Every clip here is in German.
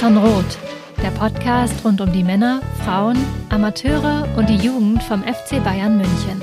San Roth, der Podcast rund um die Männer, Frauen, Amateure und die Jugend vom FC Bayern München.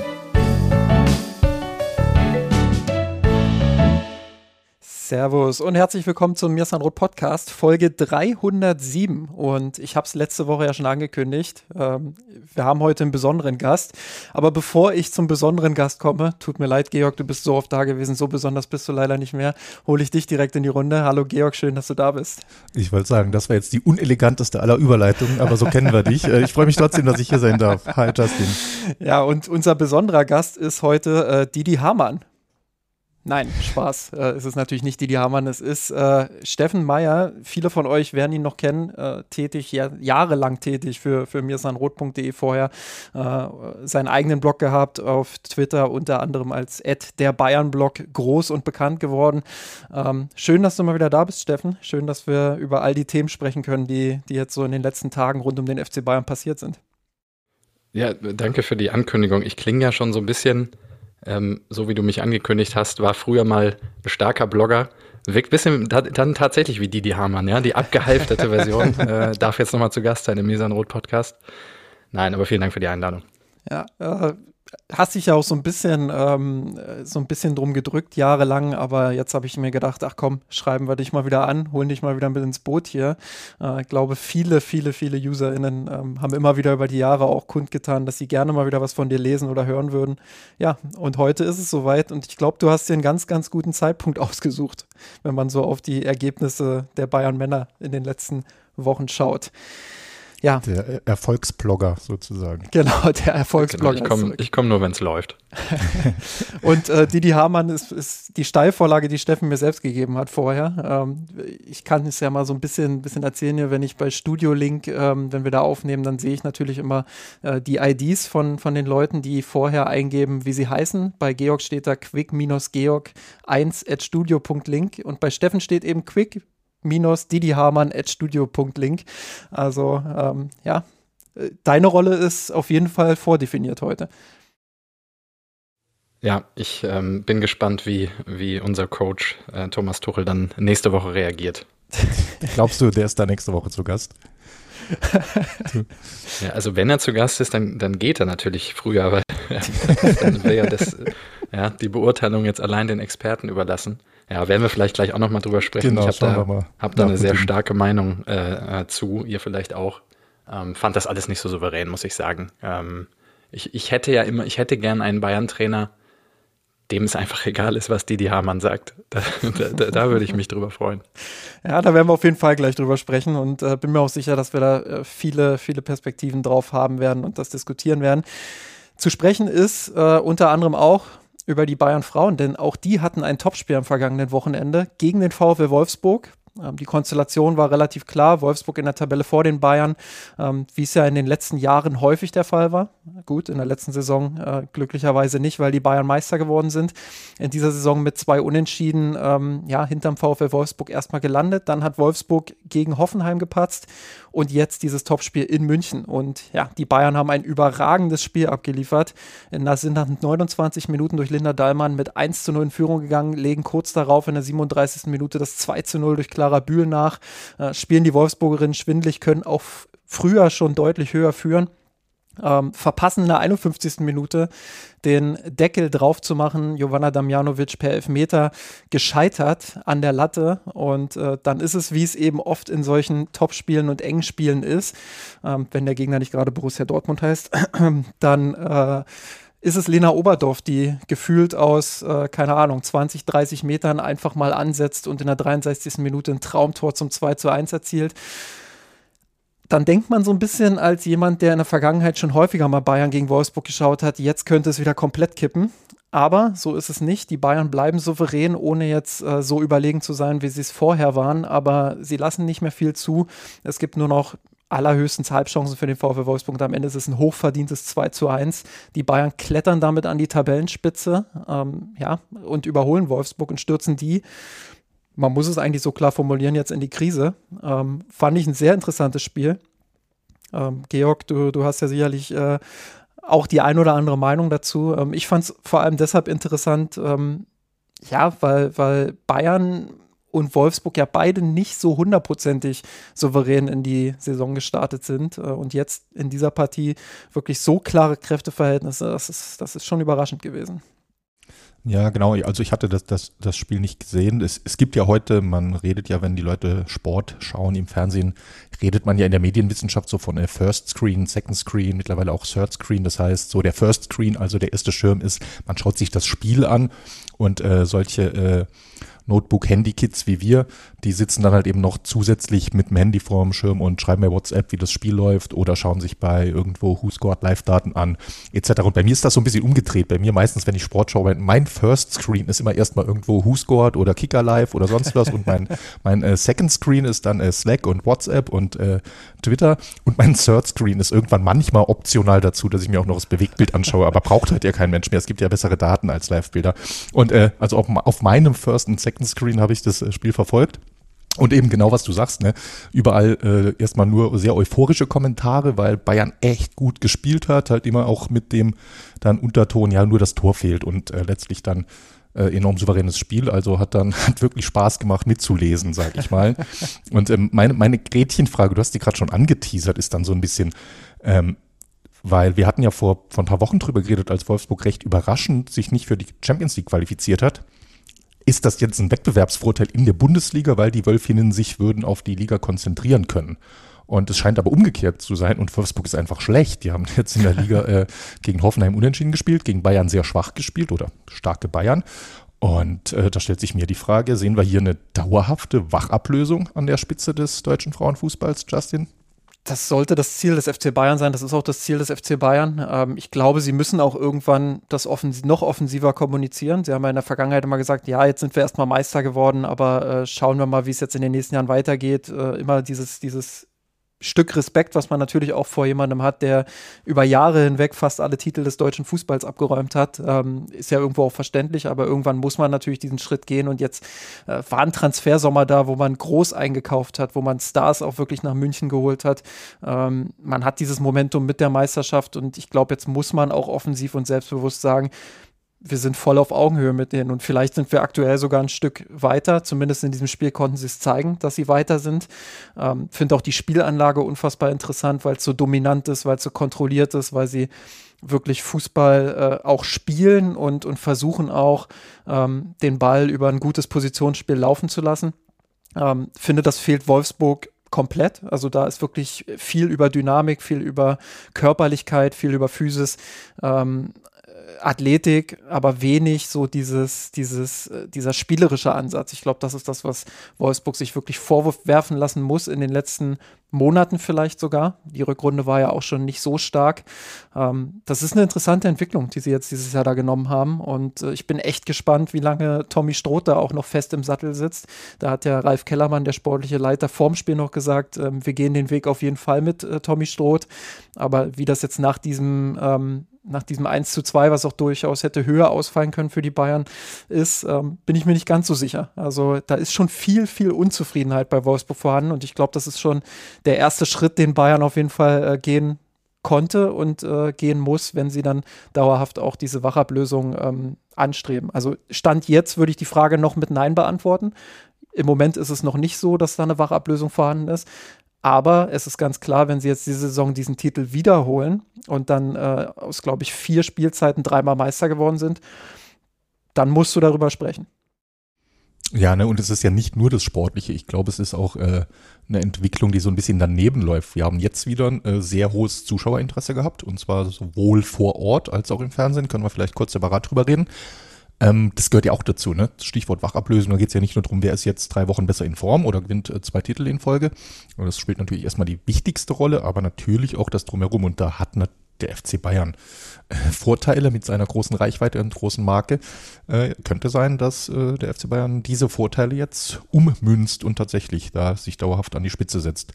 Servus und herzlich willkommen zum Mirsan Roth Podcast, Folge 307. Und ich habe es letzte Woche ja schon angekündigt. Ähm, wir haben heute einen besonderen Gast. Aber bevor ich zum besonderen Gast komme, tut mir leid, Georg, du bist so oft da gewesen, so besonders bist du leider nicht mehr, hole ich dich direkt in die Runde. Hallo Georg, schön, dass du da bist. Ich wollte sagen, das war jetzt die uneleganteste aller Überleitungen, aber so kennen wir dich. Äh, ich freue mich trotzdem, dass ich hier sein darf. Hi, Justin. Ja, und unser besonderer Gast ist heute äh, Didi Hamann. Nein, Spaß. Äh, es ist natürlich nicht Didi Hamann, es ist äh, Steffen Meyer. Viele von euch werden ihn noch kennen, äh, tätig, ja, jahrelang tätig für, für mirsanrot.de vorher. Äh, seinen eigenen Blog gehabt auf Twitter, unter anderem als der Bayern-Blog groß und bekannt geworden. Ähm, schön, dass du mal wieder da bist, Steffen. Schön, dass wir über all die Themen sprechen können, die, die jetzt so in den letzten Tagen rund um den FC Bayern passiert sind. Ja, danke für die Ankündigung. Ich klinge ja schon so ein bisschen ähm, so wie du mich angekündigt hast, war früher mal ein starker Blogger. Wirkt ein bisschen dann tatsächlich wie Didi Hamann, ja, die abgehalftete Version. äh, darf jetzt nochmal zu Gast sein im Mesan Rot Podcast. Nein, aber vielen Dank für die Einladung. Ja, äh, hast dich ja auch so ein bisschen ähm, so ein bisschen drum gedrückt jahrelang, aber jetzt habe ich mir gedacht, ach komm, schreiben wir dich mal wieder an, holen dich mal wieder mit ins Boot hier. Äh, ich glaube, viele, viele, viele UserInnen ähm, haben immer wieder über die Jahre auch kundgetan, dass sie gerne mal wieder was von dir lesen oder hören würden. Ja, und heute ist es soweit und ich glaube, du hast dir einen ganz, ganz guten Zeitpunkt ausgesucht, wenn man so auf die Ergebnisse der Bayern Männer in den letzten Wochen schaut. Ja. Der Erfolgsblogger sozusagen. Genau, der Erfolgsblogger. Genau, ich komme komm nur, wenn es läuft. und äh, Didi Hamann ist, ist, die Steilvorlage, die Steffen mir selbst gegeben hat vorher. Ähm, ich kann es ja mal so ein bisschen, bisschen erzählen hier, wenn ich bei Studio Link, ähm, wenn wir da aufnehmen, dann sehe ich natürlich immer äh, die IDs von, von den Leuten, die vorher eingeben, wie sie heißen. Bei Georg steht da quick-georg1 at studio.link und bei Steffen steht eben quick minus didihamann.studio.link. Also ähm, ja, deine Rolle ist auf jeden Fall vordefiniert heute. Ja, ich ähm, bin gespannt, wie, wie unser Coach äh, Thomas Tuchel dann nächste Woche reagiert. Glaubst du, der ist da nächste Woche zu Gast? ja, also wenn er zu Gast ist, dann, dann geht er natürlich früher, weil dann wäre ja das, ja, die Beurteilung jetzt allein den Experten überlassen. Ja, werden wir vielleicht gleich auch nochmal drüber sprechen. Genau, ich habe da, hab da eine sehr starke Meinung äh, zu, ihr vielleicht auch. Ähm, fand das alles nicht so souverän, muss ich sagen. Ähm, ich, ich hätte ja immer, ich hätte gern einen Bayern-Trainer, dem es einfach egal ist, was Didi Hamann sagt. Da, da, da, würde ich mich drüber freuen. Ja, da werden wir auf jeden Fall gleich drüber sprechen und äh, bin mir auch sicher, dass wir da äh, viele, viele Perspektiven drauf haben werden und das diskutieren werden. Zu sprechen ist äh, unter anderem auch über die Bayern Frauen, denn auch die hatten ein Topspiel am vergangenen Wochenende gegen den VfL Wolfsburg. Ähm, die Konstellation war relativ klar. Wolfsburg in der Tabelle vor den Bayern, ähm, wie es ja in den letzten Jahren häufig der Fall war. Gut, in der letzten Saison äh, glücklicherweise nicht, weil die Bayern Meister geworden sind. In dieser Saison mit zwei Unentschieden, ähm, ja, hinterm VfL Wolfsburg erstmal gelandet. Dann hat Wolfsburg gegen Hoffenheim gepatzt und jetzt dieses Topspiel in München. Und ja, die Bayern haben ein überragendes Spiel abgeliefert. In, sind nach 29 Minuten durch Linda Dahlmann mit 1 zu 0 in Führung gegangen, legen kurz darauf in der 37. Minute das 2 zu 0 durch Clara Bühl nach, äh, spielen die Wolfsburgerinnen schwindlig, können auch früher schon deutlich höher führen ähm, verpassen in der 51. Minute den Deckel drauf zu machen. Jovana Damjanovic per Elfmeter gescheitert an der Latte. Und äh, dann ist es, wie es eben oft in solchen Topspielen und engen Spielen ist, ähm, wenn der Gegner nicht gerade Borussia Dortmund heißt, dann äh, ist es Lena Oberdorf, die gefühlt aus, äh, keine Ahnung, 20, 30 Metern einfach mal ansetzt und in der 63. Minute ein Traumtor zum 2 zu 1 erzielt dann denkt man so ein bisschen als jemand, der in der Vergangenheit schon häufiger mal Bayern gegen Wolfsburg geschaut hat, jetzt könnte es wieder komplett kippen. Aber so ist es nicht. Die Bayern bleiben souverän, ohne jetzt äh, so überlegen zu sein, wie sie es vorher waren. Aber sie lassen nicht mehr viel zu. Es gibt nur noch allerhöchstens Halbchancen für den VfL Wolfsburg. Und am Ende ist es ein hochverdientes 2 zu 1. Die Bayern klettern damit an die Tabellenspitze ähm, ja, und überholen Wolfsburg und stürzen die man muss es eigentlich so klar formulieren, jetzt in die Krise. Ähm, fand ich ein sehr interessantes Spiel. Ähm, Georg, du, du hast ja sicherlich äh, auch die ein oder andere Meinung dazu. Ähm, ich fand es vor allem deshalb interessant, ähm, ja, weil, weil Bayern und Wolfsburg ja beide nicht so hundertprozentig souverän in die Saison gestartet sind. Äh, und jetzt in dieser Partie wirklich so klare Kräfteverhältnisse, das ist, das ist schon überraschend gewesen. Ja, genau. Also ich hatte das, das, das Spiel nicht gesehen. Es, es gibt ja heute, man redet ja, wenn die Leute Sport schauen im Fernsehen, redet man ja in der Medienwissenschaft so von First Screen, Second Screen, mittlerweile auch Third Screen. Das heißt, so der First Screen, also der erste Schirm ist, man schaut sich das Spiel an und äh, solche äh, Notebook-Handy-Kids wie wir, die sitzen dann halt eben noch zusätzlich mit dem Handy vorm Schirm und schreiben bei WhatsApp, wie das Spiel läuft oder schauen sich bei irgendwo Who Scored Live-Daten an, etc. Und bei mir ist das so ein bisschen umgedreht. Bei mir meistens, wenn ich Sport schaue, mein First Screen ist immer erstmal irgendwo Who Scored oder Kicker Live oder sonst was und mein, mein äh, Second Screen ist dann äh, Slack und WhatsApp und äh, Twitter und mein Third Screen ist irgendwann manchmal optional dazu, dass ich mir auch noch das Bewegtbild anschaue, aber braucht halt ja kein Mensch mehr. Es gibt ja bessere Daten als Live-Bilder. Und äh, also auf, auf meinem First und Second Screen habe ich das äh, Spiel verfolgt. Und eben genau, was du sagst, ne? Überall äh, erstmal nur sehr euphorische Kommentare, weil Bayern echt gut gespielt hat, halt immer auch mit dem dann Unterton, ja, nur das Tor fehlt und äh, letztlich dann äh, enorm souveränes Spiel. Also hat dann hat wirklich Spaß gemacht mitzulesen, sag ich mal. und ähm, meine, meine Gretchenfrage, du hast die gerade schon angeteasert, ist dann so ein bisschen, ähm, weil wir hatten ja vor, vor ein paar Wochen drüber geredet, als Wolfsburg recht überraschend sich nicht für die Champions League qualifiziert hat ist das jetzt ein Wettbewerbsvorteil in der Bundesliga, weil die Wölfinnen sich würden auf die Liga konzentrieren können. Und es scheint aber umgekehrt zu sein und Wolfsburg ist einfach schlecht. Die haben jetzt in der Liga äh, gegen Hoffenheim unentschieden gespielt, gegen Bayern sehr schwach gespielt oder starke Bayern. Und äh, da stellt sich mir die Frage, sehen wir hier eine dauerhafte Wachablösung an der Spitze des deutschen Frauenfußballs, Justin? das sollte das Ziel des FC Bayern sein. Das ist auch das Ziel des FC Bayern. Ähm, ich glaube, sie müssen auch irgendwann das offensiv, noch offensiver kommunizieren. Sie haben ja in der Vergangenheit immer gesagt, ja, jetzt sind wir erstmal Meister geworden, aber äh, schauen wir mal, wie es jetzt in den nächsten Jahren weitergeht. Äh, immer dieses, dieses Stück Respekt, was man natürlich auch vor jemandem hat, der über Jahre hinweg fast alle Titel des deutschen Fußballs abgeräumt hat, ähm, ist ja irgendwo auch verständlich, aber irgendwann muss man natürlich diesen Schritt gehen und jetzt äh, war ein Transfersommer da, wo man groß eingekauft hat, wo man Stars auch wirklich nach München geholt hat. Ähm, man hat dieses Momentum mit der Meisterschaft und ich glaube, jetzt muss man auch offensiv und selbstbewusst sagen, wir sind voll auf Augenhöhe mit denen und vielleicht sind wir aktuell sogar ein Stück weiter. Zumindest in diesem Spiel konnten sie es zeigen, dass sie weiter sind. Ähm, Finde auch die Spielanlage unfassbar interessant, weil es so dominant ist, weil es so kontrolliert ist, weil sie wirklich Fußball äh, auch spielen und, und versuchen auch ähm, den Ball über ein gutes Positionsspiel laufen zu lassen. Ähm, finde, das fehlt Wolfsburg komplett. Also da ist wirklich viel über Dynamik, viel über Körperlichkeit, viel über Physis. Ähm, Athletik, aber wenig so dieses, dieses, äh, dieser spielerische Ansatz. Ich glaube, das ist das, was Wolfsburg sich wirklich vorwerfen lassen muss in den letzten Monaten vielleicht sogar. Die Rückrunde war ja auch schon nicht so stark. Ähm, das ist eine interessante Entwicklung, die sie jetzt dieses Jahr da genommen haben. Und äh, ich bin echt gespannt, wie lange Tommy Stroth da auch noch fest im Sattel sitzt. Da hat ja Ralf Kellermann, der sportliche Leiter, vorm Spiel noch gesagt, äh, wir gehen den Weg auf jeden Fall mit äh, Tommy Stroth. Aber wie das jetzt nach diesem ähm, nach diesem 1 zu 2, was auch durchaus hätte höher ausfallen können für die Bayern, ist, ähm, bin ich mir nicht ganz so sicher. Also da ist schon viel, viel Unzufriedenheit bei Wolfsburg vorhanden und ich glaube, das ist schon der erste Schritt, den Bayern auf jeden Fall äh, gehen konnte und äh, gehen muss, wenn sie dann dauerhaft auch diese Wachablösung ähm, anstreben. Also Stand jetzt würde ich die Frage noch mit Nein beantworten. Im Moment ist es noch nicht so, dass da eine Wachablösung vorhanden ist. Aber es ist ganz klar, wenn sie jetzt diese Saison diesen Titel wiederholen und dann äh, aus, glaube ich, vier Spielzeiten dreimal Meister geworden sind, dann musst du darüber sprechen. Ja, ne, und es ist ja nicht nur das Sportliche. Ich glaube, es ist auch äh, eine Entwicklung, die so ein bisschen daneben läuft. Wir haben jetzt wieder ein äh, sehr hohes Zuschauerinteresse gehabt, und zwar sowohl vor Ort als auch im Fernsehen. Können wir vielleicht kurz separat drüber reden. Ähm, das gehört ja auch dazu, ne? Stichwort Wachablösung, da geht es ja nicht nur darum, wer ist jetzt drei Wochen besser in Form oder gewinnt äh, zwei Titel in Folge. Und das spielt natürlich erstmal die wichtigste Rolle, aber natürlich auch das drumherum. Und da hat der FC Bayern äh, Vorteile mit seiner großen Reichweite und großen Marke. Äh, könnte sein, dass äh, der FC Bayern diese Vorteile jetzt ummünzt und tatsächlich da sich dauerhaft an die Spitze setzt.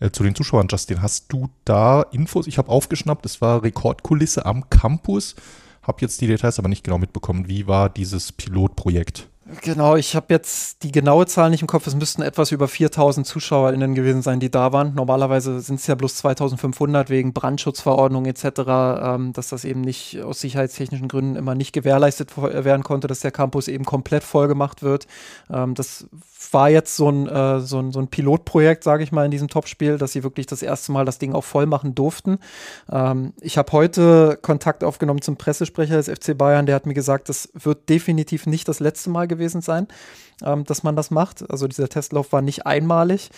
Äh, zu den Zuschauern, Justin, hast du da Infos? Ich habe aufgeschnappt, es war Rekordkulisse am Campus. Habe jetzt die Details aber nicht genau mitbekommen. Wie war dieses Pilotprojekt? Genau, ich habe jetzt die genaue Zahl nicht im Kopf. Es müssten etwas über 4000 ZuschauerInnen gewesen sein, die da waren. Normalerweise sind es ja bloß 2500 wegen Brandschutzverordnung etc., ähm, dass das eben nicht aus sicherheitstechnischen Gründen immer nicht gewährleistet werden konnte, dass der Campus eben komplett voll gemacht wird. Ähm, das war jetzt so ein, äh, so ein, so ein Pilotprojekt, sage ich mal, in diesem Topspiel, dass sie wirklich das erste Mal das Ding auch voll machen durften. Ähm, ich habe heute Kontakt aufgenommen zum Pressesprecher des FC Bayern, der hat mir gesagt, das wird definitiv nicht das letzte Mal gewesen sein, ähm, dass man das macht. Also dieser Testlauf war nicht einmalig.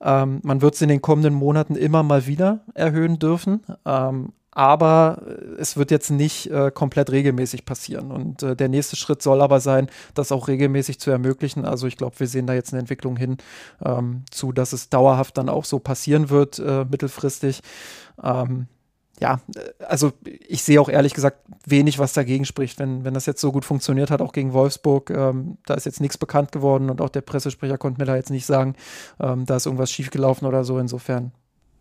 Ähm, man wird es in den kommenden Monaten immer mal wieder erhöhen dürfen. Aber es wird jetzt nicht äh, komplett regelmäßig passieren. Und äh, der nächste Schritt soll aber sein, das auch regelmäßig zu ermöglichen. Also ich glaube, wir sehen da jetzt eine Entwicklung hin ähm, zu, dass es dauerhaft dann auch so passieren wird, äh, mittelfristig. Ähm, ja, äh, also ich sehe auch ehrlich gesagt wenig, was dagegen spricht, wenn, wenn das jetzt so gut funktioniert hat, auch gegen Wolfsburg. Ähm, da ist jetzt nichts bekannt geworden und auch der Pressesprecher konnte mir da jetzt nicht sagen, ähm, da ist irgendwas schiefgelaufen oder so. Insofern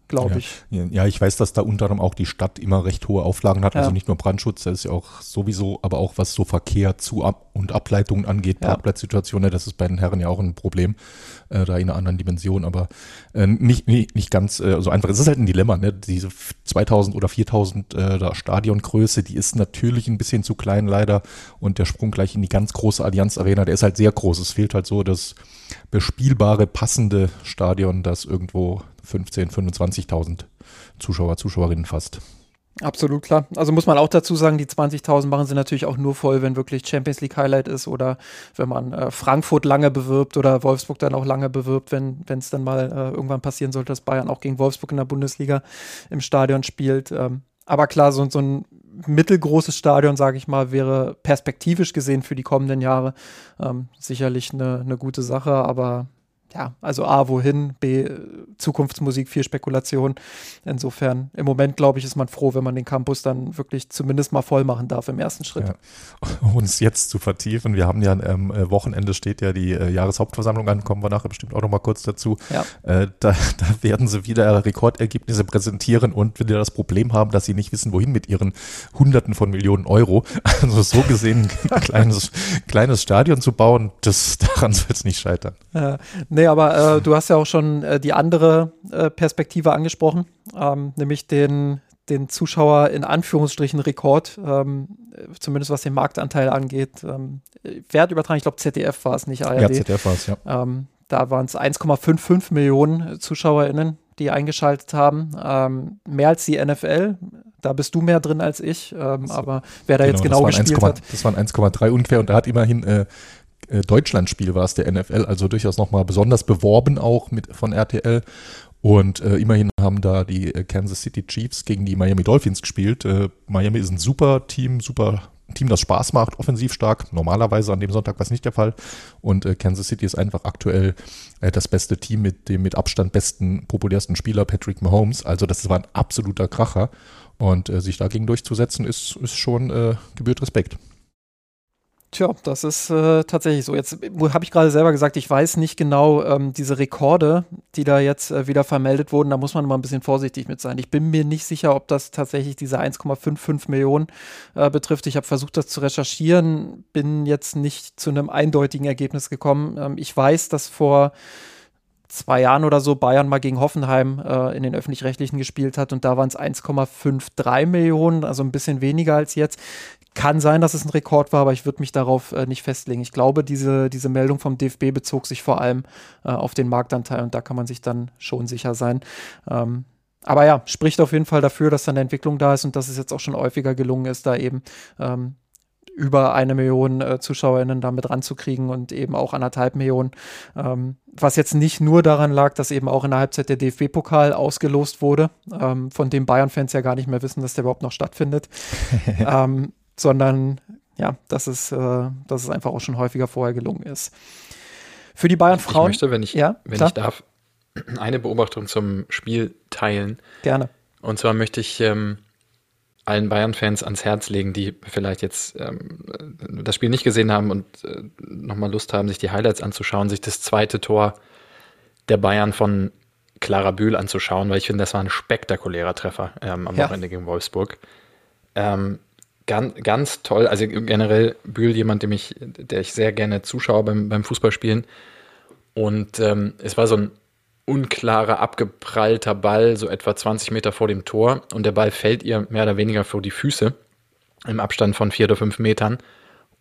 glaube ja. ich. Ja, ich weiß, dass da unter anderem auch die Stadt immer recht hohe Auflagen hat. Also ja. Also nicht nur Brandschutz, das ist ja auch sowieso, aber auch was so Verkehr zu Ab und Ableitungen angeht, ja. Parkplatzsituationen, das ist bei den Herren ja auch ein Problem, äh, da in einer anderen Dimension, aber äh, nicht, nicht, nicht ganz äh, so einfach. Es ist halt ein Dilemma, ne? Diese 2000 oder 4000 äh, da Stadiongröße, die ist natürlich ein bisschen zu klein leider und der Sprung gleich in die ganz große Allianz Arena, der ist halt sehr groß. Es fehlt halt so das bespielbare, passende Stadion, das irgendwo 15, 25.000 Zuschauer, Zuschauerinnen fast. Absolut klar. Also muss man auch dazu sagen, die 20.000 machen sie natürlich auch nur voll, wenn wirklich Champions League Highlight ist oder wenn man äh, Frankfurt lange bewirbt oder Wolfsburg dann auch lange bewirbt, wenn es dann mal äh, irgendwann passieren sollte, dass Bayern auch gegen Wolfsburg in der Bundesliga im Stadion spielt. Ähm, aber klar, so, so ein mittelgroßes Stadion, sage ich mal, wäre perspektivisch gesehen für die kommenden Jahre ähm, sicherlich eine, eine gute Sache, aber ja, also A, wohin, B, Zukunftsmusik, viel Spekulation. Insofern, im Moment, glaube ich, ist man froh, wenn man den Campus dann wirklich zumindest mal voll machen darf im ersten Schritt. Ja. Uns jetzt zu vertiefen, wir haben ja am äh, Wochenende steht ja die äh, Jahreshauptversammlung an, kommen wir nachher bestimmt auch noch mal kurz dazu. Ja. Äh, da, da, werden sie wieder Rekordergebnisse präsentieren und wieder das Problem haben, dass sie nicht wissen, wohin mit ihren Hunderten von Millionen Euro. Also so gesehen ein kleines, kleines Stadion zu bauen, das, daran soll es nicht scheitern. Ja, nee, Nee, aber äh, du hast ja auch schon äh, die andere äh, Perspektive angesprochen, ähm, nämlich den, den Zuschauer in Anführungsstrichen Rekord, ähm, zumindest was den Marktanteil angeht. Ähm, Wert übertragen, ich glaube ZDF war es, nicht ARD. Ja, ZDF war es, ja. Ähm, da waren es 1,55 Millionen ZuschauerInnen, die eingeschaltet haben. Ähm, mehr als die NFL. Da bist du mehr drin als ich. Ähm, so, aber wer da genau, jetzt genau gespielt 1, hat. Das waren 1,3 ungefähr und da hat immerhin äh, äh, Deutschlandspiel war es der NFL, also durchaus nochmal besonders beworben auch mit von RTL. Und äh, immerhin haben da die äh, Kansas City Chiefs gegen die Miami Dolphins gespielt. Äh, Miami ist ein super Team, super Team, das Spaß macht, offensiv stark. Normalerweise an dem Sonntag war es nicht der Fall. Und äh, Kansas City ist einfach aktuell äh, das beste Team mit dem mit Abstand besten, populärsten Spieler, Patrick Mahomes. Also das war ein absoluter Kracher. Und äh, sich dagegen durchzusetzen, ist, ist schon äh, gebührt Respekt. Tja, das ist äh, tatsächlich so. Jetzt habe ich gerade selber gesagt, ich weiß nicht genau ähm, diese Rekorde, die da jetzt äh, wieder vermeldet wurden. Da muss man immer ein bisschen vorsichtig mit sein. Ich bin mir nicht sicher, ob das tatsächlich diese 1,55 Millionen äh, betrifft. Ich habe versucht, das zu recherchieren, bin jetzt nicht zu einem eindeutigen Ergebnis gekommen. Ähm, ich weiß, dass vor zwei Jahren oder so Bayern mal gegen Hoffenheim äh, in den öffentlich-rechtlichen gespielt hat und da waren es 1,53 Millionen, also ein bisschen weniger als jetzt. Kann sein, dass es ein Rekord war, aber ich würde mich darauf äh, nicht festlegen. Ich glaube, diese, diese Meldung vom DFB bezog sich vor allem äh, auf den Marktanteil und da kann man sich dann schon sicher sein. Ähm, aber ja, spricht auf jeden Fall dafür, dass dann eine Entwicklung da ist und dass es jetzt auch schon häufiger gelungen ist, da eben ähm, über eine Million äh, ZuschauerInnen damit ranzukriegen und eben auch anderthalb Millionen. Ähm, was jetzt nicht nur daran lag, dass eben auch in der Halbzeit der DFB-Pokal ausgelost wurde, ähm, von dem Bayern-Fans ja gar nicht mehr wissen, dass der überhaupt noch stattfindet. ähm, sondern ja, dass es, äh, dass es einfach auch schon häufiger vorher gelungen ist. Für die Bayern-Frauen. Ich möchte, wenn ich, ja, wenn ich darf, eine Beobachtung zum Spiel teilen. Gerne. Und zwar möchte ich ähm, allen Bayern-Fans ans Herz legen, die vielleicht jetzt ähm, das Spiel nicht gesehen haben und äh, nochmal Lust haben, sich die Highlights anzuschauen, sich das zweite Tor der Bayern von Clara Bühl anzuschauen, weil ich finde, das war ein spektakulärer Treffer ähm, am ja. Wochenende gegen Wolfsburg. Ähm, ganz, ganz toll. Also generell Bühl jemand, dem ich, der ich sehr gerne zuschaue beim, beim Fußballspielen. Und ähm, es war so ein unklarer, abgeprallter Ball, so etwa 20 Meter vor dem Tor. Und der Ball fällt ihr mehr oder weniger vor die Füße im Abstand von vier oder fünf Metern.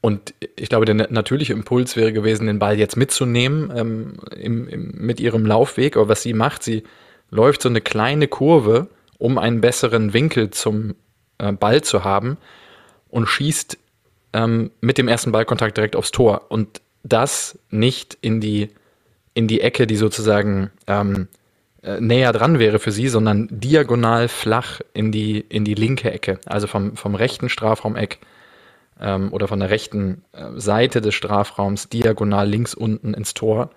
Und ich glaube, der natürliche Impuls wäre gewesen, den Ball jetzt mitzunehmen ähm, im, im, mit ihrem Laufweg. Aber was sie macht, sie läuft so eine kleine Kurve, um einen besseren Winkel zum äh, Ball zu haben und schießt ähm, mit dem ersten Ballkontakt direkt aufs Tor. Und das nicht in die, in die Ecke, die sozusagen ähm, äh, näher dran wäre für sie, sondern diagonal flach in die, in die linke Ecke, also vom, vom rechten Strafraumeck ähm, oder von der rechten äh, Seite des Strafraums diagonal links unten ins Tor.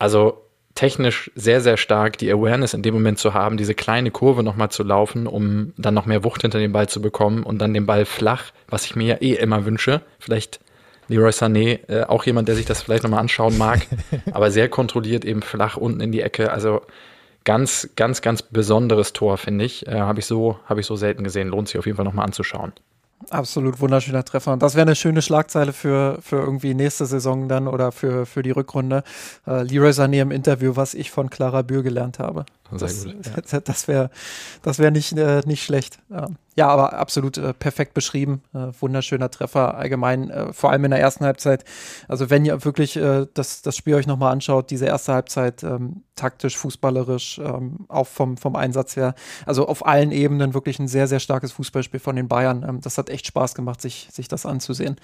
Also technisch sehr, sehr stark, die Awareness in dem Moment zu haben, diese kleine Kurve nochmal zu laufen, um dann noch mehr Wucht hinter den Ball zu bekommen und dann den Ball flach, was ich mir ja eh immer wünsche. Vielleicht Leroy Sané, äh, auch jemand, der sich das vielleicht nochmal anschauen mag, aber sehr kontrolliert eben flach unten in die Ecke. Also ganz, ganz, ganz besonderes Tor, finde ich. Äh, habe ich, so, hab ich so selten gesehen. Lohnt sich auf jeden Fall nochmal anzuschauen. Absolut wunderschöner Treffer. Und das wäre eine schöne Schlagzeile für, für irgendwie nächste Saison dann oder für, für die Rückrunde. Äh, Leroy Sané im Interview, was ich von Clara Bühr gelernt habe. Das, ja. das wäre das wär nicht, äh, nicht schlecht. Ja. aber absolut äh, perfekt beschrieben. Äh, wunderschöner Treffer allgemein, äh, vor allem in der ersten Halbzeit. Also wenn ihr wirklich äh, das, das Spiel euch nochmal anschaut, diese erste Halbzeit ähm, taktisch, fußballerisch, ähm, auch vom, vom Einsatz her, also auf allen Ebenen wirklich ein sehr, sehr starkes Fußballspiel von den Bayern. Ähm, das hat echt Spaß gemacht, sich, sich das anzusehen.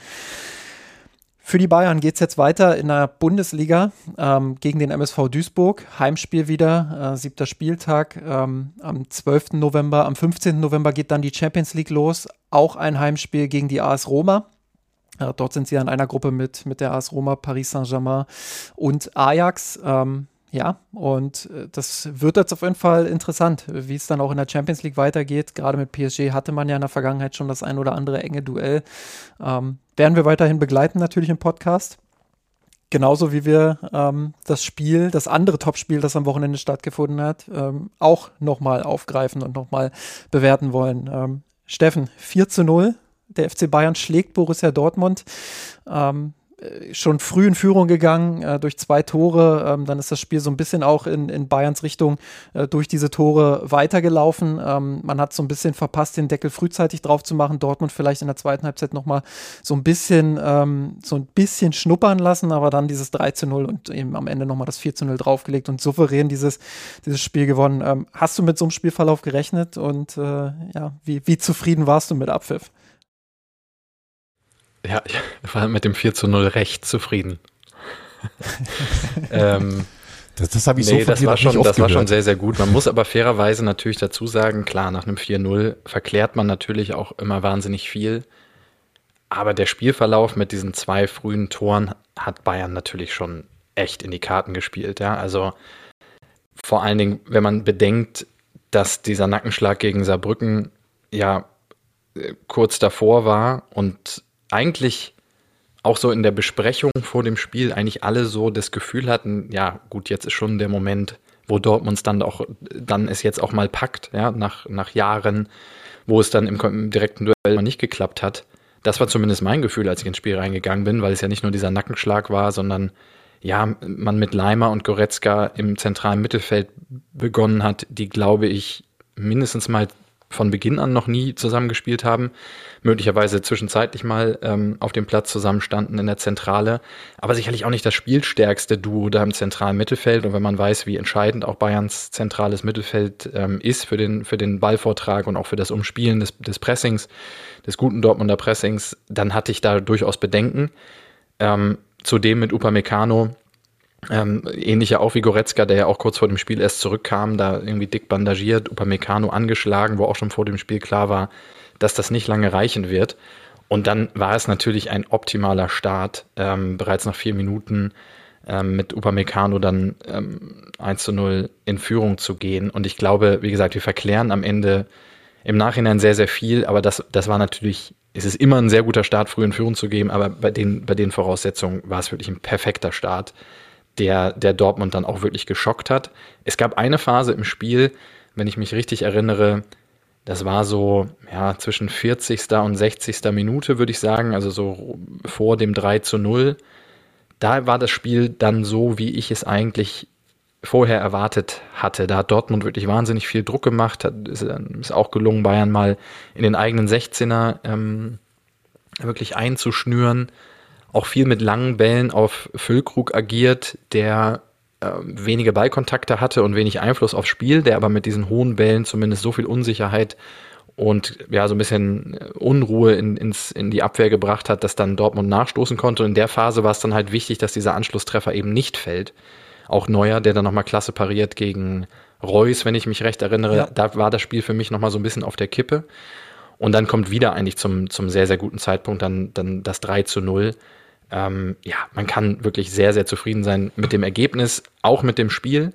Für die Bayern geht es jetzt weiter in der Bundesliga ähm, gegen den MSV Duisburg. Heimspiel wieder, äh, siebter Spieltag ähm, am 12. November. Am 15. November geht dann die Champions League los. Auch ein Heimspiel gegen die AS Roma. Äh, dort sind sie in einer Gruppe mit, mit der AS Roma, Paris Saint-Germain und Ajax. Ähm, ja, und äh, das wird jetzt auf jeden Fall interessant, wie es dann auch in der Champions League weitergeht. Gerade mit PSG hatte man ja in der Vergangenheit schon das ein oder andere enge Duell. Ähm, werden wir weiterhin begleiten, natürlich im Podcast. Genauso wie wir ähm, das Spiel, das andere Topspiel, das am Wochenende stattgefunden hat, ähm, auch nochmal aufgreifen und nochmal bewerten wollen. Ähm, Steffen, 4 zu 0. Der FC Bayern schlägt Borussia Dortmund. Ähm, äh, schon früh in Führung gegangen äh, durch zwei Tore. Ähm, dann ist das Spiel so ein bisschen auch in, in Bayerns Richtung äh, durch diese Tore weitergelaufen. Ähm, man hat so ein bisschen verpasst, den Deckel frühzeitig drauf zu machen. Dortmund vielleicht in der zweiten Halbzeit nochmal so ein bisschen, ähm, so ein bisschen schnuppern lassen, aber dann dieses 3 zu 0 und eben am Ende nochmal das 4 zu 0 draufgelegt und souverän dieses, dieses Spiel gewonnen. Ähm, hast du mit so einem Spielverlauf gerechnet und äh, ja, wie, wie zufrieden warst du mit Abpfiff? Ja, ich war mit dem 4 zu 0 recht zufrieden. ähm, das, das habe ich nee, so das war schon, Das war schon sehr, sehr gut. Man muss aber fairerweise natürlich dazu sagen, klar, nach einem 4-0 verklärt man natürlich auch immer wahnsinnig viel. Aber der Spielverlauf mit diesen zwei frühen Toren hat Bayern natürlich schon echt in die Karten gespielt. Ja? Also vor allen Dingen, wenn man bedenkt, dass dieser Nackenschlag gegen Saarbrücken ja äh, kurz davor war und eigentlich auch so in der Besprechung vor dem Spiel eigentlich alle so das Gefühl hatten, ja, gut, jetzt ist schon der Moment, wo Dortmund dann auch, dann es jetzt auch mal packt, ja, nach, nach Jahren, wo es dann im, im direkten Duell nicht geklappt hat. Das war zumindest mein Gefühl, als ich ins Spiel reingegangen bin, weil es ja nicht nur dieser Nackenschlag war, sondern ja, man mit Leimer und Goretzka im zentralen Mittelfeld begonnen hat, die, glaube ich, mindestens mal von Beginn an noch nie zusammengespielt haben, möglicherweise zwischenzeitlich mal ähm, auf dem Platz zusammenstanden in der Zentrale, aber sicherlich auch nicht das spielstärkste Duo da im zentralen Mittelfeld. Und wenn man weiß, wie entscheidend auch Bayerns zentrales Mittelfeld ähm, ist für den, für den Ballvortrag und auch für das Umspielen des, des Pressings, des guten Dortmunder Pressings, dann hatte ich da durchaus Bedenken. Ähm, zudem mit Upamecano ähm, ähnlich ja auch wie Goretzka, der ja auch kurz vor dem Spiel erst zurückkam, da irgendwie dick bandagiert, Upamecano angeschlagen, wo auch schon vor dem Spiel klar war, dass das nicht lange reichen wird. Und dann war es natürlich ein optimaler Start, ähm, bereits nach vier Minuten ähm, mit Upamecano dann ähm, 1 zu 0 in Führung zu gehen. Und ich glaube, wie gesagt, wir verklären am Ende im Nachhinein sehr, sehr viel, aber das, das war natürlich, es ist immer ein sehr guter Start, früh in Führung zu geben, aber bei den, bei den Voraussetzungen war es wirklich ein perfekter Start der, der Dortmund dann auch wirklich geschockt hat. Es gab eine Phase im Spiel, wenn ich mich richtig erinnere, Das war so ja, zwischen 40. und 60. Minute, würde ich sagen, also so vor dem 3 zu 0. Da war das Spiel dann so, wie ich es eigentlich vorher erwartet hatte. Da hat Dortmund wirklich wahnsinnig viel Druck gemacht, hat, ist, ist auch gelungen, Bayern mal in den eigenen 16er ähm, wirklich einzuschnüren. Auch viel mit langen Bällen auf Füllkrug agiert, der äh, wenige Ballkontakte hatte und wenig Einfluss aufs Spiel, der aber mit diesen hohen Bällen zumindest so viel Unsicherheit und ja, so ein bisschen Unruhe in, ins, in die Abwehr gebracht hat, dass dann Dortmund nachstoßen konnte. Und in der Phase war es dann halt wichtig, dass dieser Anschlusstreffer eben nicht fällt. Auch Neuer, der dann nochmal klasse pariert gegen Reus, wenn ich mich recht erinnere. Ja. Da war das Spiel für mich nochmal so ein bisschen auf der Kippe. Und dann kommt wieder eigentlich zum, zum sehr, sehr guten Zeitpunkt dann, dann das 3 zu 0. Ähm, ja, man kann wirklich sehr, sehr zufrieden sein mit dem Ergebnis, auch mit dem Spiel,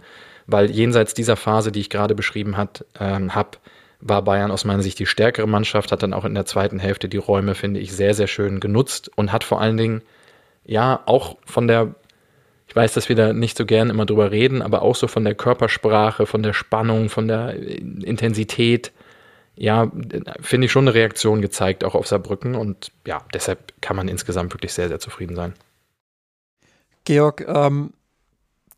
weil jenseits dieser Phase, die ich gerade beschrieben ähm, habe, war Bayern aus meiner Sicht die stärkere Mannschaft, hat dann auch in der zweiten Hälfte die Räume, finde ich, sehr, sehr schön genutzt und hat vor allen Dingen, ja, auch von der, ich weiß, dass wir da nicht so gern immer drüber reden, aber auch so von der Körpersprache, von der Spannung, von der Intensität, ja, finde ich schon eine Reaktion gezeigt, auch auf Saarbrücken. Und ja, deshalb kann man insgesamt wirklich sehr, sehr zufrieden sein. Georg, ähm,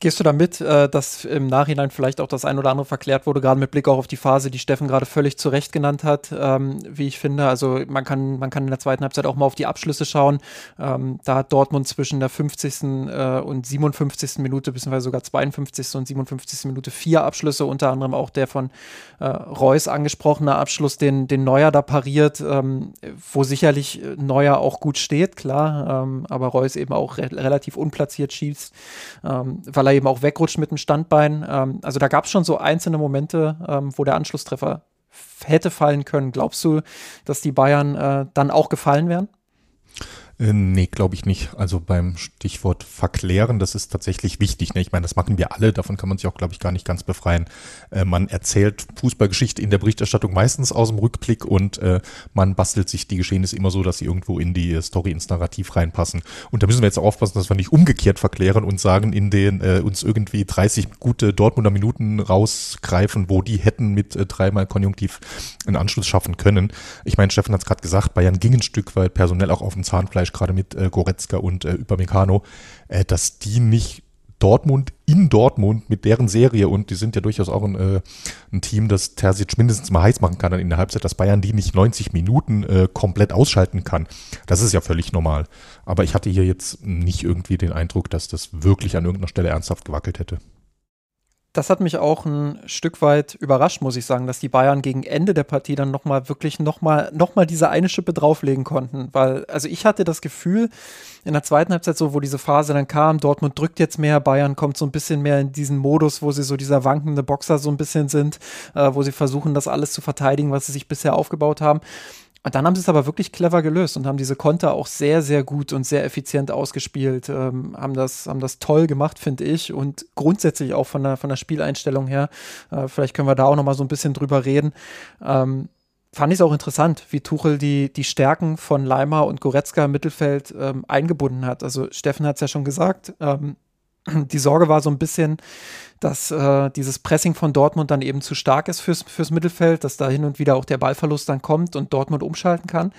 Gehst du damit, äh, dass im Nachhinein vielleicht auch das ein oder andere verklärt wurde, gerade mit Blick auch auf die Phase, die Steffen gerade völlig zu Recht genannt hat, ähm, wie ich finde. Also man kann, man kann in der zweiten Halbzeit auch mal auf die Abschlüsse schauen. Ähm, da hat Dortmund zwischen der 50. Äh, und 57. Minute, beziehungsweise sogar 52. und 57. Minute vier Abschlüsse, unter anderem auch der von äh, Reus angesprochene Abschluss, den, den Neuer da pariert, ähm, wo sicherlich Neuer auch gut steht, klar, aber Reus eben auch re relativ unplatziert schießt, weil er eben auch wegrutscht mit dem Standbein. Ähm, also da gab es schon so einzelne Momente, ähm, wo der Anschlusstreffer hätte fallen können. Glaubst du, dass die Bayern äh, dann auch gefallen wären? Äh, nee, glaube ich nicht. Also beim Stichwort verklären, das ist tatsächlich wichtig. Ne? Ich meine, das machen wir alle, davon kann man sich auch, glaube ich, gar nicht ganz befreien. Äh, man erzählt Fußballgeschichte in der Berichterstattung meistens aus dem Rückblick und äh, man bastelt sich die Geschehnisse immer so, dass sie irgendwo in die Story, ins Narrativ reinpassen. Und da müssen wir jetzt aufpassen, dass wir nicht umgekehrt verklären und sagen, in den äh, uns irgendwie 30 gute Dortmunder Minuten rausgreifen, wo die hätten mit äh, dreimal Konjunktiv einen Anschluss schaffen können. Ich meine, Steffen hat es gerade gesagt, Bayern ging ein Stück weit personell auch auf dem Zahnfleisch gerade mit äh, Goretzka und äh, Upamecano, äh, dass die nicht Dortmund in Dortmund mit deren Serie und die sind ja durchaus auch ein, äh, ein Team, das Terzic mindestens mal heiß machen kann dann in der Halbzeit, dass Bayern die nicht 90 Minuten äh, komplett ausschalten kann. Das ist ja völlig normal. Aber ich hatte hier jetzt nicht irgendwie den Eindruck, dass das wirklich an irgendeiner Stelle ernsthaft gewackelt hätte das hat mich auch ein Stück weit überrascht, muss ich sagen, dass die Bayern gegen Ende der Partie dann nochmal wirklich nochmal noch mal diese eine Schippe drauflegen konnten. Weil, also ich hatte das Gefühl, in der zweiten Halbzeit so, wo diese Phase dann kam, Dortmund drückt jetzt mehr, Bayern kommt so ein bisschen mehr in diesen Modus, wo sie so dieser wankende Boxer so ein bisschen sind, äh, wo sie versuchen, das alles zu verteidigen, was sie sich bisher aufgebaut haben. Und dann haben sie es aber wirklich clever gelöst und haben diese Konter auch sehr, sehr gut und sehr effizient ausgespielt, ähm, haben, das, haben das toll gemacht, finde ich. Und grundsätzlich auch von der, von der Spieleinstellung her, äh, vielleicht können wir da auch noch mal so ein bisschen drüber reden. Ähm, fand ich es auch interessant, wie Tuchel die, die Stärken von Leimer und Goretzka im Mittelfeld ähm, eingebunden hat. Also Steffen hat es ja schon gesagt, ähm, die Sorge war so ein bisschen, dass äh, dieses Pressing von Dortmund dann eben zu stark ist fürs, fürs Mittelfeld, dass da hin und wieder auch der Ballverlust dann kommt und Dortmund umschalten kann.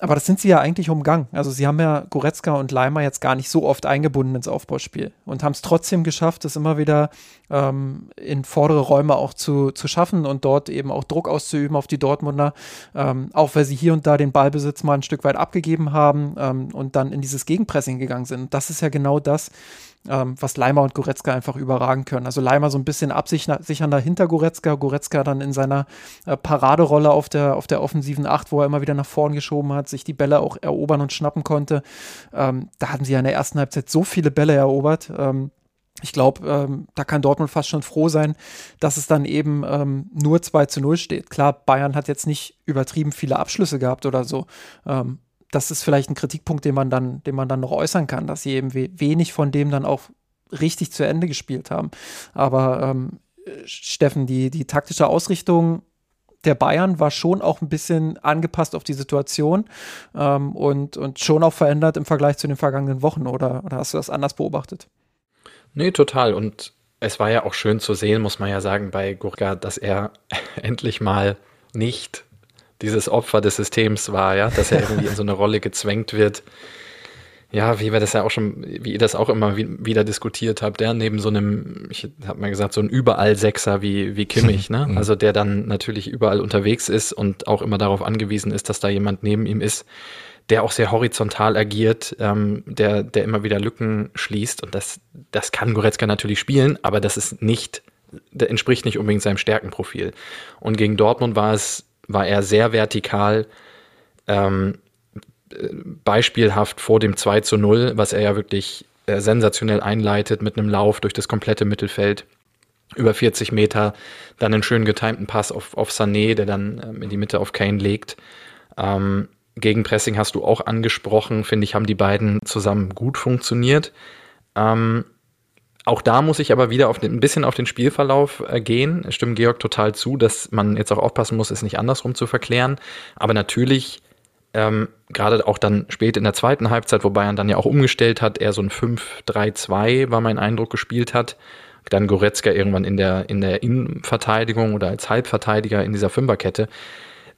Aber das sind sie ja eigentlich umgangen. Also sie haben ja Goretzka und Leimer jetzt gar nicht so oft eingebunden ins Aufbauspiel und haben es trotzdem geschafft, es immer wieder ähm, in vordere Räume auch zu, zu schaffen und dort eben auch Druck auszuüben auf die Dortmunder, ähm, auch weil sie hier und da den Ballbesitz mal ein Stück weit abgegeben haben ähm, und dann in dieses Gegenpressing gegangen sind. Das ist ja genau das, ähm, was Leimer und Goretzka einfach überragen können. Also Leimer so ein bisschen absichernder hinter Goretzka, Goretzka dann in seiner äh, Paraderolle auf der, auf der offensiven Acht, wo er immer wieder nach vorn geschoben hat, sich die Bälle auch erobern und schnappen konnte. Ähm, da hatten sie ja in der ersten Halbzeit so viele Bälle erobert. Ähm, ich glaube, ähm, da kann Dortmund fast schon froh sein, dass es dann eben ähm, nur 2 zu 0 steht. Klar, Bayern hat jetzt nicht übertrieben viele Abschlüsse gehabt oder so. Ähm, das ist vielleicht ein Kritikpunkt, den man dann, den man dann noch äußern kann, dass sie eben wenig von dem dann auch richtig zu Ende gespielt haben. Aber ähm, Steffen, die, die taktische Ausrichtung der Bayern war schon auch ein bisschen angepasst auf die Situation ähm, und, und schon auch verändert im Vergleich zu den vergangenen Wochen, oder, oder hast du das anders beobachtet? Nee, total. Und es war ja auch schön zu sehen, muss man ja sagen, bei Gurga, dass er endlich mal nicht dieses Opfer des Systems war, ja, dass er irgendwie in so eine Rolle gezwängt wird. Ja, wie wir das ja auch schon, wie ihr das auch immer wieder diskutiert habt, der neben so einem, ich habe mal gesagt, so ein Überall-Sechser wie, wie Kimmich, ne? Mhm. Also der dann natürlich überall unterwegs ist und auch immer darauf angewiesen ist, dass da jemand neben ihm ist, der auch sehr horizontal agiert, ähm, der, der immer wieder Lücken schließt. Und das, das kann Goretzka natürlich spielen, aber das ist nicht, der entspricht nicht unbedingt seinem Stärkenprofil. Und gegen Dortmund war es, war er sehr vertikal, ähm, beispielhaft vor dem 2 zu 0, was er ja wirklich äh, sensationell einleitet mit einem Lauf durch das komplette Mittelfeld über 40 Meter, dann einen schön getimten Pass auf, auf Sané, der dann ähm, in die Mitte auf Kane legt. Ähm, Gegenpressing hast du auch angesprochen, finde ich, haben die beiden zusammen gut funktioniert. Ähm, auch da muss ich aber wieder auf den, ein bisschen auf den Spielverlauf äh, gehen. Stimmt Georg total zu, dass man jetzt auch aufpassen muss, es nicht andersrum zu verklären. Aber natürlich, ähm, gerade auch dann spät in der zweiten Halbzeit, wo Bayern dann ja auch umgestellt hat, eher so ein 5-3-2 war mein Eindruck gespielt hat. Dann Goretzka irgendwann in der, in der Innenverteidigung oder als Halbverteidiger in dieser Fünferkette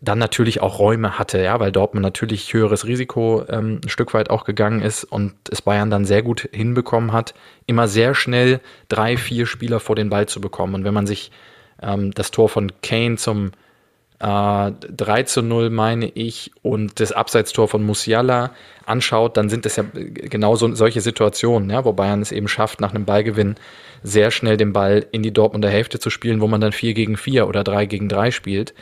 dann natürlich auch Räume hatte, ja, weil Dortmund natürlich höheres Risiko ähm, ein Stück weit auch gegangen ist und es Bayern dann sehr gut hinbekommen hat, immer sehr schnell drei, vier Spieler vor den Ball zu bekommen. Und wenn man sich ähm, das Tor von Kane zum äh, 3 zu 0, meine ich, und das Abseitstor von Musiala anschaut, dann sind das ja genau so, solche Situationen, ja, wo Bayern es eben schafft, nach einem Ballgewinn sehr schnell den Ball in die Dortmunder Hälfte zu spielen, wo man dann 4 gegen 4 oder 3 gegen 3 spielt.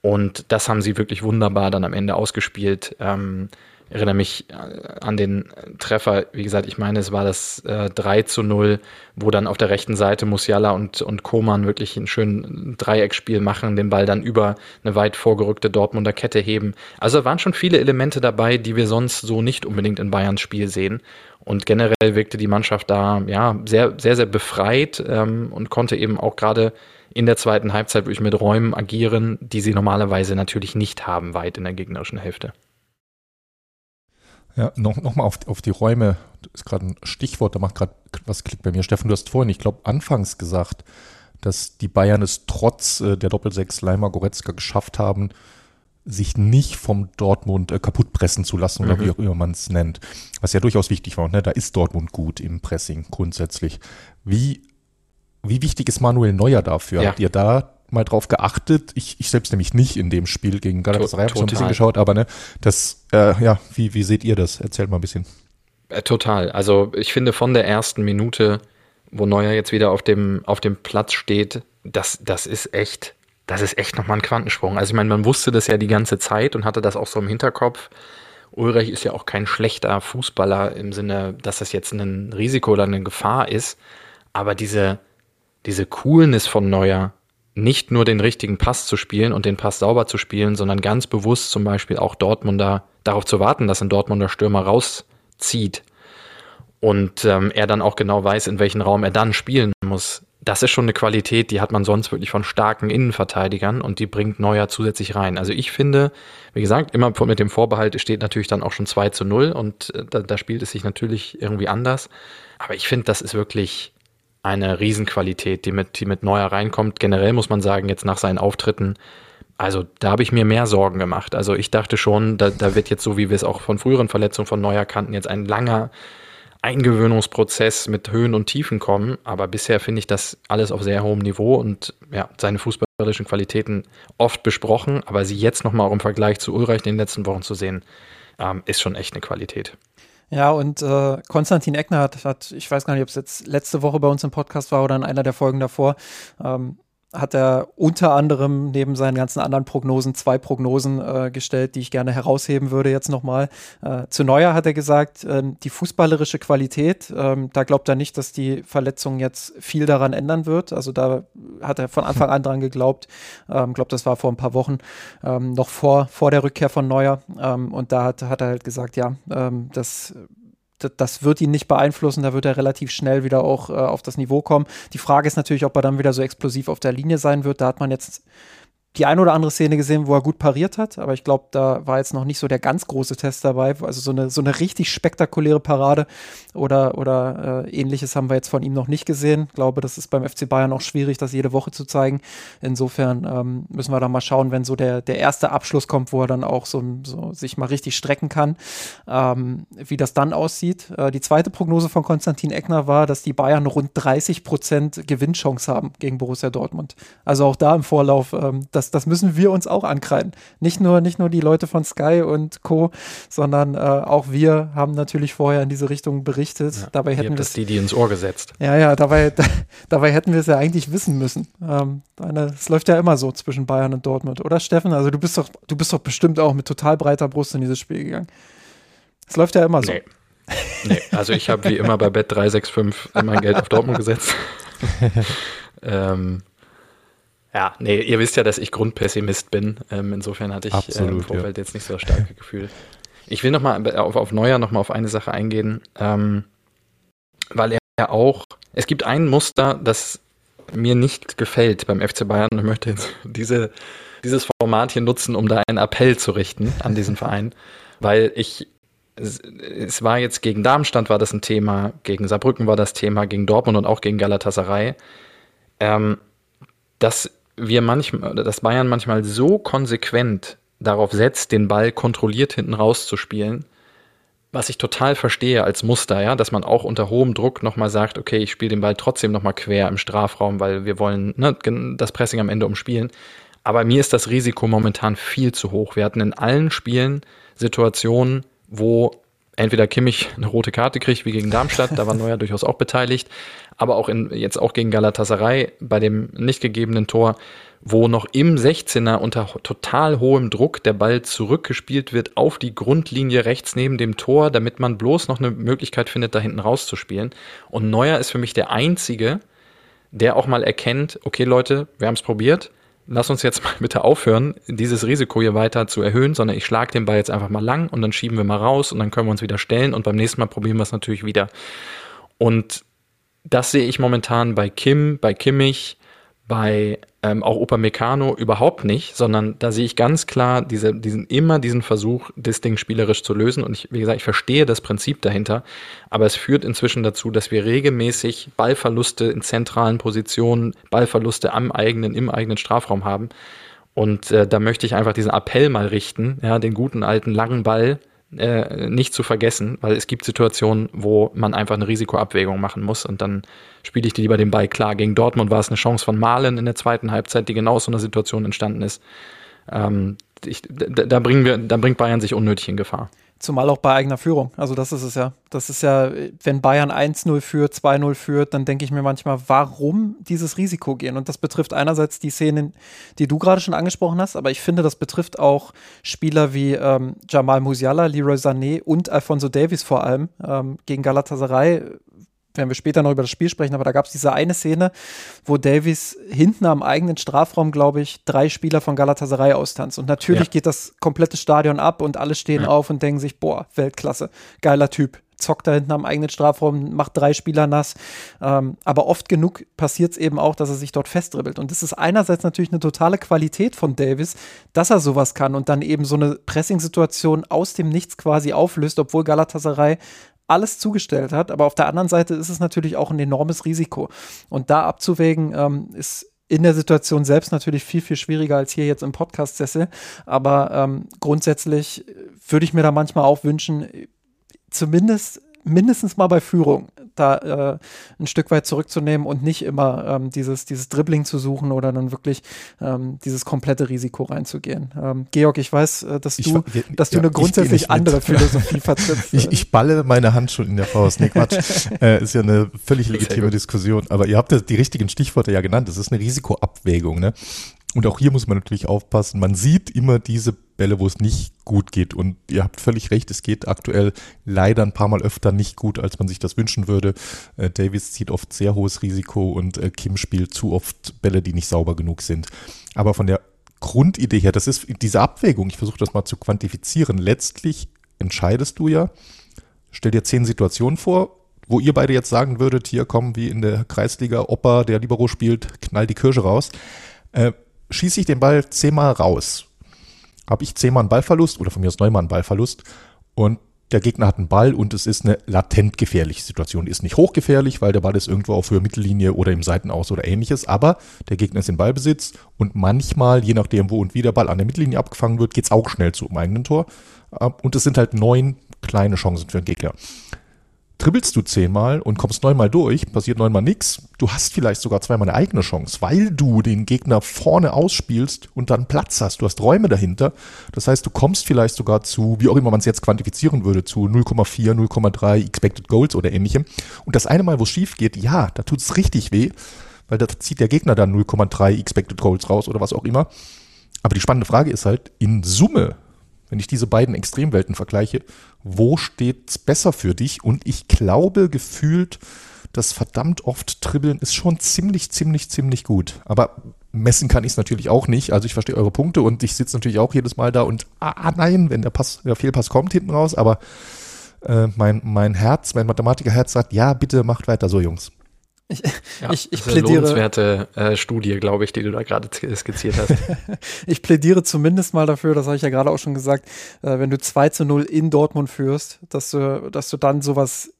Und das haben sie wirklich wunderbar dann am Ende ausgespielt. Ähm, erinnere mich äh, an den Treffer, wie gesagt, ich meine, es war das äh, 3 zu 0, wo dann auf der rechten Seite Musiala und, und Koman wirklich ein schönes Dreieckspiel machen, den Ball dann über eine weit vorgerückte Dortmunder Kette heben. Also waren schon viele Elemente dabei, die wir sonst so nicht unbedingt in Bayerns Spiel sehen. Und generell wirkte die Mannschaft da ja sehr, sehr, sehr befreit ähm, und konnte eben auch gerade in der zweiten Halbzeit wirklich mit Räumen agieren, die sie normalerweise natürlich nicht haben, weit in der gegnerischen Hälfte. Ja, noch, noch auf, auf die Räume, das ist gerade ein Stichwort, da macht gerade was Klick bei mir. Steffen, du hast vorhin, ich glaube, anfangs gesagt, dass die Bayern es trotz äh, der Doppelsechs Leimer Goretzka geschafft haben, sich nicht vom Dortmund äh, kaputtpressen zu lassen oder mhm. wie auch immer man es nennt. Was ja durchaus wichtig war. Ne? Da ist Dortmund gut im Pressing grundsätzlich. Wie wie wichtig ist Manuel Neuer dafür? Ja. Habt ihr da mal drauf geachtet? Ich, ich selbst nämlich nicht in dem Spiel gegen Galatasaray, habe so ein bisschen geschaut, aber ne, das, äh, ja, wie, wie seht ihr das? Erzählt mal ein bisschen. Äh, total. Also ich finde von der ersten Minute, wo Neuer jetzt wieder auf dem, auf dem Platz steht, das, das ist echt, das ist echt nochmal ein Quantensprung. Also ich meine, man wusste das ja die ganze Zeit und hatte das auch so im Hinterkopf. Ulreich ist ja auch kein schlechter Fußballer im Sinne, dass das jetzt ein Risiko oder eine Gefahr ist. Aber diese, diese Coolness von Neuer, nicht nur den richtigen Pass zu spielen und den Pass sauber zu spielen, sondern ganz bewusst zum Beispiel auch Dortmunder darauf zu warten, dass ein Dortmunder Stürmer rauszieht und ähm, er dann auch genau weiß, in welchen Raum er dann spielen muss. Das ist schon eine Qualität, die hat man sonst wirklich von starken Innenverteidigern und die bringt Neuer zusätzlich rein. Also ich finde, wie gesagt, immer mit dem Vorbehalt steht natürlich dann auch schon 2 zu 0 und äh, da, da spielt es sich natürlich irgendwie anders. Aber ich finde, das ist wirklich eine Riesenqualität, die mit, die mit Neuer reinkommt. Generell muss man sagen, jetzt nach seinen Auftritten, also da habe ich mir mehr Sorgen gemacht. Also ich dachte schon, da, da wird jetzt so, wie wir es auch von früheren Verletzungen von Neuer kannten, jetzt ein langer Eingewöhnungsprozess mit Höhen und Tiefen kommen. Aber bisher finde ich das alles auf sehr hohem Niveau und ja, seine fußballerischen Qualitäten oft besprochen. Aber sie jetzt nochmal auch im Vergleich zu Ulreich in den letzten Wochen zu sehen, ähm, ist schon echt eine Qualität. Ja, und äh, Konstantin Eckner hat, hat, ich weiß gar nicht, ob es jetzt letzte Woche bei uns im Podcast war oder in einer der Folgen davor, ähm, hat er unter anderem neben seinen ganzen anderen Prognosen zwei Prognosen äh, gestellt, die ich gerne herausheben würde jetzt nochmal. Äh, zu Neuer hat er gesagt, äh, die fußballerische Qualität, ähm, da glaubt er nicht, dass die Verletzung jetzt viel daran ändern wird. Also da hat er von Anfang an dran geglaubt. Ähm, glaube, das war vor ein paar Wochen, ähm, noch vor, vor der Rückkehr von Neuer. Ähm, und da hat, hat er halt gesagt, ja, ähm, das das wird ihn nicht beeinflussen, da wird er relativ schnell wieder auch äh, auf das Niveau kommen. Die Frage ist natürlich, ob er dann wieder so explosiv auf der Linie sein wird. Da hat man jetzt die eine oder andere Szene gesehen, wo er gut pariert hat, aber ich glaube, da war jetzt noch nicht so der ganz große Test dabei. Also so eine, so eine richtig spektakuläre Parade oder, oder äh, ähnliches haben wir jetzt von ihm noch nicht gesehen. Ich glaube, das ist beim FC Bayern auch schwierig, das jede Woche zu zeigen. Insofern ähm, müssen wir da mal schauen, wenn so der, der erste Abschluss kommt, wo er dann auch so, so sich mal richtig strecken kann, ähm, wie das dann aussieht. Äh, die zweite Prognose von Konstantin Eckner war, dass die Bayern rund 30 Prozent Gewinnchance haben gegen Borussia Dortmund. Also auch da im Vorlauf, ähm, das, das müssen wir uns auch ankreiden. Nicht nur, nicht nur die Leute von Sky und Co., sondern äh, auch wir haben natürlich vorher in diese Richtung berichtet. Ja, dabei hätten wir die, die ins Ohr gesetzt. Ja, ja, dabei, da, dabei hätten wir es ja eigentlich wissen müssen. Ähm, es läuft ja immer so zwischen Bayern und Dortmund, oder Steffen? Also du bist doch, du bist doch bestimmt auch mit total breiter Brust in dieses Spiel gegangen. Es läuft ja immer so. Nee. Nee, also ich habe wie immer bei Bet 365 mein Geld auf Dortmund gesetzt. ähm, ja, nee, ihr wisst ja, dass ich Grundpessimist bin. Ähm, insofern hatte ich Absolut, äh, im Vorfeld ja. jetzt nicht so das starke Gefühl. Ich will nochmal auf, auf Neuer nochmal auf eine Sache eingehen, ähm, weil er ja auch, es gibt ein Muster, das mir nicht gefällt beim FC Bayern und ich möchte jetzt diese, dieses Format hier nutzen, um da einen Appell zu richten an diesen Verein, weil ich es war jetzt gegen Darmstadt war das ein Thema, gegen Saarbrücken war das Thema, gegen Dortmund und auch gegen Galatasaray, ähm, dass wir manchmal, dass Bayern manchmal so konsequent darauf setzt, den Ball kontrolliert hinten rauszuspielen, was ich total verstehe als Muster, ja, dass man auch unter hohem Druck nochmal sagt, okay, ich spiele den Ball trotzdem nochmal quer im Strafraum, weil wir wollen ne, das Pressing am Ende umspielen. Aber mir ist das Risiko momentan viel zu hoch. Wir hatten in allen Spielen Situationen, wo entweder Kimmich eine rote Karte kriegt, wie gegen Darmstadt, da war Neuer durchaus auch beteiligt, aber auch in, jetzt auch gegen Galatasaray bei dem nicht gegebenen Tor, wo noch im 16er unter total hohem Druck der Ball zurückgespielt wird auf die Grundlinie rechts neben dem Tor, damit man bloß noch eine Möglichkeit findet, da hinten rauszuspielen. Und Neuer ist für mich der Einzige, der auch mal erkennt, okay Leute, wir haben es probiert, lass uns jetzt mal bitte aufhören, dieses Risiko hier weiter zu erhöhen, sondern ich schlage den Ball jetzt einfach mal lang und dann schieben wir mal raus und dann können wir uns wieder stellen und beim nächsten Mal probieren wir es natürlich wieder. Und das sehe ich momentan bei Kim, bei Kimmich, bei ähm, auch Opa Meccano überhaupt nicht, sondern da sehe ich ganz klar diese, diesen, immer diesen Versuch, das Ding spielerisch zu lösen. Und ich, wie gesagt, ich verstehe das Prinzip dahinter, aber es führt inzwischen dazu, dass wir regelmäßig Ballverluste in zentralen Positionen, Ballverluste am eigenen, im eigenen Strafraum haben. Und äh, da möchte ich einfach diesen Appell mal richten, ja, den guten alten langen Ball äh, nicht zu vergessen, weil es gibt Situationen, wo man einfach eine Risikoabwägung machen muss und dann spiele ich die lieber den Ball klar. Gegen Dortmund war es eine Chance von Malen in der zweiten Halbzeit, die genau aus so einer Situation entstanden ist. Ähm, ich, da, da, bringen wir, da bringt Bayern sich unnötig in Gefahr. Zumal auch bei eigener Führung. Also das ist es ja. Das ist ja, wenn Bayern 1-0 führt, 2-0 führt, dann denke ich mir manchmal, warum dieses Risiko gehen? Und das betrifft einerseits die Szenen, die du gerade schon angesprochen hast, aber ich finde, das betrifft auch Spieler wie ähm, Jamal Musiala, Leroy Sané und Alfonso Davies vor allem. Ähm, gegen Galatasaray werden wir später noch über das Spiel sprechen, aber da gab es diese eine Szene, wo Davies hinten am eigenen Strafraum, glaube ich, drei Spieler von Galatasaray austanzt. Und natürlich ja. geht das komplette Stadion ab und alle stehen ja. auf und denken sich, boah, Weltklasse, geiler Typ. Zockt da hinten am eigenen Strafraum, macht drei Spieler nass. Ähm, aber oft genug passiert es eben auch, dass er sich dort festdribbelt. Und das ist einerseits natürlich eine totale Qualität von Davis, dass er sowas kann und dann eben so eine Pressing-Situation aus dem Nichts quasi auflöst, obwohl Galatasaray alles zugestellt hat. Aber auf der anderen Seite ist es natürlich auch ein enormes Risiko. Und da abzuwägen, ähm, ist in der Situation selbst natürlich viel, viel schwieriger als hier jetzt im Podcast-Sessel. Aber ähm, grundsätzlich würde ich mir da manchmal auch wünschen, zumindest mindestens mal bei Führung da äh, ein Stück weit zurückzunehmen und nicht immer ähm, dieses, dieses Dribbling zu suchen oder dann wirklich ähm, dieses komplette Risiko reinzugehen. Ähm, Georg, ich weiß, äh, dass du, ich, dass du ja, eine grundsätzlich andere Philosophie vertrittst. ich, ich balle meine Hand schon in der Faust. Nee, Quatsch. äh, ist ja eine völlig legitime Diskussion. Aber ihr habt die richtigen Stichworte ja genannt. Das ist eine Risikoabwägung. Ne? Und auch hier muss man natürlich aufpassen. Man sieht immer diese Bälle, wo es nicht gut geht. Und ihr habt völlig recht, es geht aktuell leider ein paar Mal öfter nicht gut, als man sich das wünschen würde. Äh, Davis zieht oft sehr hohes Risiko und äh, Kim spielt zu oft Bälle, die nicht sauber genug sind. Aber von der Grundidee her, das ist diese Abwägung, ich versuche das mal zu quantifizieren. Letztlich entscheidest du ja, stell dir zehn Situationen vor, wo ihr beide jetzt sagen würdet, hier kommen wie in der Kreisliga, Opa, der Libero spielt, knall die Kirsche raus. Äh, schieße ich den Ball zehnmal raus. Habe ich zehnmal einen Ballverlust oder von mir aus neunmal einen Ballverlust und der Gegner hat einen Ball und es ist eine latent gefährliche Situation. Ist nicht hochgefährlich, weil der Ball ist irgendwo auf Höhe Mittellinie oder im Seitenaus oder ähnliches, aber der Gegner ist in Ballbesitz und manchmal, je nachdem wo und wie der Ball an der Mittellinie abgefangen wird, geht es auch schnell zu einem eigenen Tor. Und es sind halt neun kleine Chancen für den Gegner dribbelst du zehnmal und kommst neunmal durch, passiert neunmal nichts. Du hast vielleicht sogar zweimal eine eigene Chance, weil du den Gegner vorne ausspielst und dann Platz hast. Du hast Räume dahinter. Das heißt, du kommst vielleicht sogar zu, wie auch immer man es jetzt quantifizieren würde, zu 0,4, 0,3 Expected Goals oder ähnlichem. Und das eine Mal, wo es schief geht, ja, da tut es richtig weh, weil da zieht der Gegner dann 0,3 Expected Goals raus oder was auch immer. Aber die spannende Frage ist halt, in Summe wenn ich diese beiden Extremwelten vergleiche, wo steht's besser für dich? Und ich glaube gefühlt, das verdammt oft Dribbeln ist schon ziemlich, ziemlich, ziemlich gut. Aber messen kann ich es natürlich auch nicht. Also ich verstehe eure Punkte und ich sitze natürlich auch jedes Mal da und ah nein, wenn der Pass, der Fehlpass kommt hinten raus, aber äh, mein, mein Herz, mein Mathematikerherz sagt, ja, bitte macht weiter so, Jungs. Ich, ja, ich, ich plädiere. Eine lohnenswerte äh, Studie, glaube ich, die du da gerade skizziert hast. ich plädiere zumindest mal dafür, das habe ich ja gerade auch schon gesagt, äh, wenn du 2 zu 0 in Dortmund führst, dass du, dass du dann sowas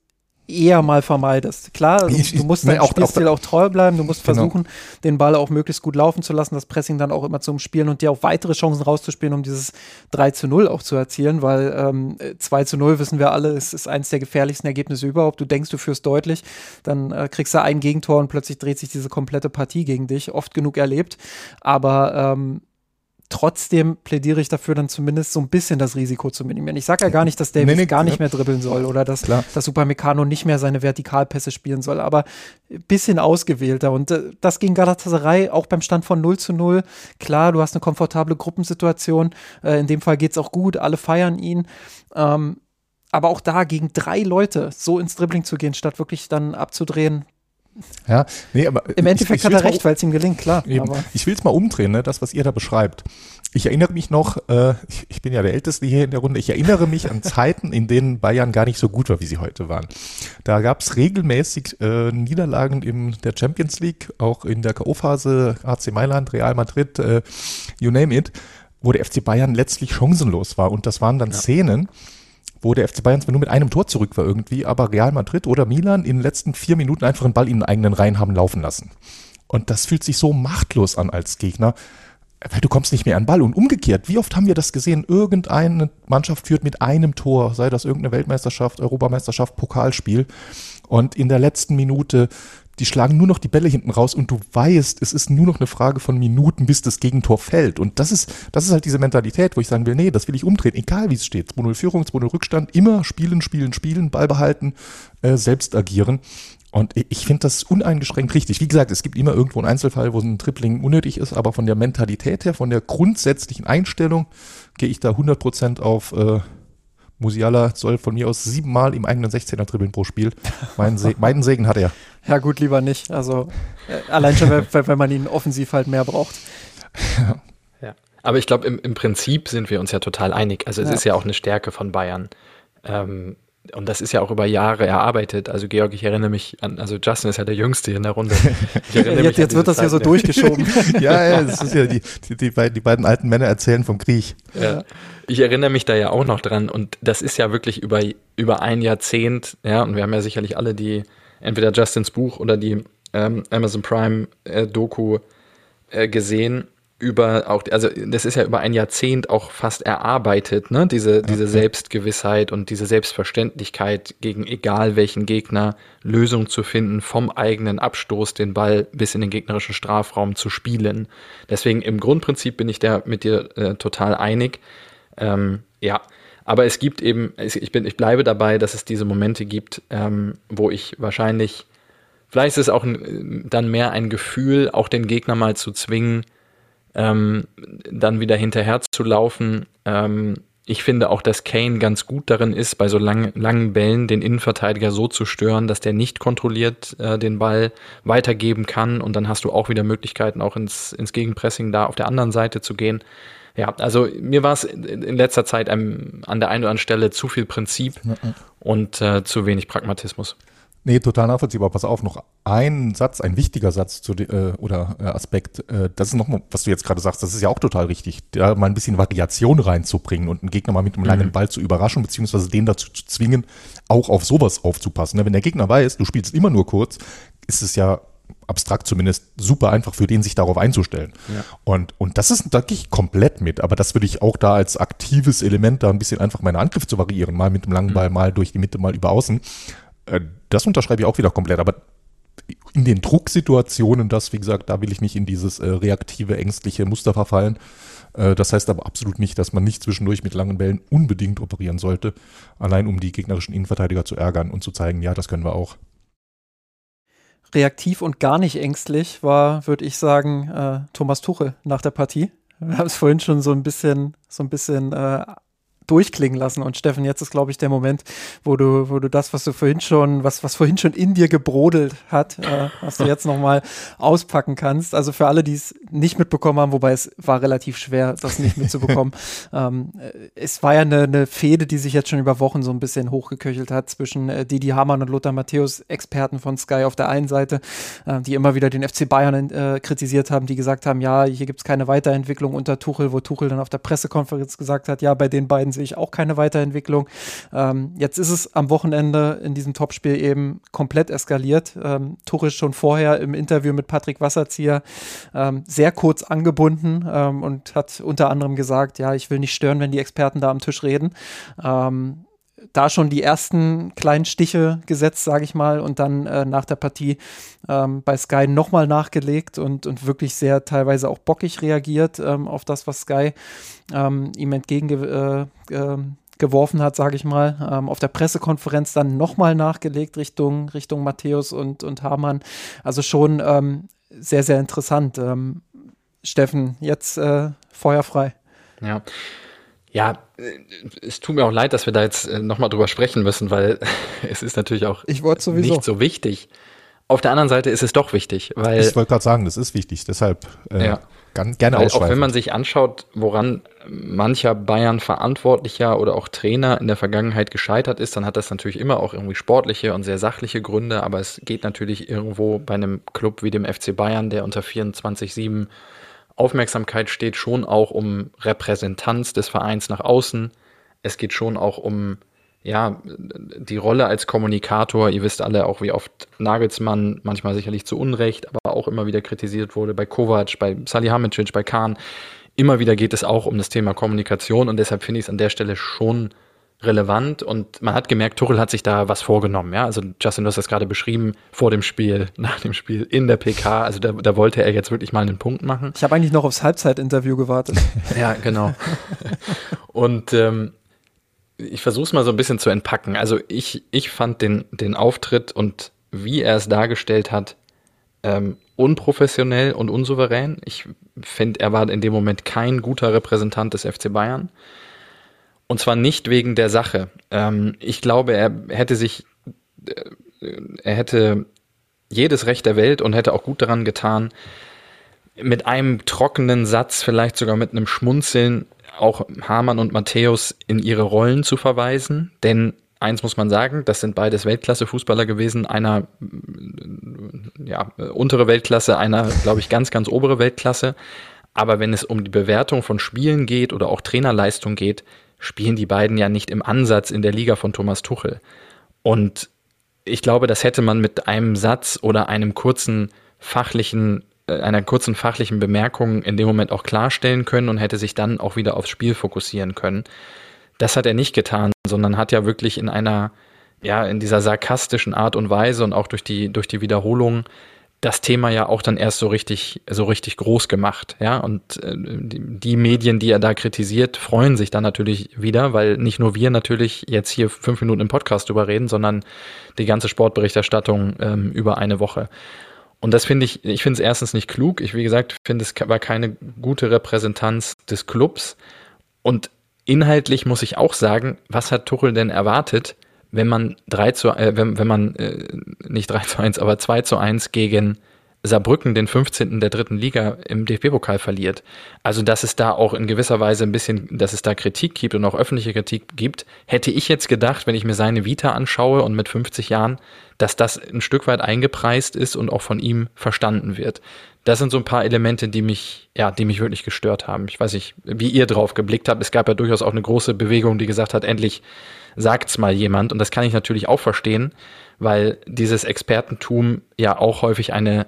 eher mal vermeidest. Klar, ich, du musst deinem auch, Spielstil auch, auch, treu bleiben, du musst genau. versuchen, den Ball auch möglichst gut laufen zu lassen, das Pressing dann auch immer zu umspielen und dir auch weitere Chancen rauszuspielen, um dieses 3 zu 0 auch zu erzielen, weil ähm, 2 zu 0 wissen wir alle, ist, ist eines der gefährlichsten Ergebnisse überhaupt. Du denkst, du führst deutlich, dann äh, kriegst du ein Gegentor und plötzlich dreht sich diese komplette Partie gegen dich. Oft genug erlebt. Aber ähm, trotzdem plädiere ich dafür, dann zumindest so ein bisschen das Risiko zu minimieren. Ich sage ja gar nicht, dass Davis nee, nee, gar nicht mehr dribbeln soll oder dass, dass Supermecano nicht mehr seine Vertikalpässe spielen soll, aber ein bisschen ausgewählter. Und äh, das ging Galatasaray auch beim Stand von 0 zu 0. Klar, du hast eine komfortable Gruppensituation. Äh, in dem Fall geht es auch gut, alle feiern ihn. Ähm, aber auch da gegen drei Leute so ins Dribbling zu gehen, statt wirklich dann abzudrehen, ja, nee, aber Im Endeffekt ich, ich hat er recht, weil es ihm gelingt, klar. Eben. Ich will es mal umdrehen, ne, das, was ihr da beschreibt. Ich erinnere mich noch, äh, ich, ich, bin ja der Älteste hier in der Runde, ich erinnere mich an Zeiten, in denen Bayern gar nicht so gut war, wie sie heute waren. Da gab es regelmäßig äh, Niederlagen in der Champions League, auch in der K.O.-Phase, AC Mailand, Real Madrid, äh, you name it, wo der FC Bayern letztlich chancenlos war. Und das waren dann ja. Szenen, wo der FC Bayern zwar nur mit einem Tor zurück war irgendwie, aber Real Madrid oder Milan in den letzten vier Minuten einfach einen Ball in den eigenen Reihen haben laufen lassen. Und das fühlt sich so machtlos an als Gegner, weil du kommst nicht mehr an den Ball. Und umgekehrt, wie oft haben wir das gesehen? Irgendeine Mannschaft führt mit einem Tor, sei das irgendeine Weltmeisterschaft, Europameisterschaft, Pokalspiel. Und in der letzten Minute die schlagen nur noch die Bälle hinten raus und du weißt, es ist nur noch eine Frage von Minuten, bis das Gegentor fällt. Und das ist, das ist halt diese Mentalität, wo ich sagen will, nee, das will ich umdrehen, egal wie es steht. 2-0 Führung, 2-0 Rückstand, immer spielen, spielen, spielen, Ball behalten, äh, selbst agieren. Und ich finde das uneingeschränkt richtig. Wie gesagt, es gibt immer irgendwo einen Einzelfall, wo ein Tripling unnötig ist, aber von der Mentalität her, von der grundsätzlichen Einstellung gehe ich da 100% auf äh, Musiala soll von mir aus siebenmal im eigenen 16er dribbeln pro Spiel. Meinen, Se meinen Segen hat er. Ja, gut, lieber nicht. Also äh, allein schon, wenn, wenn man ihn offensiv halt mehr braucht. Ja. Aber ich glaube, im, im Prinzip sind wir uns ja total einig. Also es ja. ist ja auch eine Stärke von Bayern. Ähm, und das ist ja auch über Jahre erarbeitet. Also Georg, ich erinnere mich an, also Justin ist ja der Jüngste in der Runde. jetzt, jetzt wird das ja so durchgeschoben. ja, ja, das ist ja die, die, die, beiden, die beiden alten Männer erzählen vom Krieg. Ja. Ich erinnere mich da ja auch noch dran und das ist ja wirklich über, über ein Jahrzehnt, ja, und wir haben ja sicherlich alle die, entweder Justins Buch oder die ähm, Amazon Prime äh, Doku äh, gesehen über auch, also das ist ja über ein Jahrzehnt auch fast erarbeitet, ne? Diese, diese Selbstgewissheit und diese Selbstverständlichkeit gegen egal welchen Gegner Lösung zu finden, vom eigenen Abstoß den Ball bis in den gegnerischen Strafraum zu spielen. Deswegen im Grundprinzip bin ich da mit dir äh, total einig. Ähm, ja, aber es gibt eben, ich bin, ich bleibe dabei, dass es diese Momente gibt, ähm, wo ich wahrscheinlich, vielleicht ist es auch dann mehr ein Gefühl, auch den Gegner mal zu zwingen, ähm, dann wieder hinterher zu laufen. Ähm, ich finde auch, dass Kane ganz gut darin ist, bei so lang, langen Bällen den Innenverteidiger so zu stören, dass der nicht kontrolliert äh, den Ball weitergeben kann. Und dann hast du auch wieder Möglichkeiten, auch ins, ins Gegenpressing da auf der anderen Seite zu gehen. Ja, also mir war es in letzter Zeit an der einen oder anderen Stelle zu viel Prinzip und äh, zu wenig Pragmatismus. Nee, total nachvollziehbar. Pass auf, noch ein Satz, ein wichtiger Satz zu äh, oder äh, Aspekt. Äh, das ist nochmal, was du jetzt gerade sagst, das ist ja auch total richtig, da mal ein bisschen Variation reinzubringen und einen Gegner mal mit einem langen mhm. Ball zu überraschen, beziehungsweise den dazu zu zwingen, auch auf sowas aufzupassen. Ne, wenn der Gegner weiß, du spielst immer nur kurz, ist es ja abstrakt zumindest super einfach für den, sich darauf einzustellen. Ja. Und, und das ist, da gehe ich komplett mit, aber das würde ich auch da als aktives Element da ein bisschen einfach meine Angriff zu variieren, mal mit dem langen mhm. Ball, mal durch die Mitte, mal über außen. Äh, das unterschreibe ich auch wieder komplett, aber in den Drucksituationen, das, wie gesagt, da will ich nicht in dieses äh, reaktive, ängstliche Muster verfallen. Äh, das heißt aber absolut nicht, dass man nicht zwischendurch mit langen Bällen unbedingt operieren sollte, allein um die gegnerischen Innenverteidiger zu ärgern und zu zeigen, ja, das können wir auch. Reaktiv und gar nicht ängstlich war, würde ich sagen, äh, Thomas Tuchel nach der Partie. Wir haben es vorhin schon so ein bisschen, so ein bisschen äh, durchklingen lassen. Und Steffen, jetzt ist, glaube ich, der Moment, wo du, wo du das, was du vorhin schon, was, was vorhin schon in dir gebrodelt hat, äh, was du jetzt nochmal auspacken kannst. Also für alle, die es nicht mitbekommen haben, wobei es war relativ schwer, das nicht mitzubekommen. ähm, äh, es war ja eine, eine Fehde, die sich jetzt schon über Wochen so ein bisschen hochgeköchelt hat zwischen äh, Didi Hamann und Lothar Matthäus, Experten von Sky auf der einen Seite, äh, die immer wieder den FC Bayern äh, kritisiert haben, die gesagt haben, ja, hier gibt es keine Weiterentwicklung unter Tuchel, wo Tuchel dann auf der Pressekonferenz gesagt hat, ja, bei den beiden sehe ich auch keine Weiterentwicklung. Ähm, jetzt ist es am Wochenende in diesem Topspiel eben komplett eskaliert. Ähm, Tuchel schon vorher im Interview mit Patrick Wasserzieher ähm, sehr kurz angebunden ähm, und hat unter anderem gesagt, ja, ich will nicht stören, wenn die Experten da am Tisch reden. Ähm, da schon die ersten kleinen Stiche gesetzt, sage ich mal, und dann äh, nach der Partie ähm, bei Sky nochmal nachgelegt und, und wirklich sehr teilweise auch bockig reagiert ähm, auf das, was Sky ähm, ihm entgegengeworfen äh, äh, hat, sage ich mal. Ähm, auf der Pressekonferenz dann nochmal nachgelegt Richtung, Richtung Matthäus und, und Hamann. Also schon ähm, sehr, sehr interessant. Ähm, Steffen, jetzt äh, feuerfrei. Ja. Ja, es tut mir auch leid, dass wir da jetzt äh, nochmal drüber sprechen müssen, weil es ist natürlich auch nicht so wichtig. Auf der anderen Seite ist es doch wichtig, weil. Ich wollte gerade sagen, das ist wichtig, deshalb äh, ja. gerne weil Auch wenn man sich anschaut, woran mancher Bayern-Verantwortlicher oder auch Trainer in der Vergangenheit gescheitert ist, dann hat das natürlich immer auch irgendwie sportliche und sehr sachliche Gründe, aber es geht natürlich irgendwo bei einem Club wie dem FC Bayern, der unter 24-7 Aufmerksamkeit steht schon auch um Repräsentanz des Vereins nach außen. Es geht schon auch um ja, die Rolle als Kommunikator. Ihr wisst alle auch, wie oft Nagelsmann manchmal sicherlich zu Unrecht, aber auch immer wieder kritisiert wurde bei Kovac, bei Salihamidzic, bei Kahn. Immer wieder geht es auch um das Thema Kommunikation und deshalb finde ich es an der Stelle schon relevant und man hat gemerkt, Tuchel hat sich da was vorgenommen. Ja, also Justin, du hast das gerade beschrieben, vor dem Spiel, nach dem Spiel, in der PK. Also da, da wollte er jetzt wirklich mal einen Punkt machen. Ich habe eigentlich noch aufs Halbzeitinterview gewartet. ja, genau. und ähm, ich versuche es mal so ein bisschen zu entpacken. Also ich, ich fand den, den Auftritt und wie er es dargestellt hat, ähm, unprofessionell und unsouverän. Ich finde, er war in dem Moment kein guter Repräsentant des FC Bayern. Und zwar nicht wegen der Sache. Ähm, ich glaube, er hätte sich, äh, er hätte jedes Recht der Welt und hätte auch gut daran getan, mit einem trockenen Satz, vielleicht sogar mit einem Schmunzeln, auch Hamann und Matthäus in ihre Rollen zu verweisen. Denn eins muss man sagen, das sind beides Weltklasse-Fußballer gewesen. Einer, ja, untere Weltklasse, einer, glaube ich, ganz, ganz obere Weltklasse. Aber wenn es um die Bewertung von Spielen geht oder auch Trainerleistung geht, spielen die beiden ja nicht im Ansatz in der Liga von Thomas Tuchel. Und ich glaube, das hätte man mit einem Satz oder einem kurzen fachlichen, äh, einer kurzen fachlichen Bemerkung in dem Moment auch klarstellen können und hätte sich dann auch wieder aufs Spiel fokussieren können. Das hat er nicht getan, sondern hat ja wirklich in einer, ja, in dieser sarkastischen Art und Weise und auch durch die, durch die Wiederholung das Thema ja auch dann erst so richtig, so richtig groß gemacht, ja. Und äh, die, die, Medien, die er da kritisiert, freuen sich dann natürlich wieder, weil nicht nur wir natürlich jetzt hier fünf Minuten im Podcast drüber reden, sondern die ganze Sportberichterstattung ähm, über eine Woche. Und das finde ich, ich finde es erstens nicht klug. Ich, wie gesagt, finde es war keine gute Repräsentanz des Clubs. Und inhaltlich muss ich auch sagen, was hat Tuchel denn erwartet? Wenn man 3 zu, äh, wenn, wenn man äh, nicht 3 zu 1, aber 2 zu 1 gegen Saarbrücken den 15. der dritten Liga im DFB-Pokal verliert. Also, dass es da auch in gewisser Weise ein bisschen, dass es da Kritik gibt und auch öffentliche Kritik gibt, hätte ich jetzt gedacht, wenn ich mir seine Vita anschaue und mit 50 Jahren, dass das ein Stück weit eingepreist ist und auch von ihm verstanden wird. Das sind so ein paar Elemente, die mich, ja, die mich wirklich gestört haben. Ich weiß nicht, wie ihr drauf geblickt habt. Es gab ja durchaus auch eine große Bewegung, die gesagt hat, endlich sagt's mal jemand. Und das kann ich natürlich auch verstehen, weil dieses Expertentum ja auch häufig eine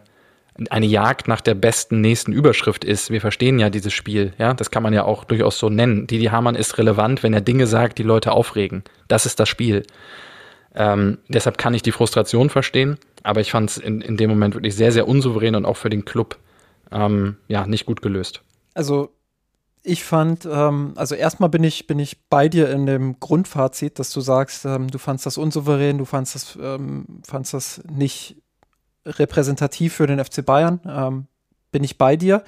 eine Jagd nach der besten nächsten Überschrift ist. Wir verstehen ja dieses Spiel, ja, das kann man ja auch durchaus so nennen. Didi Hamann ist relevant, wenn er Dinge sagt, die Leute aufregen. Das ist das Spiel. Ähm, deshalb kann ich die Frustration verstehen, aber ich fand es in, in dem Moment wirklich sehr, sehr unsouverän und auch für den Club ähm, ja nicht gut gelöst. Also ich fand, ähm, also erstmal bin ich, bin ich bei dir in dem Grundfazit, dass du sagst, ähm, du fandst das unsouverän, du fandst das, ähm, fandst das nicht repräsentativ für den FC Bayern. Ähm, bin ich bei dir.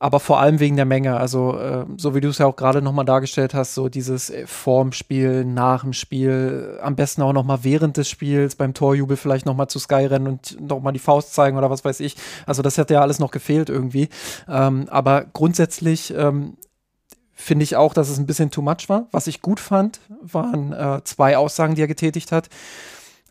Aber vor allem wegen der Menge. Also, äh, so wie du es ja auch gerade nochmal dargestellt hast, so dieses äh, vorm Spiel, nach dem Spiel, am besten auch nochmal während des Spiels, beim Torjubel vielleicht nochmal zu Sky rennen und nochmal die Faust zeigen oder was weiß ich. Also, das hätte ja alles noch gefehlt irgendwie. Ähm, aber grundsätzlich ähm, finde ich auch, dass es ein bisschen too much war. Was ich gut fand, waren äh, zwei Aussagen, die er getätigt hat.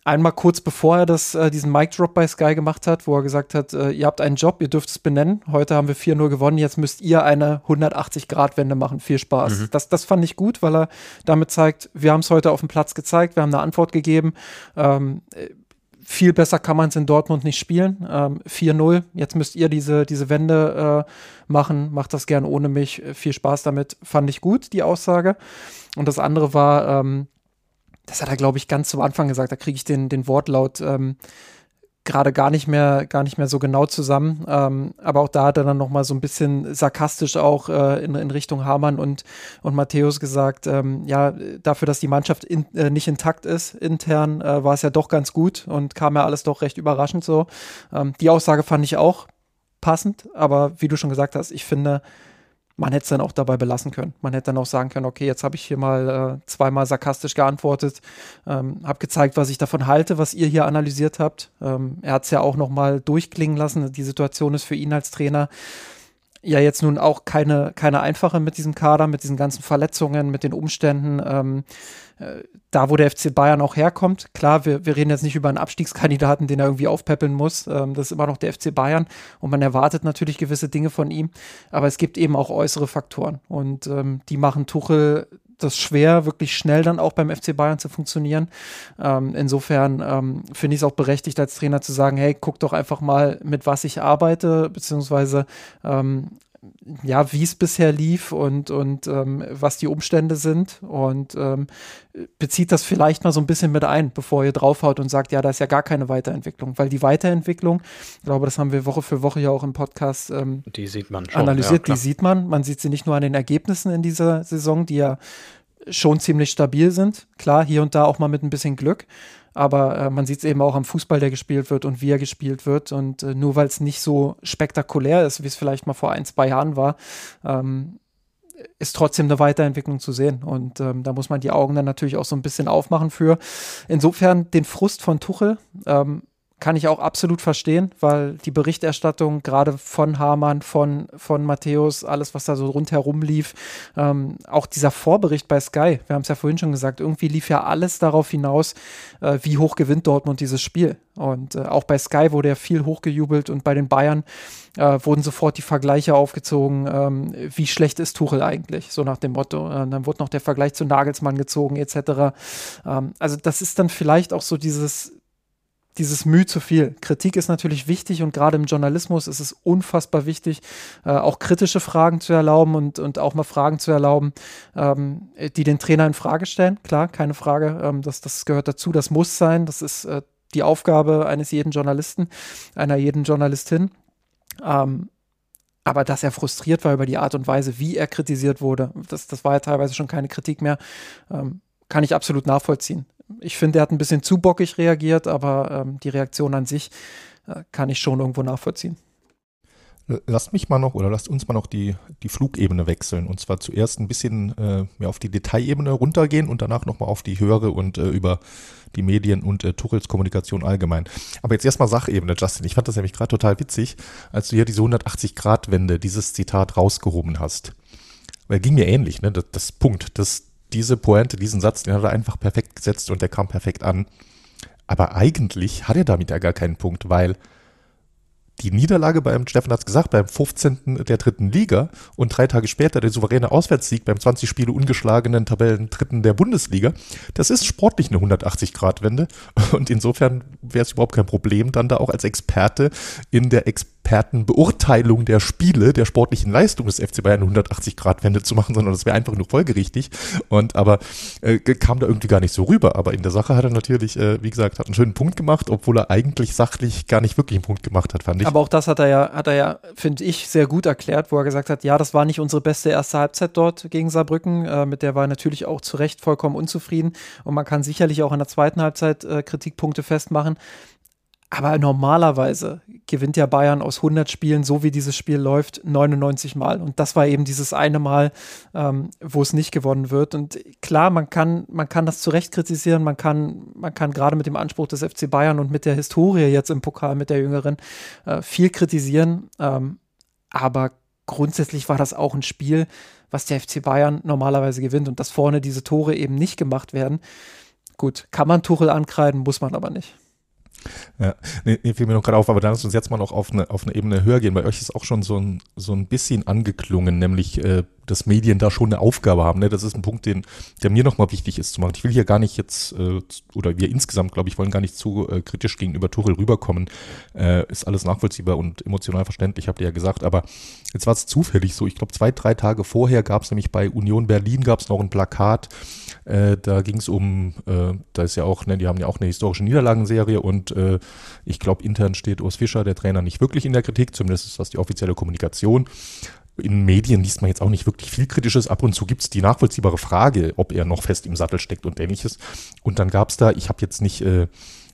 Einmal kurz bevor er das, äh, diesen Mic Drop bei Sky gemacht hat, wo er gesagt hat, äh, ihr habt einen Job, ihr dürft es benennen. Heute haben wir 4-0 gewonnen, jetzt müsst ihr eine 180-Grad-Wende machen. Viel Spaß. Mhm. Das, das fand ich gut, weil er damit zeigt, wir haben es heute auf dem Platz gezeigt, wir haben eine Antwort gegeben. Ähm, viel besser kann man es in Dortmund nicht spielen. Ähm, 4-0, jetzt müsst ihr diese, diese Wende äh, machen, macht das gern ohne mich. Viel Spaß damit, fand ich gut, die Aussage. Und das andere war, ähm, das hat er, glaube ich, ganz zum Anfang gesagt, da kriege ich den, den Wortlaut ähm, gerade gar nicht mehr, gar nicht mehr so genau zusammen. Ähm, aber auch da hat er dann nochmal so ein bisschen sarkastisch auch äh, in, in Richtung Hamann und, und Matthäus gesagt, ähm, ja, dafür, dass die Mannschaft in, äh, nicht intakt ist, intern, äh, war es ja doch ganz gut und kam ja alles doch recht überraschend so. Ähm, die Aussage fand ich auch passend, aber wie du schon gesagt hast, ich finde, man hätte es dann auch dabei belassen können. Man hätte dann auch sagen können, okay, jetzt habe ich hier mal äh, zweimal sarkastisch geantwortet, ähm, habe gezeigt, was ich davon halte, was ihr hier analysiert habt. Ähm, er hat es ja auch noch mal durchklingen lassen. Die Situation ist für ihn als Trainer ja jetzt nun auch keine, keine einfache mit diesem Kader, mit diesen ganzen Verletzungen, mit den Umständen. Ähm, äh, da, wo der FC Bayern auch herkommt, klar, wir, wir reden jetzt nicht über einen Abstiegskandidaten, den er irgendwie aufpäppeln muss. Ähm, das ist immer noch der FC Bayern und man erwartet natürlich gewisse Dinge von ihm. Aber es gibt eben auch äußere Faktoren und ähm, die machen Tuchel das schwer, wirklich schnell dann auch beim FC Bayern zu funktionieren. Ähm, insofern ähm, finde ich es auch berechtigt, als Trainer zu sagen, hey, guck doch einfach mal, mit was ich arbeite, beziehungsweise ähm, ja, wie es bisher lief und, und ähm, was die Umstände sind. Und ähm, bezieht das vielleicht mal so ein bisschen mit ein, bevor ihr draufhaut und sagt, ja, da ist ja gar keine Weiterentwicklung, weil die Weiterentwicklung, ich glaube, das haben wir Woche für Woche ja auch im Podcast ähm, die sieht man schon, analysiert, ja, die sieht man. Man sieht sie nicht nur an den Ergebnissen in dieser Saison, die ja schon ziemlich stabil sind. Klar, hier und da auch mal mit ein bisschen Glück. Aber äh, man sieht es eben auch am Fußball, der gespielt wird und wie er gespielt wird. Und äh, nur weil es nicht so spektakulär ist, wie es vielleicht mal vor ein, zwei Jahren war, ähm, ist trotzdem eine Weiterentwicklung zu sehen. Und ähm, da muss man die Augen dann natürlich auch so ein bisschen aufmachen für. Insofern den Frust von Tuchel. Ähm, kann ich auch absolut verstehen, weil die Berichterstattung gerade von Hamann, von, von Matthäus, alles, was da so rundherum lief, ähm, auch dieser Vorbericht bei Sky, wir haben es ja vorhin schon gesagt, irgendwie lief ja alles darauf hinaus, äh, wie hoch gewinnt Dortmund dieses Spiel. Und äh, auch bei Sky wurde ja viel hochgejubelt und bei den Bayern äh, wurden sofort die Vergleiche aufgezogen, ähm, wie schlecht ist Tuchel eigentlich, so nach dem Motto. Äh, dann wurde noch der Vergleich zu Nagelsmann gezogen, etc. Ähm, also das ist dann vielleicht auch so dieses dieses Mühe zu viel. Kritik ist natürlich wichtig und gerade im Journalismus ist es unfassbar wichtig, äh, auch kritische Fragen zu erlauben und, und auch mal Fragen zu erlauben, ähm, die den Trainer in Frage stellen. Klar, keine Frage, ähm, das, das gehört dazu, das muss sein, das ist äh, die Aufgabe eines jeden Journalisten, einer jeden Journalistin. Ähm, aber dass er frustriert war über die Art und Weise, wie er kritisiert wurde, das, das war ja teilweise schon keine Kritik mehr, ähm, kann ich absolut nachvollziehen ich finde, er hat ein bisschen zu bockig reagiert, aber ähm, die Reaktion an sich äh, kann ich schon irgendwo nachvollziehen. Lasst mich mal noch oder lasst uns mal noch die, die Flugebene wechseln. Und zwar zuerst ein bisschen äh, mehr auf die Detailebene runtergehen und danach nochmal auf die höhere und äh, über die Medien und äh, Tuchels Kommunikation allgemein. Aber jetzt erstmal Sachebene, Justin. Ich fand das nämlich gerade total witzig, als du hier diese 180-Grad-Wende, dieses Zitat rausgehoben hast. Weil ging mir ähnlich, ne? Das, das Punkt, das, diese Pointe, diesen Satz, den hat er einfach perfekt gesetzt und der kam perfekt an. Aber eigentlich hat er damit ja gar keinen Punkt, weil die Niederlage beim, Steffen hat es gesagt, beim 15. der dritten Liga und drei Tage später der souveräne Auswärtssieg beim 20 Spiele ungeschlagenen Tabellen dritten der Bundesliga, das ist sportlich eine 180-Grad-Wende und insofern wäre es überhaupt kein Problem, dann da auch als Experte in der Experten Expertenbeurteilung der Spiele, der sportlichen Leistung des FC Bayern 180-Grad-Wende zu machen, sondern das wäre einfach nur folgerichtig. Und aber äh, kam da irgendwie gar nicht so rüber. Aber in der Sache hat er natürlich, äh, wie gesagt, hat einen schönen Punkt gemacht, obwohl er eigentlich sachlich gar nicht wirklich einen Punkt gemacht hat, fand ich. Aber auch das hat er ja, hat er ja, finde ich, sehr gut erklärt, wo er gesagt hat, ja, das war nicht unsere beste erste Halbzeit dort gegen Saarbrücken. Äh, mit der war er natürlich auch zu Recht vollkommen unzufrieden. Und man kann sicherlich auch in der zweiten Halbzeit äh, Kritikpunkte festmachen. Aber normalerweise gewinnt ja Bayern aus 100 Spielen, so wie dieses Spiel läuft, 99 Mal. Und das war eben dieses eine Mal, ähm, wo es nicht gewonnen wird. Und klar, man kann, man kann das zu Recht kritisieren. Man kann, man kann gerade mit dem Anspruch des FC Bayern und mit der Historie jetzt im Pokal mit der Jüngeren äh, viel kritisieren. Ähm, aber grundsätzlich war das auch ein Spiel, was der FC Bayern normalerweise gewinnt und dass vorne diese Tore eben nicht gemacht werden. Gut, kann man Tuchel ankreiden, muss man aber nicht. Ja, nee, nee, fiel mir noch gerade auf, aber dann lass uns jetzt mal noch auf eine, auf eine Ebene höher gehen. Bei euch ist auch schon so ein, so ein bisschen angeklungen, nämlich, äh, dass Medien da schon eine Aufgabe haben. Ne? Das ist ein Punkt, den, der mir nochmal wichtig ist zu machen. Ich will hier gar nicht jetzt, äh, oder wir insgesamt, glaube ich, wollen gar nicht zu äh, kritisch gegenüber Tuchel rüberkommen. Äh, ist alles nachvollziehbar und emotional verständlich, habt ihr ja gesagt. Aber jetzt war es zufällig so. Ich glaube, zwei, drei Tage vorher gab es nämlich bei Union Berlin gab es noch ein Plakat, äh, da ging es um, äh, da ist ja auch, ne, die haben ja auch eine historische Niederlagenserie und äh, ich glaube, intern steht Urs Fischer, der Trainer, nicht wirklich in der Kritik, zumindest ist das die offizielle Kommunikation. In Medien liest man jetzt auch nicht wirklich viel Kritisches. Ab und zu gibt es die nachvollziehbare Frage, ob er noch fest im Sattel steckt und ähnliches. Und dann gab es da, ich habe jetzt nicht äh,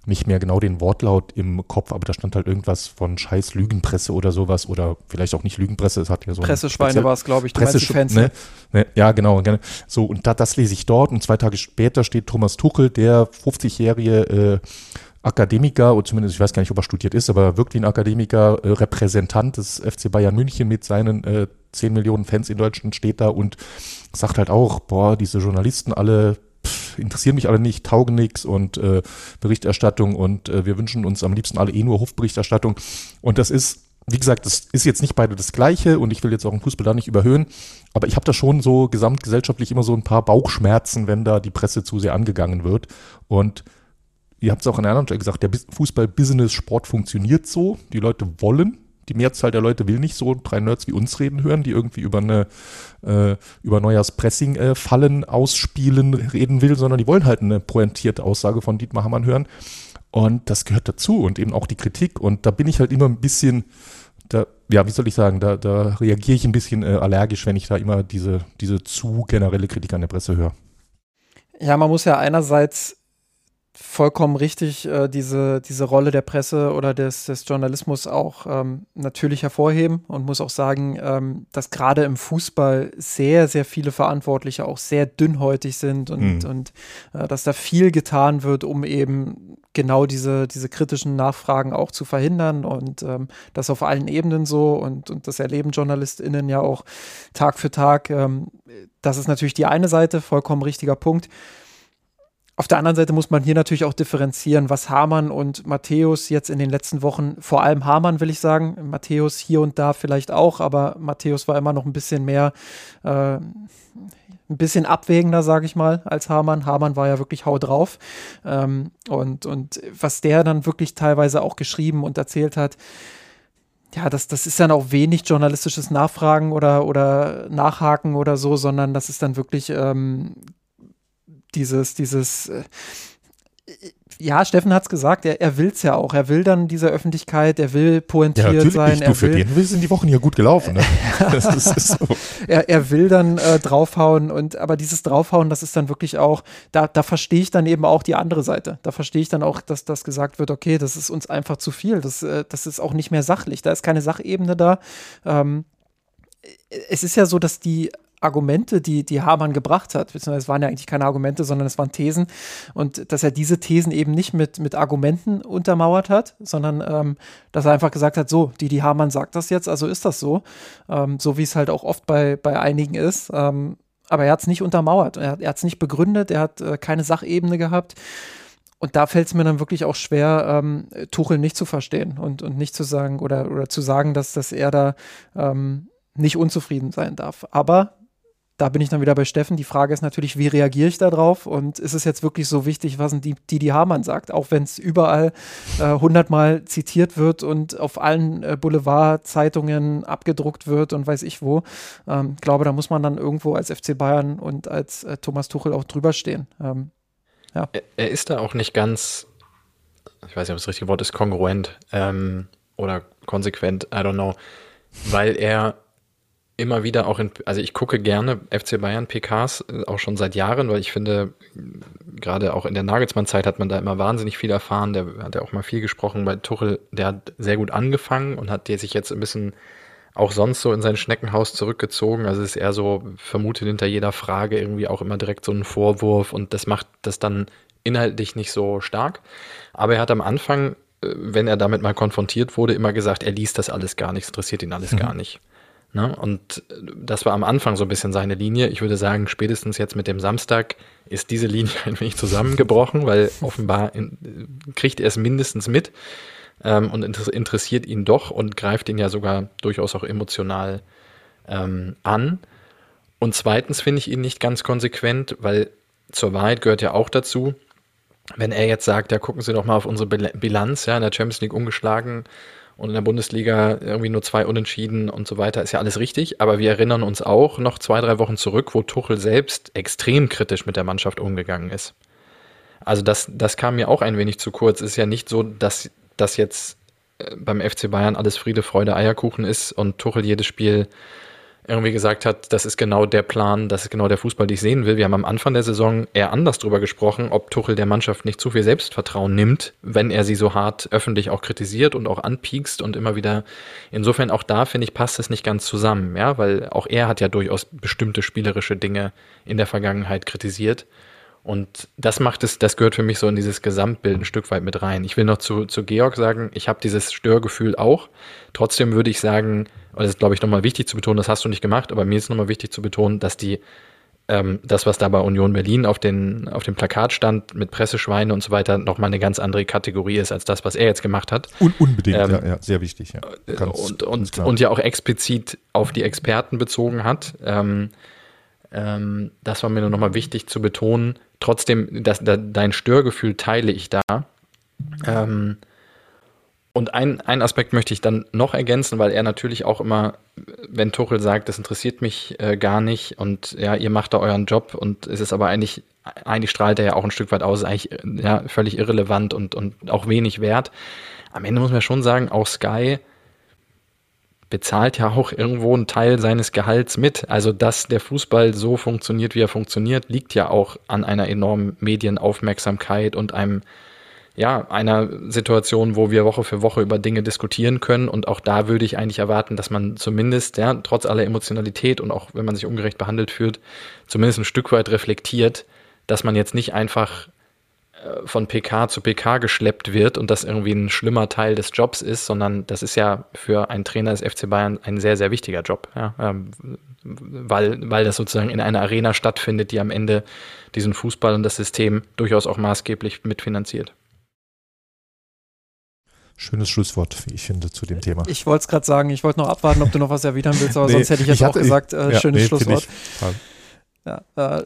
nicht mehr genau den Wortlaut im Kopf, aber da stand halt irgendwas von scheiß Lügenpresse oder sowas oder vielleicht auch nicht Lügenpresse, es hat ja so Presseschweine war es, glaube ich, Presse Fans, ne? Ne? Ja, genau, gerne. So, und da, das lese ich dort und zwei Tage später steht Thomas Tuchel, der 50-jährige äh, Akademiker, oder zumindest ich weiß gar nicht, ob er studiert ist, aber wirkt wie ein Akademiker, äh, Repräsentant des FC Bayern München mit seinen äh, 10 Millionen Fans in Deutschland steht da und sagt halt auch, boah, diese Journalisten alle interessieren mich alle nicht, taugen nichts und äh, Berichterstattung und äh, wir wünschen uns am liebsten alle eh nur Hofberichterstattung. Und das ist, wie gesagt, das ist jetzt nicht beide das Gleiche und ich will jetzt auch im Fußball da nicht überhöhen, aber ich habe da schon so gesamtgesellschaftlich immer so ein paar Bauchschmerzen, wenn da die Presse zu sehr angegangen wird. Und ihr habt es auch an der anderen Stelle gesagt, der Fußball-Business-Sport funktioniert so, die Leute wollen die Mehrzahl der Leute will nicht so drei Nerds wie uns reden hören, die irgendwie über eine äh, über Neujahrspressing äh, ausspielen reden will, sondern die wollen halt eine pointierte Aussage von Dietmar Hammann hören. Und das gehört dazu und eben auch die Kritik. Und da bin ich halt immer ein bisschen, da, ja, wie soll ich sagen, da, da reagiere ich ein bisschen äh, allergisch, wenn ich da immer diese, diese zu generelle Kritik an der Presse höre. Ja, man muss ja einerseits vollkommen richtig, äh, diese, diese Rolle der Presse oder des, des Journalismus auch ähm, natürlich hervorheben und muss auch sagen, ähm, dass gerade im Fußball sehr, sehr viele Verantwortliche auch sehr dünnhäutig sind und, mhm. und äh, dass da viel getan wird, um eben genau diese, diese kritischen Nachfragen auch zu verhindern und ähm, das auf allen Ebenen so und, und das erleben JournalistInnen ja auch Tag für Tag. Ähm, das ist natürlich die eine Seite, vollkommen richtiger Punkt. Auf der anderen Seite muss man hier natürlich auch differenzieren, was Hamann und Matthäus jetzt in den letzten Wochen, vor allem Hamann will ich sagen, Matthäus hier und da vielleicht auch, aber Matthäus war immer noch ein bisschen mehr, äh, ein bisschen abwägender, sage ich mal, als Hamann. Hamann war ja wirklich hau drauf. Ähm, und, und was der dann wirklich teilweise auch geschrieben und erzählt hat, ja, das, das ist dann auch wenig journalistisches Nachfragen oder, oder Nachhaken oder so, sondern das ist dann wirklich ähm, dieses, dieses, äh, ja, Steffen hat es gesagt, er, er will es ja auch. Er will dann diese Öffentlichkeit, er will pointiert ja, sein. Du, für will, den sind die Wochen ja gut gelaufen. Ne? das ist, ist so. er, er will dann äh, draufhauen und aber dieses Draufhauen, das ist dann wirklich auch, da, da verstehe ich dann eben auch die andere Seite. Da verstehe ich dann auch, dass das gesagt wird, okay, das ist uns einfach zu viel. Das, äh, das ist auch nicht mehr sachlich. Da ist keine Sachebene da. Ähm, es ist ja so, dass die Argumente, die, die Hamann gebracht hat, beziehungsweise es waren ja eigentlich keine Argumente, sondern es waren Thesen. Und dass er diese Thesen eben nicht mit, mit Argumenten untermauert hat, sondern ähm, dass er einfach gesagt hat, so, die, die Hamann sagt das jetzt, also ist das so, ähm, so wie es halt auch oft bei, bei einigen ist, ähm, aber er hat es nicht untermauert, er, hat es nicht begründet, er hat äh, keine Sachebene gehabt. Und da fällt es mir dann wirklich auch schwer, ähm, Tuchel nicht zu verstehen und, und nicht zu sagen oder, oder zu sagen, dass, dass er da ähm, nicht unzufrieden sein darf. Aber da bin ich dann wieder bei Steffen. Die Frage ist natürlich, wie reagiere ich darauf? Und ist es jetzt wirklich so wichtig, was die Didi Hamann sagt? Auch wenn es überall äh, hundertmal äh, zitiert wird und auf allen äh, Boulevardzeitungen abgedruckt wird und weiß ich wo. Ähm, glaube, da muss man dann irgendwo als FC Bayern und als äh, Thomas Tuchel auch drüber stehen. Ähm, ja. er, er, ist da auch nicht ganz, ich weiß nicht, ob das richtige Wort ist, kongruent ähm, oder konsequent, I don't know, weil er immer wieder auch in, also ich gucke gerne FC Bayern PKs, äh, auch schon seit Jahren, weil ich finde, gerade auch in der Nagelsmann-Zeit hat man da immer wahnsinnig viel erfahren. Der hat ja auch mal viel gesprochen bei Tuchel, der hat sehr gut angefangen und hat sich jetzt ein bisschen auch sonst so in sein Schneckenhaus zurückgezogen. Also ist eher so, vermutet hinter jeder Frage irgendwie auch immer direkt so einen Vorwurf und das macht das dann inhaltlich nicht so stark. Aber er hat am Anfang, äh, wenn er damit mal konfrontiert wurde, immer gesagt, er liest das alles gar nicht, interessiert ihn alles mhm. gar nicht. Ne? Und das war am Anfang so ein bisschen seine Linie. Ich würde sagen, spätestens jetzt mit dem Samstag ist diese Linie ein wenig zusammengebrochen, weil offenbar in, kriegt er es mindestens mit ähm, und interessiert ihn doch und greift ihn ja sogar durchaus auch emotional ähm, an. Und zweitens finde ich ihn nicht ganz konsequent, weil zur Wahrheit gehört ja auch dazu, wenn er jetzt sagt, ja, gucken Sie doch mal auf unsere Bilanz, ja, in der Champions League ungeschlagen und in der Bundesliga irgendwie nur zwei Unentschieden und so weiter, ist ja alles richtig. Aber wir erinnern uns auch noch zwei, drei Wochen zurück, wo Tuchel selbst extrem kritisch mit der Mannschaft umgegangen ist. Also das, das kam mir auch ein wenig zu kurz. Es ist ja nicht so, dass das jetzt äh, beim FC Bayern alles Friede, Freude, Eierkuchen ist und Tuchel jedes Spiel irgendwie gesagt hat, das ist genau der Plan, das ist genau der Fußball, den ich sehen will. Wir haben am Anfang der Saison eher anders drüber gesprochen, ob Tuchel der Mannschaft nicht zu viel Selbstvertrauen nimmt, wenn er sie so hart öffentlich auch kritisiert und auch anpiekst und immer wieder. Insofern auch da finde ich passt es nicht ganz zusammen, ja, weil auch er hat ja durchaus bestimmte spielerische Dinge in der Vergangenheit kritisiert. Und das macht es, das gehört für mich so in dieses Gesamtbild ein Stück weit mit rein. Ich will noch zu, zu Georg sagen, ich habe dieses Störgefühl auch. Trotzdem würde ich sagen, und das ist, glaube ich, nochmal wichtig zu betonen, das hast du nicht gemacht, aber mir ist nochmal wichtig zu betonen, dass die, ähm, das, was da bei Union Berlin auf, den, auf dem Plakat stand, mit Presseschweine und so weiter, nochmal eine ganz andere Kategorie ist, als das, was er jetzt gemacht hat. Un unbedingt, ähm, ja, ja, sehr wichtig, ja. Ganz, und, und, und ja auch explizit auf die Experten bezogen hat. Ähm, ähm, das war mir nur nochmal wichtig zu betonen. Trotzdem, das, da, dein Störgefühl teile ich da. Ähm, und ein, ein Aspekt möchte ich dann noch ergänzen, weil er natürlich auch immer, wenn Tuchel sagt, das interessiert mich äh, gar nicht und ja, ihr macht da euren Job und es ist aber eigentlich, eigentlich strahlt er ja auch ein Stück weit aus, ist eigentlich ja, völlig irrelevant und, und auch wenig wert. Am Ende muss man schon sagen, auch Sky bezahlt ja auch irgendwo einen Teil seines Gehalts mit. Also, dass der Fußball so funktioniert, wie er funktioniert, liegt ja auch an einer enormen Medienaufmerksamkeit und einem, ja, einer Situation, wo wir Woche für Woche über Dinge diskutieren können. Und auch da würde ich eigentlich erwarten, dass man zumindest, ja, trotz aller Emotionalität und auch wenn man sich ungerecht behandelt fühlt, zumindest ein Stück weit reflektiert, dass man jetzt nicht einfach von PK zu PK geschleppt wird und das irgendwie ein schlimmer Teil des Jobs ist, sondern das ist ja für einen Trainer des FC Bayern ein sehr, sehr wichtiger Job, ja, ähm, weil, weil das sozusagen in einer Arena stattfindet, die am Ende diesen Fußball und das System durchaus auch maßgeblich mitfinanziert. Schönes Schlusswort, wie ich finde, zu dem Thema. Ich wollte es gerade sagen, ich wollte noch abwarten, ob du noch was erwidern willst, aber nee, sonst hätte ich jetzt ich hatte, auch gesagt, äh, ja, schönes nee, Schlusswort. Ja, äh,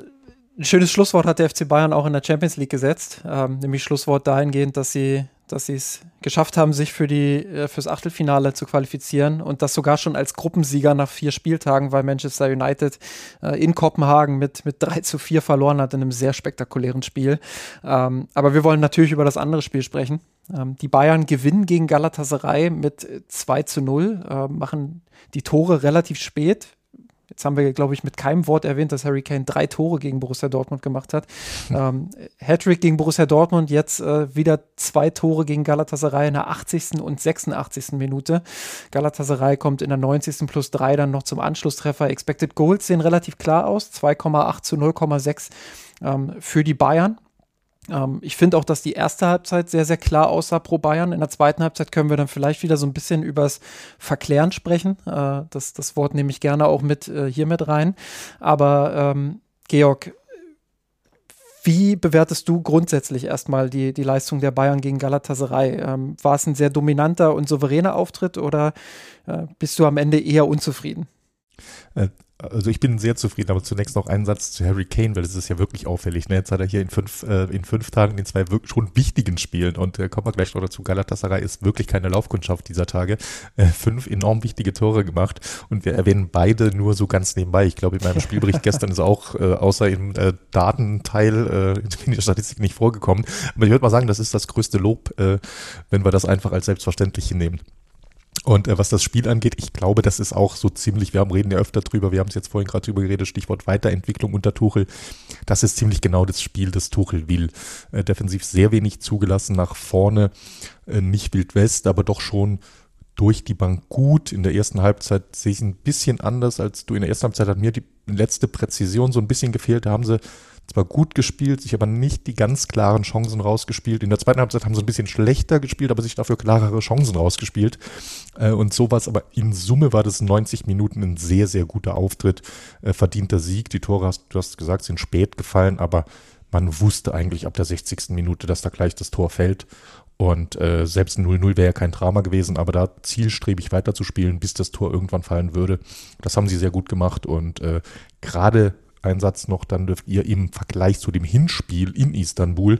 ein schönes Schlusswort hat der FC Bayern auch in der Champions League gesetzt, ähm, nämlich Schlusswort dahingehend, dass sie dass sie es geschafft haben, sich für die, äh, fürs Achtelfinale zu qualifizieren und das sogar schon als Gruppensieger nach vier Spieltagen, weil Manchester United äh, in Kopenhagen mit, mit 3 zu 4 verloren hat in einem sehr spektakulären Spiel. Ähm, aber wir wollen natürlich über das andere Spiel sprechen. Ähm, die Bayern gewinnen gegen Galatasaray mit 2 zu 0, äh, machen die Tore relativ spät. Jetzt haben wir, glaube ich, mit keinem Wort erwähnt, dass Harry Kane drei Tore gegen Borussia Dortmund gemacht hat. ähm, Hattrick gegen Borussia Dortmund, jetzt äh, wieder zwei Tore gegen Galatasaray in der 80. und 86. Minute. Galatasaray kommt in der 90. plus 3 dann noch zum Anschlusstreffer. Expected Goals sehen relativ klar aus, 2,8 zu 0,6 ähm, für die Bayern. Ähm, ich finde auch, dass die erste Halbzeit sehr, sehr klar aussah pro Bayern. In der zweiten Halbzeit können wir dann vielleicht wieder so ein bisschen übers Verklären sprechen. Äh, das, das Wort nehme ich gerne auch mit äh, hier mit rein. Aber ähm, Georg, wie bewertest du grundsätzlich erstmal die, die Leistung der Bayern gegen Galatasaray? Ähm, war es ein sehr dominanter und souveräner Auftritt oder äh, bist du am Ende eher unzufrieden? Also ich bin sehr zufrieden, aber zunächst noch einen Satz zu Harry Kane, weil das ist ja wirklich auffällig. Ne? Jetzt hat er hier in fünf, äh, in fünf Tagen in zwei wirklich schon wichtigen Spielen und äh, kommen wir gleich noch dazu, Galatasaray ist wirklich keine Laufkundschaft dieser Tage. Äh, fünf enorm wichtige Tore gemacht und wir erwähnen beide nur so ganz nebenbei. Ich glaube, in meinem Spielbericht gestern ist auch äh, außer im äh, Datenteil äh, in der Statistik nicht vorgekommen. Aber ich würde mal sagen, das ist das größte Lob, äh, wenn wir das einfach als selbstverständlich hinnehmen. Und äh, was das Spiel angeht, ich glaube, das ist auch so ziemlich, wir haben reden ja öfter drüber, wir haben es jetzt vorhin gerade drüber geredet, Stichwort Weiterentwicklung unter Tuchel. Das ist ziemlich genau das Spiel, das Tuchel will. Äh, defensiv sehr wenig zugelassen, nach vorne äh, nicht Wild West, aber doch schon durch die Bank gut. In der ersten Halbzeit sehe ich es ein bisschen anders als du. In der ersten Halbzeit hat mir die letzte Präzision so ein bisschen gefehlt. Da haben sie zwar gut gespielt, sich aber nicht die ganz klaren Chancen rausgespielt. In der zweiten Halbzeit haben sie ein bisschen schlechter gespielt, aber sich dafür klarere Chancen rausgespielt. Äh, und sowas, aber in Summe war das 90 Minuten ein sehr, sehr guter Auftritt, äh, verdienter Sieg. Die Tore, hast, du hast gesagt, sind spät gefallen, aber man wusste eigentlich ab der 60. Minute, dass da gleich das Tor fällt. Und äh, selbst 0-0 wäre ja kein Drama gewesen, aber da zielstrebig weiterzuspielen, bis das Tor irgendwann fallen würde, das haben sie sehr gut gemacht. Und äh, gerade ein Satz noch, dann dürft ihr im Vergleich zu dem Hinspiel in Istanbul,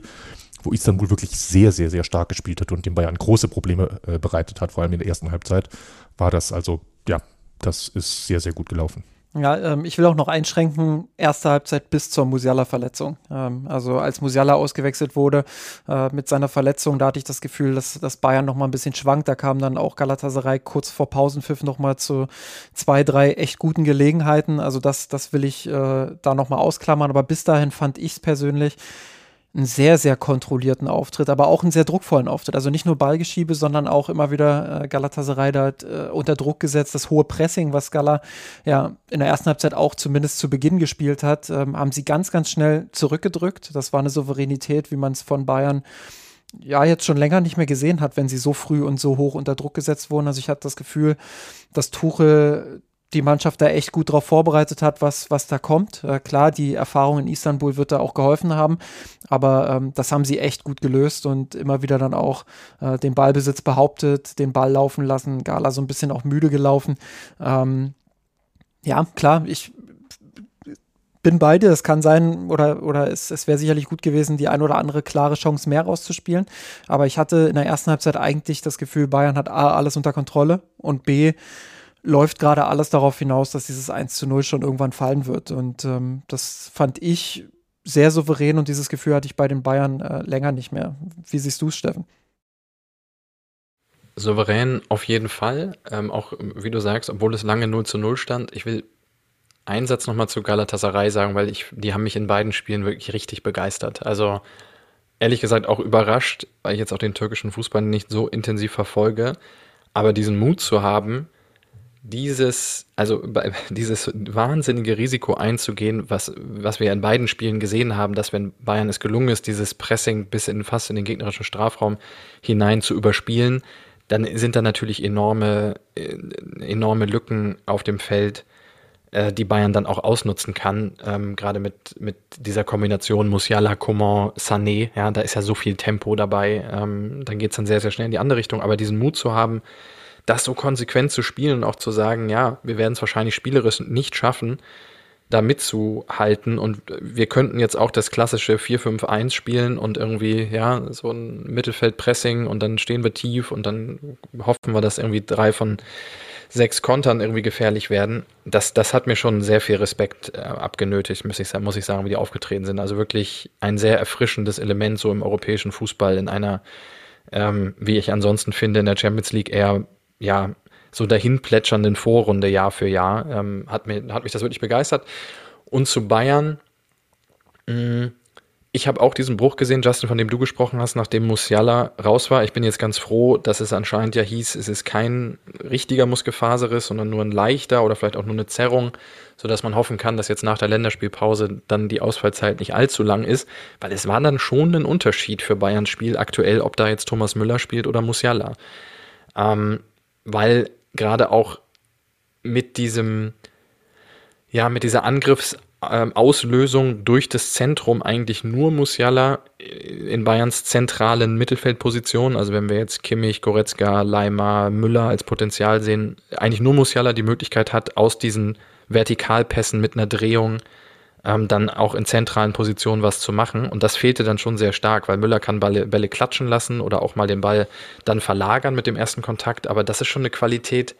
wo Istanbul wirklich sehr, sehr, sehr stark gespielt hat und dem Bayern große Probleme äh, bereitet hat, vor allem in der ersten Halbzeit, war das also, ja, das ist sehr, sehr gut gelaufen. Ja, ähm, ich will auch noch einschränken, erste Halbzeit bis zur Musiala-Verletzung. Ähm, also als Musiala ausgewechselt wurde äh, mit seiner Verletzung, da hatte ich das Gefühl, dass, dass Bayern noch mal ein bisschen schwankt. Da kam dann auch Galatasaray kurz vor Pausenpfiff noch mal zu zwei, drei echt guten Gelegenheiten. Also das, das will ich äh, da noch mal ausklammern. Aber bis dahin fand ich es persönlich einen sehr, sehr kontrollierten Auftritt, aber auch einen sehr druckvollen Auftritt. Also nicht nur Ballgeschiebe, sondern auch immer wieder äh, Galatasaray da äh, unter Druck gesetzt. Das hohe Pressing, was Gala ja in der ersten Halbzeit auch zumindest zu Beginn gespielt hat, ähm, haben sie ganz, ganz schnell zurückgedrückt. Das war eine Souveränität, wie man es von Bayern ja jetzt schon länger nicht mehr gesehen hat, wenn sie so früh und so hoch unter Druck gesetzt wurden. Also ich hatte das Gefühl, dass Tuchel die Mannschaft da echt gut drauf vorbereitet hat, was, was da kommt. Äh, klar, die Erfahrung in Istanbul wird da auch geholfen haben, aber ähm, das haben sie echt gut gelöst und immer wieder dann auch äh, den Ballbesitz behauptet, den Ball laufen lassen. Gala so ein bisschen auch müde gelaufen. Ähm, ja, klar, ich bin bei dir. Es kann sein, oder, oder es, es wäre sicherlich gut gewesen, die ein oder andere klare Chance mehr rauszuspielen. Aber ich hatte in der ersten Halbzeit eigentlich das Gefühl, Bayern hat A, alles unter Kontrolle und B, läuft gerade alles darauf hinaus, dass dieses 1 zu 0 schon irgendwann fallen wird. Und ähm, das fand ich sehr souverän und dieses Gefühl hatte ich bei den Bayern äh, länger nicht mehr. Wie siehst du es, Steffen? Souverän auf jeden Fall. Ähm, auch wie du sagst, obwohl es lange 0 zu 0 stand. Ich will einen Satz nochmal zu Galatasaray sagen, weil ich, die haben mich in beiden Spielen wirklich richtig begeistert. Also ehrlich gesagt auch überrascht, weil ich jetzt auch den türkischen Fußball nicht so intensiv verfolge. Aber diesen Mut zu haben, dieses, also dieses wahnsinnige Risiko einzugehen, was, was wir in beiden Spielen gesehen haben, dass wenn Bayern es gelungen ist, dieses Pressing bis in fast in den gegnerischen Strafraum hinein zu überspielen, dann sind da natürlich enorme, äh, enorme Lücken auf dem Feld, äh, die Bayern dann auch ausnutzen kann. Ähm, Gerade mit, mit dieser Kombination Musiala, Coman, Sané, ja, da ist ja so viel Tempo dabei. Ähm, dann geht es dann sehr, sehr schnell in die andere Richtung. Aber diesen Mut zu haben, das so konsequent zu spielen und auch zu sagen, ja, wir werden es wahrscheinlich spielerisch nicht schaffen, da mitzuhalten. Und wir könnten jetzt auch das klassische 4-5-1 spielen und irgendwie, ja, so ein Mittelfeldpressing und dann stehen wir tief und dann hoffen wir, dass irgendwie drei von sechs Kontern irgendwie gefährlich werden. Das, das hat mir schon sehr viel Respekt äh, abgenötigt, muss ich, muss ich sagen, wie die aufgetreten sind. Also wirklich ein sehr erfrischendes Element so im europäischen Fußball in einer, ähm, wie ich ansonsten finde, in der Champions League eher, ja, so dahin plätschernden Vorrunde Jahr für Jahr. Ähm, hat, mir, hat mich das wirklich begeistert. Und zu Bayern, mh, mm, ich habe auch diesen Bruch gesehen, Justin, von dem du gesprochen hast, nachdem Musiala raus war. Ich bin jetzt ganz froh, dass es anscheinend ja hieß, es ist kein richtiger Muskelfaserriss, sondern nur ein leichter oder vielleicht auch nur eine Zerrung, sodass man hoffen kann, dass jetzt nach der Länderspielpause dann die Ausfallzeit nicht allzu lang ist, weil es war dann schon ein Unterschied für Bayerns Spiel aktuell, ob da jetzt Thomas Müller spielt oder Musiala. Ähm, weil gerade auch mit diesem, ja, mit dieser Angriffsauslösung durch das Zentrum eigentlich nur Musiala in Bayerns zentralen Mittelfeldposition, also wenn wir jetzt Kimmich, Goretzka, Leimer, Müller als Potenzial sehen, eigentlich nur Musiala die Möglichkeit hat, aus diesen Vertikalpässen mit einer Drehung ähm, dann auch in zentralen Positionen was zu machen. Und das fehlte dann schon sehr stark, weil Müller kann Bälle, Bälle klatschen lassen oder auch mal den Ball dann verlagern mit dem ersten Kontakt. Aber das ist schon eine Qualität,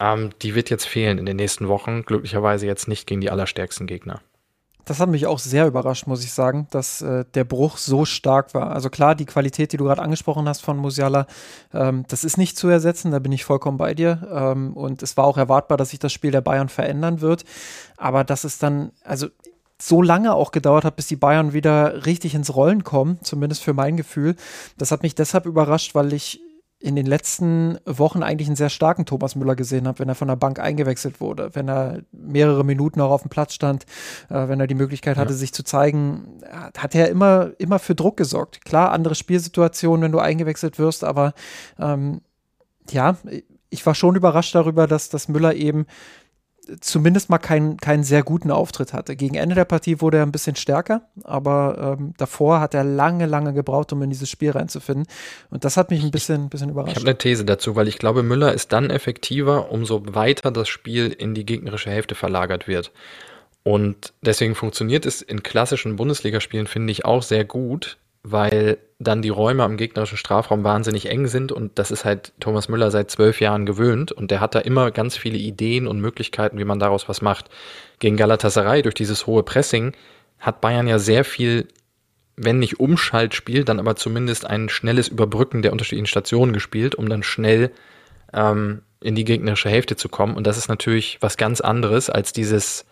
ähm, die wird jetzt fehlen in den nächsten Wochen. Glücklicherweise jetzt nicht gegen die allerstärksten Gegner. Das hat mich auch sehr überrascht, muss ich sagen, dass äh, der Bruch so stark war. Also klar, die Qualität, die du gerade angesprochen hast von Musiala, ähm, das ist nicht zu ersetzen, da bin ich vollkommen bei dir. Ähm, und es war auch erwartbar, dass sich das Spiel der Bayern verändern wird. Aber das ist dann, also so lange auch gedauert hat, bis die Bayern wieder richtig ins Rollen kommen, zumindest für mein Gefühl. Das hat mich deshalb überrascht, weil ich in den letzten Wochen eigentlich einen sehr starken Thomas Müller gesehen habe, wenn er von der Bank eingewechselt wurde, wenn er mehrere Minuten auch auf dem Platz stand, äh, wenn er die Möglichkeit hatte, ja. sich zu zeigen, hat er immer, immer für Druck gesorgt. Klar, andere Spielsituationen, wenn du eingewechselt wirst, aber ähm, ja, ich war schon überrascht darüber, dass, dass Müller eben zumindest mal keinen, keinen sehr guten Auftritt hatte. Gegen Ende der Partie wurde er ein bisschen stärker, aber ähm, davor hat er lange, lange gebraucht, um in dieses Spiel reinzufinden. Und das hat mich ein bisschen, bisschen überrascht. Ich habe eine These dazu, weil ich glaube, Müller ist dann effektiver, umso weiter das Spiel in die gegnerische Hälfte verlagert wird. Und deswegen funktioniert es in klassischen Bundesligaspielen, finde ich, auch sehr gut, weil dann die Räume am gegnerischen Strafraum wahnsinnig eng sind und das ist halt Thomas Müller seit zwölf Jahren gewöhnt und der hat da immer ganz viele Ideen und Möglichkeiten, wie man daraus was macht. Gegen Galatasaray durch dieses hohe Pressing hat Bayern ja sehr viel, wenn nicht Umschaltspiel, dann aber zumindest ein schnelles Überbrücken der unterschiedlichen Stationen gespielt, um dann schnell ähm, in die gegnerische Hälfte zu kommen und das ist natürlich was ganz anderes als dieses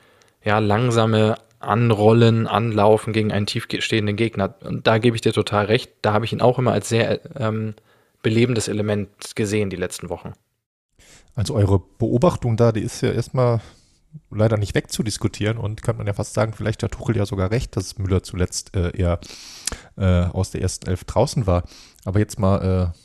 ja langsame Anrollen, Anlaufen gegen einen tiefstehenden Gegner. Und da gebe ich dir total recht. Da habe ich ihn auch immer als sehr ähm, belebendes Element gesehen die letzten Wochen. Also eure Beobachtung da, die ist ja erstmal leider nicht wegzudiskutieren und kann man ja fast sagen, vielleicht hat Tuchel ja sogar recht, dass Müller zuletzt äh, eher äh, aus der ersten Elf draußen war. Aber jetzt mal äh,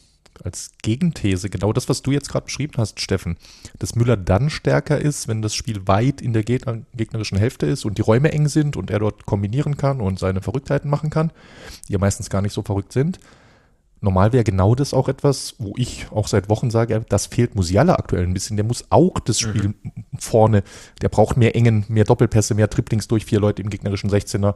als Gegenthese genau das, was du jetzt gerade beschrieben hast, Steffen, dass Müller dann stärker ist, wenn das Spiel weit in der gegnerischen Hälfte ist und die Räume eng sind und er dort kombinieren kann und seine Verrücktheiten machen kann, die ja meistens gar nicht so verrückt sind. Normal wäre genau das auch etwas, wo ich auch seit Wochen sage, das fehlt Musiala aktuell ein bisschen. Der muss auch das mhm. Spiel mhm. vorne, der braucht mehr Engen, mehr Doppelpässe, mehr Triplings durch vier Leute im gegnerischen 16er.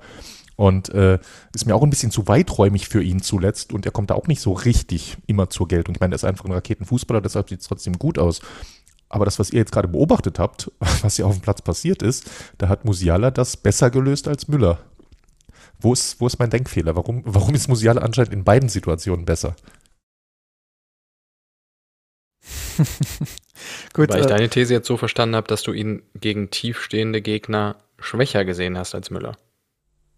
Und äh, ist mir auch ein bisschen zu weiträumig für ihn zuletzt und er kommt da auch nicht so richtig immer zur Geltung. Ich meine, er ist einfach ein Raketenfußballer, deshalb sieht es trotzdem gut aus. Aber das, was ihr jetzt gerade beobachtet habt, was hier auf dem Platz passiert ist, da hat Musiala das besser gelöst als Müller. Wo ist, wo ist mein Denkfehler? Warum, warum ist Musiala anscheinend in beiden Situationen besser? Gut, Weil ich äh, deine These jetzt so verstanden habe, dass du ihn gegen tiefstehende Gegner schwächer gesehen hast als Müller.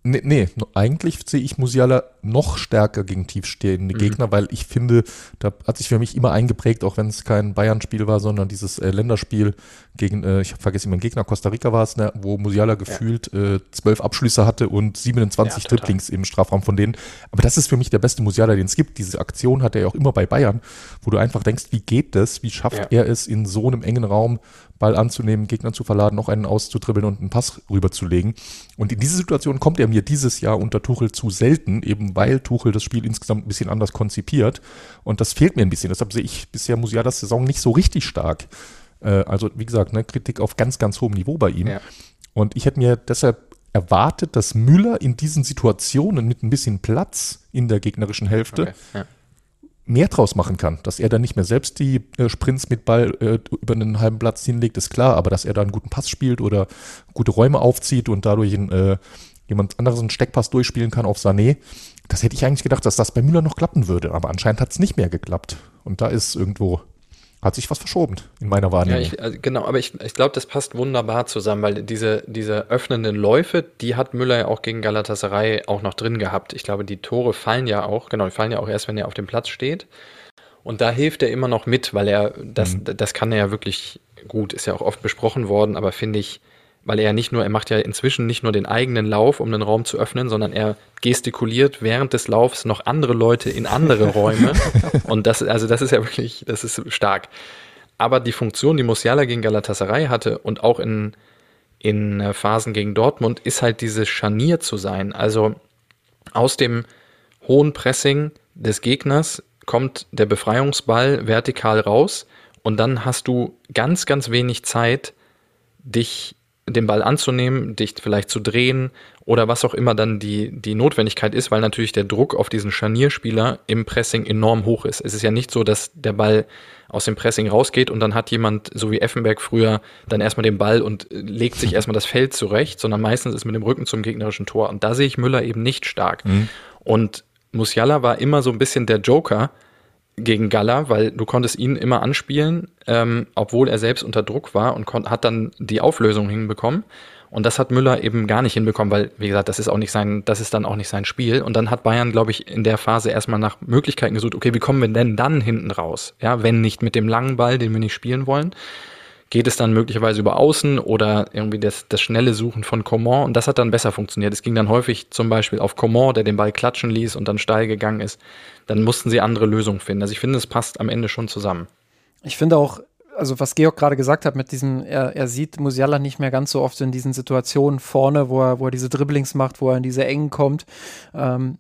Nee, nee, eigentlich sehe ich Musiala noch stärker gegen tiefstehende mhm. Gegner, weil ich finde, da hat sich für mich immer eingeprägt, auch wenn es kein Bayern-Spiel war, sondern dieses äh, Länderspiel gegen, äh, ich vergesse immer den Gegner, Costa Rica war es, ne, wo Musiala gefühlt ja. äh, zwölf Abschlüsse hatte und 27 ja, Dribblings im Strafraum von denen. Aber das ist für mich der beste Musiala, den es gibt. Diese Aktion hat er ja auch immer bei Bayern, wo du einfach denkst, wie geht das? Wie schafft ja. er es in so einem engen Raum Ball anzunehmen, Gegner zu verladen, noch einen auszudribbeln und einen Pass rüberzulegen. Und in diese Situation kommt er mir dieses Jahr unter Tuchel zu selten, eben weil Tuchel das Spiel insgesamt ein bisschen anders konzipiert. Und das fehlt mir ein bisschen. Deshalb sehe ich bisher Musialas Saison nicht so richtig stark. Äh, also, wie gesagt, ne, Kritik auf ganz, ganz hohem Niveau bei ihm. Ja. Und ich hätte mir deshalb erwartet, dass Müller in diesen Situationen mit ein bisschen Platz in der gegnerischen Hälfte okay, ja. Mehr draus machen kann. Dass er dann nicht mehr selbst die äh, Sprints mit Ball äh, über einen halben Platz hinlegt, ist klar, aber dass er da einen guten Pass spielt oder gute Räume aufzieht und dadurch in, äh, jemand anderes einen Steckpass durchspielen kann auf Sané, das hätte ich eigentlich gedacht, dass das bei Müller noch klappen würde, aber anscheinend hat es nicht mehr geklappt. Und da ist irgendwo hat sich was verschoben in meiner Wahrnehmung. Ja, ich, also genau, aber ich, ich glaube, das passt wunderbar zusammen, weil diese, diese öffnenden Läufe, die hat Müller ja auch gegen Galatasaray auch noch drin gehabt. Ich glaube, die Tore fallen ja auch, genau, die fallen ja auch erst, wenn er auf dem Platz steht. Und da hilft er immer noch mit, weil er, das, mhm. das kann er ja wirklich gut, ist ja auch oft besprochen worden, aber finde ich, weil er ja nicht nur, er macht ja inzwischen nicht nur den eigenen Lauf, um den Raum zu öffnen, sondern er gestikuliert während des Laufs noch andere Leute in andere Räume. Und das, also das ist ja wirklich, das ist stark. Aber die Funktion, die Musiala gegen Galatasaray hatte und auch in, in äh, Phasen gegen Dortmund, ist halt dieses Scharnier zu sein. Also aus dem hohen Pressing des Gegners kommt der Befreiungsball vertikal raus und dann hast du ganz, ganz wenig Zeit, dich den Ball anzunehmen, dich vielleicht zu drehen oder was auch immer dann die, die Notwendigkeit ist, weil natürlich der Druck auf diesen Scharnierspieler im Pressing enorm hoch ist. Es ist ja nicht so, dass der Ball aus dem Pressing rausgeht und dann hat jemand, so wie Effenberg früher, dann erstmal den Ball und legt sich erstmal das Feld zurecht, sondern meistens ist mit dem Rücken zum gegnerischen Tor. Und da sehe ich Müller eben nicht stark. Mhm. Und Musiala war immer so ein bisschen der Joker, gegen Galla, weil du konntest ihn immer anspielen, ähm, obwohl er selbst unter Druck war und hat dann die Auflösung hinbekommen. Und das hat Müller eben gar nicht hinbekommen, weil, wie gesagt, das ist auch nicht sein, das ist dann auch nicht sein Spiel. Und dann hat Bayern, glaube ich, in der Phase erstmal nach Möglichkeiten gesucht, okay, wie kommen wir denn dann hinten raus? Ja, wenn nicht mit dem langen Ball, den wir nicht spielen wollen geht es dann möglicherweise über Außen oder irgendwie das, das schnelle Suchen von Coman und das hat dann besser funktioniert. Es ging dann häufig zum Beispiel auf Coman, der den Ball klatschen ließ und dann steil gegangen ist. Dann mussten sie andere Lösungen finden. Also ich finde, es passt am Ende schon zusammen. Ich finde auch, also was Georg gerade gesagt hat mit diesem, er, er sieht Musiala nicht mehr ganz so oft in diesen Situationen vorne, wo er, wo er diese Dribblings macht, wo er in diese Engen kommt. Ähm,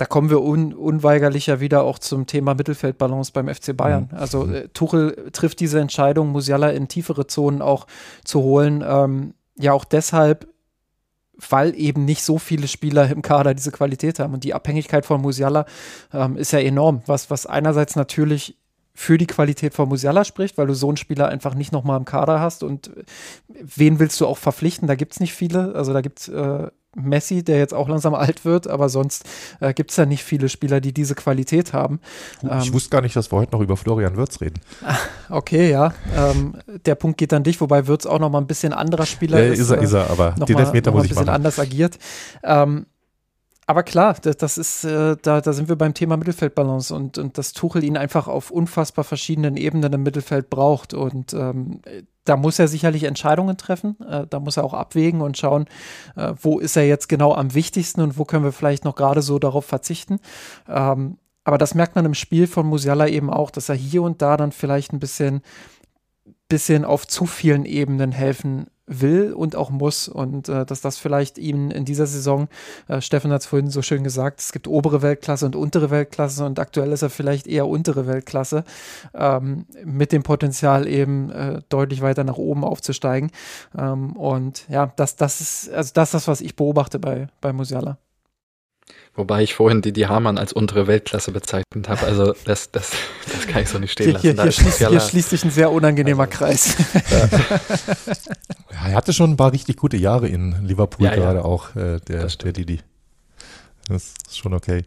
da kommen wir un unweigerlicher wieder auch zum Thema Mittelfeldbalance beim FC Bayern. Mhm. Also äh, Tuchel trifft diese Entscheidung, Musiala in tiefere Zonen auch zu holen. Ähm, ja, auch deshalb, weil eben nicht so viele Spieler im Kader diese Qualität haben. Und die Abhängigkeit von Musiala ähm, ist ja enorm, was, was einerseits natürlich für die Qualität von Musiala spricht, weil du so einen Spieler einfach nicht nochmal im Kader hast. Und wen willst du auch verpflichten? Da gibt es nicht viele. Also da gibt es äh, Messi, der jetzt auch langsam alt wird, aber sonst äh, gibt es ja nicht viele Spieler, die diese Qualität haben. Ich ähm, wusste gar nicht, dass wir heute noch über Florian Würz reden. Okay, ja. Ähm, der Punkt geht an dich, wobei Würz auch noch mal ein bisschen anderer Spieler ja, ist. Ist er, ist er, aber den Elfmeter muss ich machen. ein bisschen anders agiert. Ähm, aber klar, das, das ist, äh, da, da sind wir beim Thema Mittelfeldbalance und, und dass Tuchel ihn einfach auf unfassbar verschiedenen Ebenen im Mittelfeld braucht. Und ähm, da muss er sicherlich Entscheidungen treffen. Äh, da muss er auch abwägen und schauen, äh, wo ist er jetzt genau am wichtigsten und wo können wir vielleicht noch gerade so darauf verzichten. Ähm, aber das merkt man im Spiel von Musiala eben auch, dass er hier und da dann vielleicht ein bisschen, bisschen auf zu vielen Ebenen helfen will und auch muss und äh, dass das vielleicht ihm in dieser Saison, äh, Steffen hat es vorhin so schön gesagt, es gibt obere Weltklasse und untere Weltklasse und aktuell ist er vielleicht eher untere Weltklasse ähm, mit dem Potenzial eben äh, deutlich weiter nach oben aufzusteigen ähm, und ja, das, das ist, also das das, was ich beobachte bei, bei Musiala. Wobei ich vorhin Didi Hamann als untere Weltklasse bezeichnet habe. Also das, das, das kann ich so nicht stehen lassen. Hier, hier, schließt, hier schließt, sich ein sehr unangenehmer also, Kreis. Ja. er hatte schon ein paar richtig gute Jahre in Liverpool ja, gerade ja. auch, äh, der, der Didi. Das ist schon okay.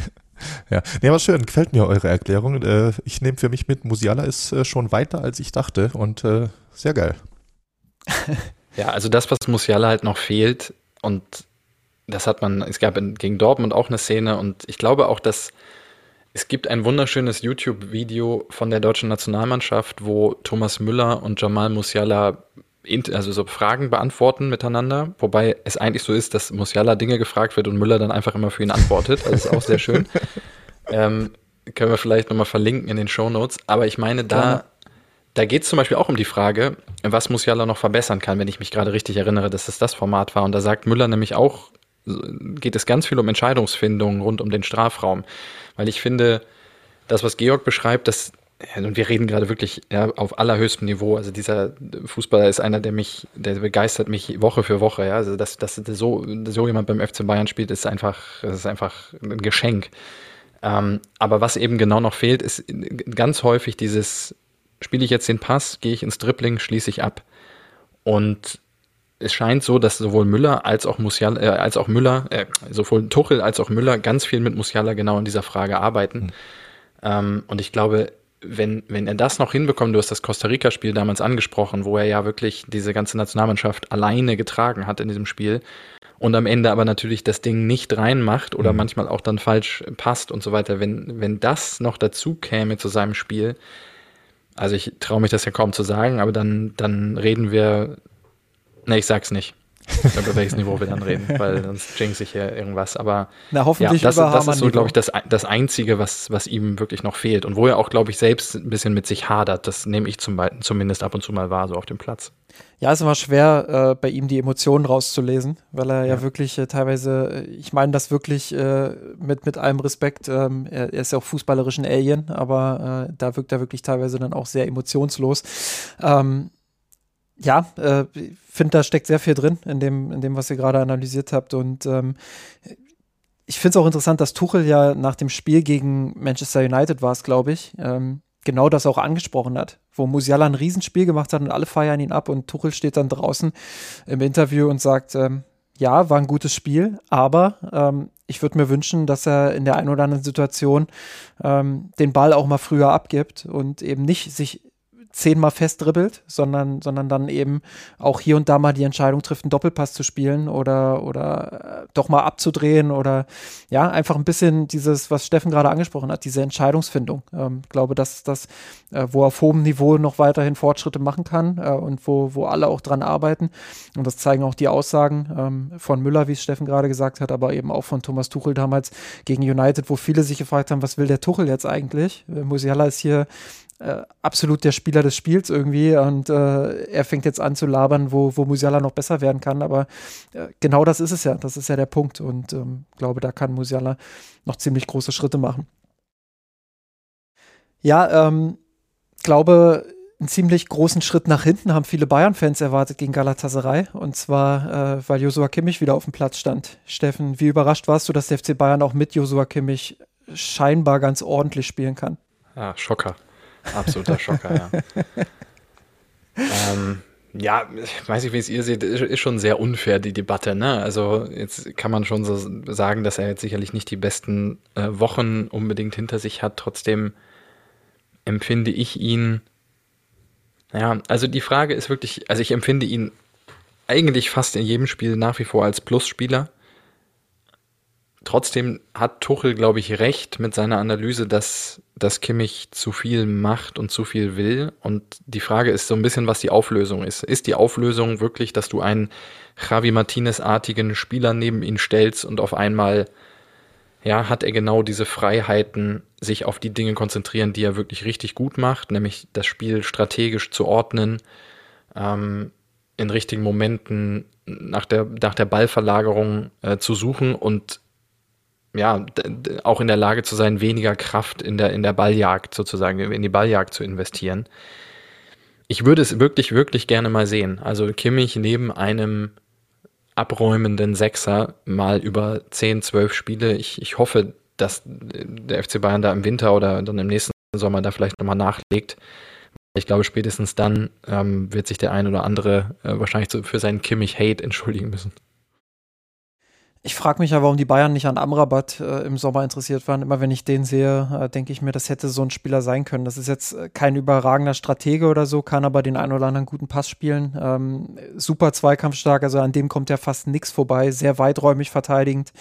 ja, nee, aber schön, gefällt mir eure Erklärung. Äh, ich nehme für mich mit, Musiala ist äh, schon weiter, als ich dachte und äh, sehr geil. Ja, also das, was Musiala halt noch fehlt und das hat man, es gab in, gegen Dortmund auch eine Szene und ich glaube auch, dass es gibt ein wunderschönes YouTube-Video von der deutschen Nationalmannschaft, wo Thomas Müller und Jamal Musiala also so Fragen beantworten miteinander, wobei es eigentlich so ist, dass Musiala Dinge gefragt wird und Müller dann einfach immer für ihn antwortet. Das ist auch sehr schön. ähm, können wir vielleicht nochmal verlinken in den Show Notes. Aber ich meine, da, da geht es zum Beispiel auch um die Frage, was Musiala noch verbessern kann, wenn ich mich gerade richtig erinnere, dass es das Format war. Und da sagt Müller nämlich auch geht es ganz viel um Entscheidungsfindung rund um den Strafraum. Weil ich finde, das, was Georg beschreibt, das und wir reden gerade wirklich ja, auf allerhöchstem Niveau. Also dieser Fußballer ist einer, der mich, der begeistert mich Woche für Woche. Ja, also dass, dass so, so jemand beim FC Bayern spielt, ist einfach, ist einfach ein Geschenk. Ähm, aber was eben genau noch fehlt, ist ganz häufig dieses, spiele ich jetzt den Pass, gehe ich ins Dribbling, schließe ich ab. Und es scheint so, dass sowohl Müller als auch Musiala, äh, als auch Müller, äh, sowohl Tuchel als auch Müller ganz viel mit Musiala genau in dieser Frage arbeiten. Mhm. Ähm, und ich glaube, wenn, wenn er das noch hinbekommt, du hast das Costa Rica-Spiel damals angesprochen, wo er ja wirklich diese ganze Nationalmannschaft alleine getragen hat in diesem Spiel und am Ende aber natürlich das Ding nicht reinmacht oder mhm. manchmal auch dann falsch passt und so weiter. Wenn, wenn das noch dazu käme zu seinem Spiel, also ich traue mich das ja kaum zu sagen, aber dann, dann reden wir, ne, ich sag's nicht über welches Niveau wir dann reden, weil sonst jinx ich hier irgendwas. Aber Na, hoffentlich ja, das, das ist so, glaube ich, das, das Einzige, was, was ihm wirklich noch fehlt. Und wo er auch, glaube ich, selbst ein bisschen mit sich hadert. Das nehme ich zum, zumindest ab und zu mal wahr, so auf dem Platz. Ja, es war schwer, äh, bei ihm die Emotionen rauszulesen, weil er ja, ja wirklich äh, teilweise, äh, ich meine das wirklich äh, mit, mit allem Respekt, ähm, er, er, ist ja auch fußballerisch ein Alien, aber äh, da wirkt er wirklich teilweise dann auch sehr emotionslos. Ähm, ja, äh, finde, da steckt sehr viel drin in dem, in dem, was ihr gerade analysiert habt. Und ähm, ich finde es auch interessant, dass Tuchel ja nach dem Spiel gegen Manchester United war es, glaube ich, ähm, genau das auch angesprochen hat, wo Musiala ein Riesenspiel gemacht hat und alle feiern ihn ab und Tuchel steht dann draußen im Interview und sagt, ähm, ja, war ein gutes Spiel, aber ähm, ich würde mir wünschen, dass er in der einen oder anderen Situation ähm, den Ball auch mal früher abgibt und eben nicht sich zehnmal festdribbelt, sondern, sondern dann eben auch hier und da mal die Entscheidung trifft, einen Doppelpass zu spielen oder, oder äh, doch mal abzudrehen oder ja, einfach ein bisschen dieses, was Steffen gerade angesprochen hat, diese Entscheidungsfindung. Ähm, glaube, dass das, äh, wo er auf hohem Niveau noch weiterhin Fortschritte machen kann äh, und wo, wo alle auch dran arbeiten. Und das zeigen auch die Aussagen ähm, von Müller, wie es Steffen gerade gesagt hat, aber eben auch von Thomas Tuchel damals gegen United, wo viele sich gefragt haben, was will der Tuchel jetzt eigentlich? Musiala ist hier äh, absolut der Spieler des Spiels irgendwie und äh, er fängt jetzt an zu labern, wo, wo Musiala noch besser werden kann. Aber äh, genau das ist es ja. Das ist ja der Punkt und ähm, glaube, da kann Musiala noch ziemlich große Schritte machen. Ja, ähm, glaube, einen ziemlich großen Schritt nach hinten haben viele Bayern-Fans erwartet gegen Galatasaray. Und zwar, äh, weil Josua Kimmich wieder auf dem Platz stand. Steffen, wie überrascht warst du, dass der FC Bayern auch mit Josua Kimmich scheinbar ganz ordentlich spielen kann? Ja, Schocker. Absoluter Schocker, ja. ähm, ja, ich weiß nicht, wie es ihr seht, ist schon sehr unfair, die Debatte. Ne? Also jetzt kann man schon so sagen, dass er jetzt sicherlich nicht die besten äh, Wochen unbedingt hinter sich hat. Trotzdem empfinde ich ihn, ja, also die Frage ist wirklich, also ich empfinde ihn eigentlich fast in jedem Spiel nach wie vor als Plusspieler. Trotzdem hat Tuchel, glaube ich, recht mit seiner Analyse, dass, dass Kimmich zu viel macht und zu viel will. Und die Frage ist so ein bisschen, was die Auflösung ist. Ist die Auflösung wirklich, dass du einen Javi Martinez-artigen Spieler neben ihn stellst und auf einmal, ja, hat er genau diese Freiheiten, sich auf die Dinge konzentrieren, die er wirklich richtig gut macht, nämlich das Spiel strategisch zu ordnen, ähm, in richtigen Momenten nach der, nach der Ballverlagerung äh, zu suchen und ja, auch in der Lage zu sein, weniger Kraft in der, in der Balljagd sozusagen, in die Balljagd zu investieren. Ich würde es wirklich, wirklich gerne mal sehen. Also Kimmich neben einem abräumenden Sechser mal über 10, 12 Spiele. Ich, ich hoffe, dass der FC Bayern da im Winter oder dann im nächsten Sommer da vielleicht nochmal nachlegt. Ich glaube, spätestens dann ähm, wird sich der ein oder andere äh, wahrscheinlich für seinen Kimmich-Hate entschuldigen müssen. Ich frage mich ja, warum die Bayern nicht an Amrabat äh, im Sommer interessiert waren. Immer wenn ich den sehe, äh, denke ich mir, das hätte so ein Spieler sein können. Das ist jetzt äh, kein überragender Stratege oder so, kann aber den einen oder anderen guten Pass spielen. Ähm, super zweikampfstark, also an dem kommt ja fast nichts vorbei. Sehr weiträumig verteidigend,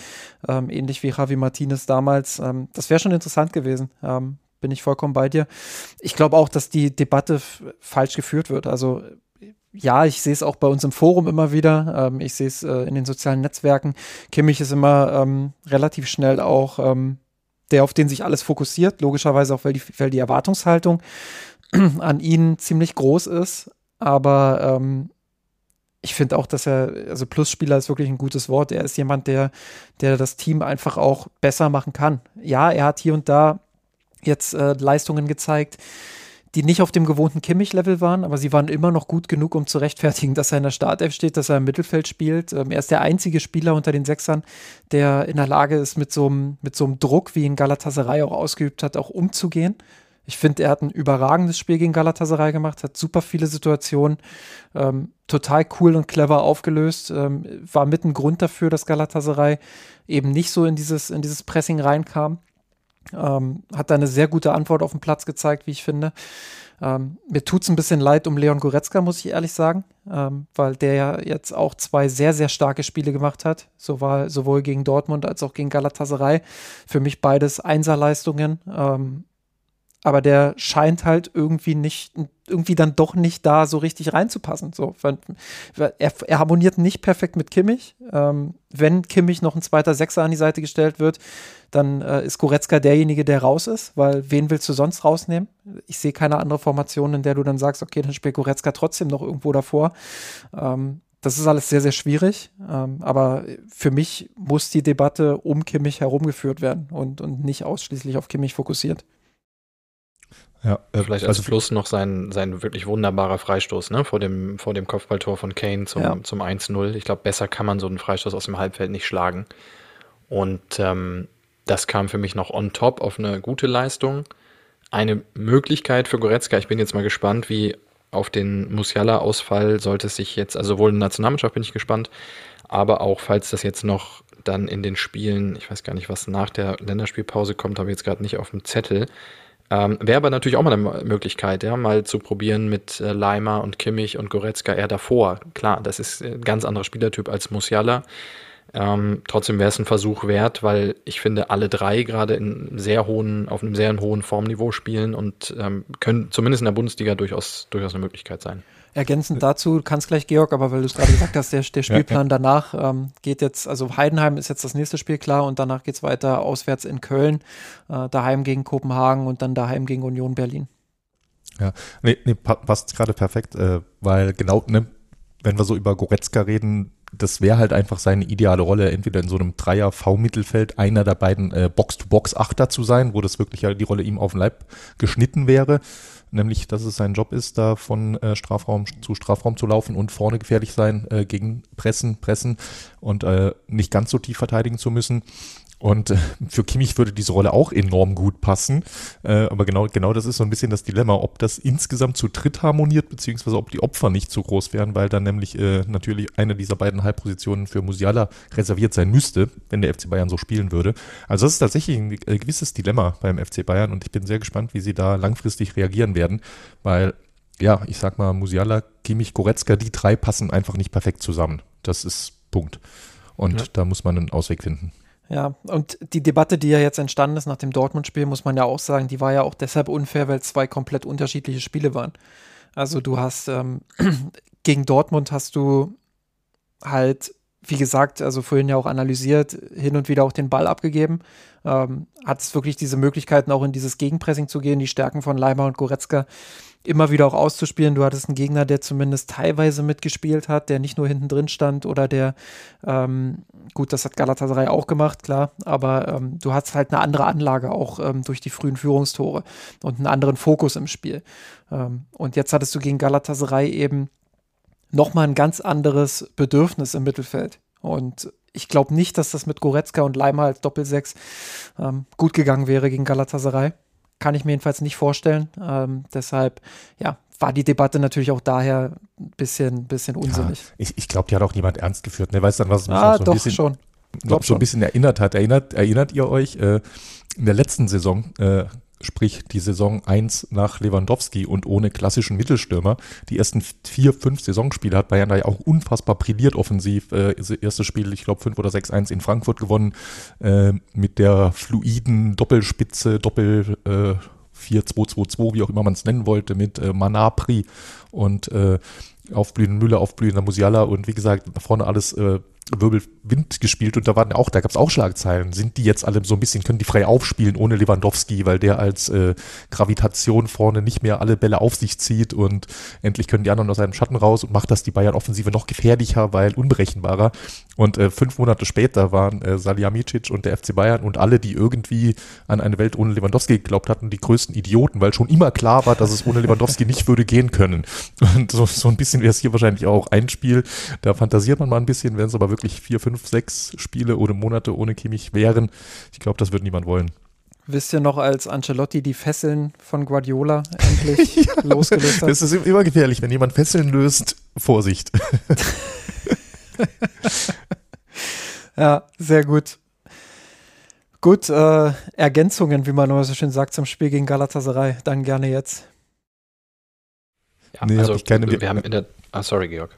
ähm, ähnlich wie Javi Martinez damals. Ähm, das wäre schon interessant gewesen. Ähm, bin ich vollkommen bei dir. Ich glaube auch, dass die Debatte falsch geführt wird. Also ja, ich sehe es auch bei uns im Forum immer wieder. Ähm, ich sehe es äh, in den sozialen Netzwerken. Kimmich ist immer ähm, relativ schnell auch ähm, der, auf den sich alles fokussiert. Logischerweise auch, weil die, weil die Erwartungshaltung an ihn ziemlich groß ist. Aber ähm, ich finde auch, dass er, also Plusspieler ist wirklich ein gutes Wort. Er ist jemand, der, der das Team einfach auch besser machen kann. Ja, er hat hier und da jetzt äh, Leistungen gezeigt, die nicht auf dem gewohnten Kimmich-Level waren, aber sie waren immer noch gut genug, um zu rechtfertigen, dass er in der Startelf steht, dass er im Mittelfeld spielt. Ähm, er ist der einzige Spieler unter den Sechsern, der in der Lage ist, mit so einem, mit so einem Druck, wie ihn Galatasaray auch ausgeübt hat, auch umzugehen. Ich finde, er hat ein überragendes Spiel gegen Galatasaray gemacht, hat super viele Situationen ähm, total cool und clever aufgelöst. Ähm, war mit ein Grund dafür, dass Galatasaray eben nicht so in dieses, in dieses Pressing reinkam. Ähm, hat da eine sehr gute Antwort auf den Platz gezeigt, wie ich finde. Ähm, mir tut es ein bisschen leid um Leon Goretzka, muss ich ehrlich sagen, ähm, weil der ja jetzt auch zwei sehr, sehr starke Spiele gemacht hat, sowohl, sowohl gegen Dortmund als auch gegen Galatasaray. Für mich beides Einserleistungen. Ähm, aber der scheint halt irgendwie nicht, irgendwie dann doch nicht da so richtig reinzupassen. So, er, er harmoniert nicht perfekt mit Kimmich. Ähm, wenn Kimmich noch ein zweiter Sechser an die Seite gestellt wird, dann äh, ist Goretzka derjenige, der raus ist, weil wen willst du sonst rausnehmen? Ich sehe keine andere Formation, in der du dann sagst, okay, dann spielt Goretzka trotzdem noch irgendwo davor. Ähm, das ist alles sehr, sehr schwierig. Ähm, aber für mich muss die Debatte um Kimmich herumgeführt werden und, und nicht ausschließlich auf Kimmich fokussiert. Ja, äh, Vielleicht als also Fluss noch sein, sein wirklich wunderbarer Freistoß, ne? Vor dem, vor dem Kopfballtor von Kane zum, ja. zum 1-0. Ich glaube, besser kann man so einen Freistoß aus dem Halbfeld nicht schlagen. Und ähm, das kam für mich noch on top auf eine gute Leistung. Eine Möglichkeit für Goretzka, ich bin jetzt mal gespannt, wie auf den Musiala-Ausfall sollte es sich jetzt, also sowohl in der Nationalmannschaft bin ich gespannt, aber auch falls das jetzt noch dann in den Spielen, ich weiß gar nicht, was nach der Länderspielpause kommt, habe ich jetzt gerade nicht auf dem Zettel, ähm, Wäre aber natürlich auch mal eine Möglichkeit, ja, mal zu probieren mit äh, Leimer und Kimmich und Goretzka eher davor. Klar, das ist ein ganz anderer Spielertyp als Musiala. Ähm, trotzdem wäre es ein Versuch wert, weil ich finde, alle drei gerade in sehr hohen, auf einem sehr hohen Formniveau spielen und ähm, können zumindest in der Bundesliga durchaus, durchaus eine Möglichkeit sein. Ergänzend dazu, kannst gleich, Georg, aber weil du es gerade gesagt hast, der, der Spielplan ja, ja. danach ähm, geht jetzt, also Heidenheim ist jetzt das nächste Spiel klar und danach geht es weiter auswärts in Köln, äh, daheim gegen Kopenhagen und dann daheim gegen Union Berlin. Ja, nee, nee passt gerade perfekt, äh, weil genau, ne, wenn wir so über Goretzka reden, das wäre halt einfach seine ideale Rolle, entweder in so einem Dreier-V-Mittelfeld einer der beiden äh, Box-to-Box-Achter zu sein, wo das wirklich ja die Rolle ihm auf den Leib geschnitten wäre nämlich dass es sein Job ist, da von äh, Strafraum zu Strafraum zu laufen und vorne gefährlich sein, äh, gegen Pressen, Pressen und äh, nicht ganz so tief verteidigen zu müssen. Und äh, für Kimmich würde diese Rolle auch enorm gut passen. Äh, aber genau, genau das ist so ein bisschen das Dilemma, ob das insgesamt zu dritt harmoniert, beziehungsweise ob die Opfer nicht zu groß wären, weil dann nämlich äh, natürlich eine dieser beiden Halbpositionen für Musiala reserviert sein müsste, wenn der FC Bayern so spielen würde. Also das ist tatsächlich ein äh, gewisses Dilemma beim FC Bayern und ich bin sehr gespannt, wie sie da langfristig reagieren werden, weil ja, ich sag mal, Musiala, Kimmich, Goretzka, die drei passen einfach nicht perfekt zusammen. Das ist Punkt. Und ja. da muss man einen Ausweg finden. Ja, und die Debatte, die ja jetzt entstanden ist nach dem Dortmund-Spiel, muss man ja auch sagen, die war ja auch deshalb unfair, weil zwei komplett unterschiedliche Spiele waren. Also du hast ähm, gegen Dortmund hast du halt, wie gesagt, also vorhin ja auch analysiert, hin und wieder auch den Ball abgegeben. Ähm, hat es wirklich diese Möglichkeiten, auch in dieses Gegenpressing zu gehen, die Stärken von Leimer und Goretzka immer wieder auch auszuspielen. Du hattest einen Gegner, der zumindest teilweise mitgespielt hat, der nicht nur hinten drin stand oder der, ähm, gut, das hat Galatasaray auch gemacht, klar, aber ähm, du hast halt eine andere Anlage auch ähm, durch die frühen Führungstore und einen anderen Fokus im Spiel. Ähm, und jetzt hattest du gegen Galatasaray eben nochmal ein ganz anderes Bedürfnis im Mittelfeld. Und ich glaube nicht, dass das mit Goretzka und Leimer als Doppelsechs ähm, gut gegangen wäre gegen Galatasaray. Kann ich mir jedenfalls nicht vorstellen. Ähm, deshalb, ja, war die Debatte natürlich auch daher ein bisschen, bisschen unsinnig. Ja, ich ich glaube, die hat auch niemand ernst geführt. Ne? Weißt du, was mich ah, so ein doch, bisschen, schon. Glaub so ein bisschen erinnert hat. Erinnert, erinnert ihr euch, äh, in der letzten Saison äh, sprich die Saison 1 nach Lewandowski und ohne klassischen Mittelstürmer. Die ersten vier, fünf Saisonspiele hat Bayern da ja auch unfassbar brilliert offensiv. Äh, erstes Spiel, ich glaube 5 oder 6-1 in Frankfurt gewonnen, äh, mit der fluiden Doppelspitze, Doppel äh, 4-2-2-2, wie auch immer man es nennen wollte, mit äh, Manapri und äh, aufblühenden Müller, aufblühender Musiala und wie gesagt, vorne alles äh, Wirbelwind gespielt und da waren auch, da gab es auch Schlagzeilen. Sind die jetzt alle so ein bisschen, können die frei aufspielen ohne Lewandowski, weil der als äh, Gravitation vorne nicht mehr alle Bälle auf sich zieht und endlich können die anderen aus seinem Schatten raus und macht das die Bayern-Offensive noch gefährlicher, weil unberechenbarer. Und äh, fünf Monate später waren äh, Salihamidzic und der FC Bayern und alle, die irgendwie an eine Welt ohne Lewandowski geglaubt hatten, die größten Idioten, weil schon immer klar war, dass es ohne Lewandowski nicht würde gehen können. Und so, so ein bisschen wäre es hier wahrscheinlich auch ein Spiel, da fantasiert man mal ein bisschen, wenn es aber wirklich vier, fünf, sechs Spiele oder Monate ohne Kimmich wären. Ich glaube, das würde niemand wollen. Wisst ihr noch, als Ancelotti die Fesseln von Guardiola endlich ja, losgelöst hat? Das ist immer gefährlich, wenn jemand Fesseln löst. Vorsicht. ja, sehr gut. Gut, äh, Ergänzungen, wie man immer so schön sagt, zum Spiel gegen Galatasaray. Dann gerne jetzt. Ja, nee, also ich keine, wir, wir haben in der. Ah, sorry, Georg.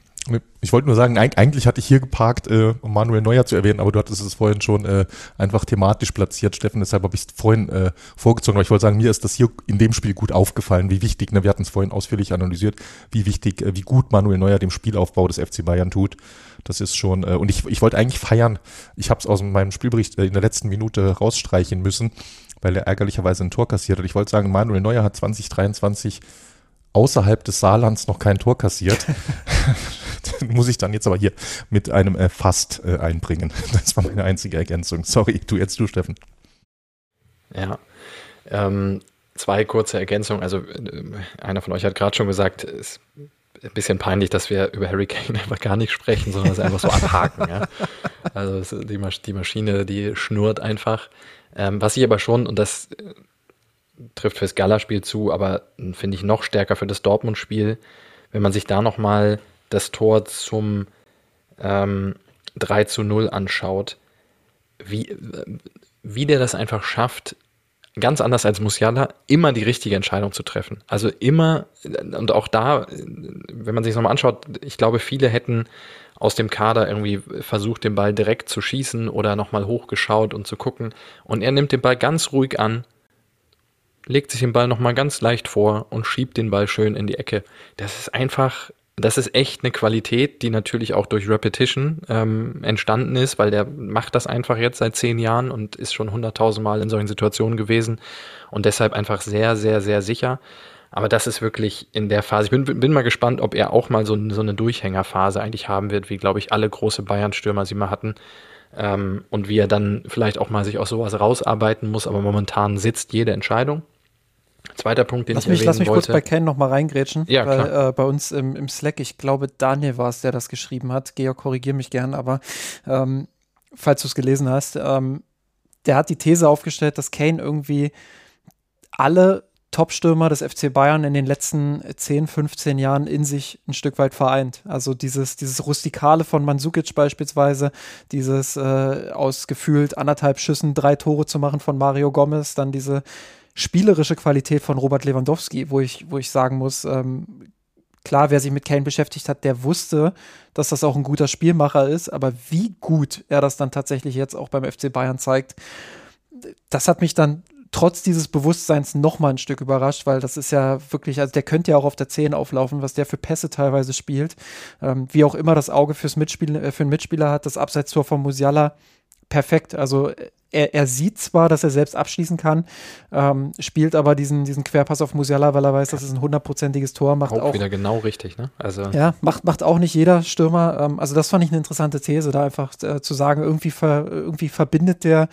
Ich wollte nur sagen, eigentlich hatte ich hier geparkt, äh, um Manuel Neuer zu erwähnen, aber du hattest es vorhin schon äh, einfach thematisch platziert, Steffen. Deshalb habe ich es vorhin äh, vorgezogen. Aber ich wollte sagen, mir ist das hier in dem Spiel gut aufgefallen, wie wichtig, ne, wir hatten es vorhin ausführlich analysiert, wie wichtig, äh, wie gut Manuel Neuer dem Spielaufbau des FC Bayern tut. Das ist schon, äh, und ich, ich wollte eigentlich feiern, ich habe es aus meinem Spielbericht äh, in der letzten Minute rausstreichen müssen, weil er ärgerlicherweise ein Tor kassiert hat. Ich wollte sagen, Manuel Neuer hat 2023 außerhalb des Saarlands noch kein Tor kassiert. muss ich dann jetzt aber hier mit einem äh, Fast äh, einbringen. Das war meine einzige Ergänzung. Sorry, du jetzt du, Steffen. Ja. Ähm, zwei kurze Ergänzungen. Also äh, einer von euch hat gerade schon gesagt, es ist ein bisschen peinlich, dass wir über Harry Kane einfach gar nicht sprechen, sondern es einfach so abhaken. ja. Also die, Masch die, Maschine, die schnurrt einfach. Ähm, was ich aber schon, und das äh, trifft fürs Gala-Spiel zu, aber finde ich noch stärker für das Dortmund-Spiel, wenn man sich da nochmal das Tor zum ähm, 3 zu 0 anschaut, wie, wie der das einfach schafft, ganz anders als Musiala, immer die richtige Entscheidung zu treffen. Also immer, und auch da, wenn man sich nochmal anschaut, ich glaube, viele hätten aus dem Kader irgendwie versucht, den Ball direkt zu schießen oder nochmal hochgeschaut und zu gucken. Und er nimmt den Ball ganz ruhig an, legt sich den Ball nochmal ganz leicht vor und schiebt den Ball schön in die Ecke. Das ist einfach das ist echt eine Qualität, die natürlich auch durch Repetition ähm, entstanden ist, weil der macht das einfach jetzt seit zehn Jahren und ist schon hunderttausend Mal in solchen Situationen gewesen und deshalb einfach sehr, sehr, sehr sicher. Aber das ist wirklich in der Phase. Ich bin, bin mal gespannt, ob er auch mal so, so eine Durchhängerphase eigentlich haben wird, wie, glaube ich, alle große Bayern-Stürmer sie mal hatten. Ähm, und wie er dann vielleicht auch mal sich aus sowas rausarbeiten muss. Aber momentan sitzt jede Entscheidung. Zweiter Punkt, den lass ich mich, erwähnen Lass mich wollte. kurz bei Ken nochmal reingrätschen, ja, weil äh, bei uns im, im, Slack, ich glaube, Daniel war es, der das geschrieben hat. Georg, korrigier mich gern, aber ähm, falls du es gelesen hast, ähm, der hat die These aufgestellt, dass Kane irgendwie alle Top-Stürmer des FC Bayern in den letzten 10, 15 Jahren in sich ein Stück weit vereint. Also dieses, dieses Rustikale von Mandzukic beispielsweise, dieses äh, aus gefühlt anderthalb Schüssen drei Tore zu machen von Mario Gomez, dann diese spielerische Qualität von Robert Lewandowski, wo ich, wo ich sagen muss, ähm, klar, wer sich mit Kane beschäftigt hat, der wusste, dass das auch ein guter Spielmacher ist, aber wie gut er das dann tatsächlich jetzt auch beim FC Bayern zeigt, das hat mich dann trotz dieses Bewusstseins noch mal ein Stück überrascht, weil das ist ja wirklich, also der könnte ja auch auf der 10 auflaufen, was der für Pässe teilweise spielt. Ähm, wie auch immer das Auge fürs Mitspiel, äh, für einen Mitspieler hat, das Abseitstor von Musiala perfekt. Also er, er sieht zwar, dass er selbst abschließen kann, ähm, spielt aber diesen, diesen Querpass auf Musiala, weil er weiß, das ist ein hundertprozentiges Tor. Macht auch, auch, wieder genau richtig, ne? Also ja, macht, macht auch nicht jeder Stürmer. Ähm, also das fand ich eine interessante These, da einfach äh, zu sagen, irgendwie, ver, irgendwie verbindet der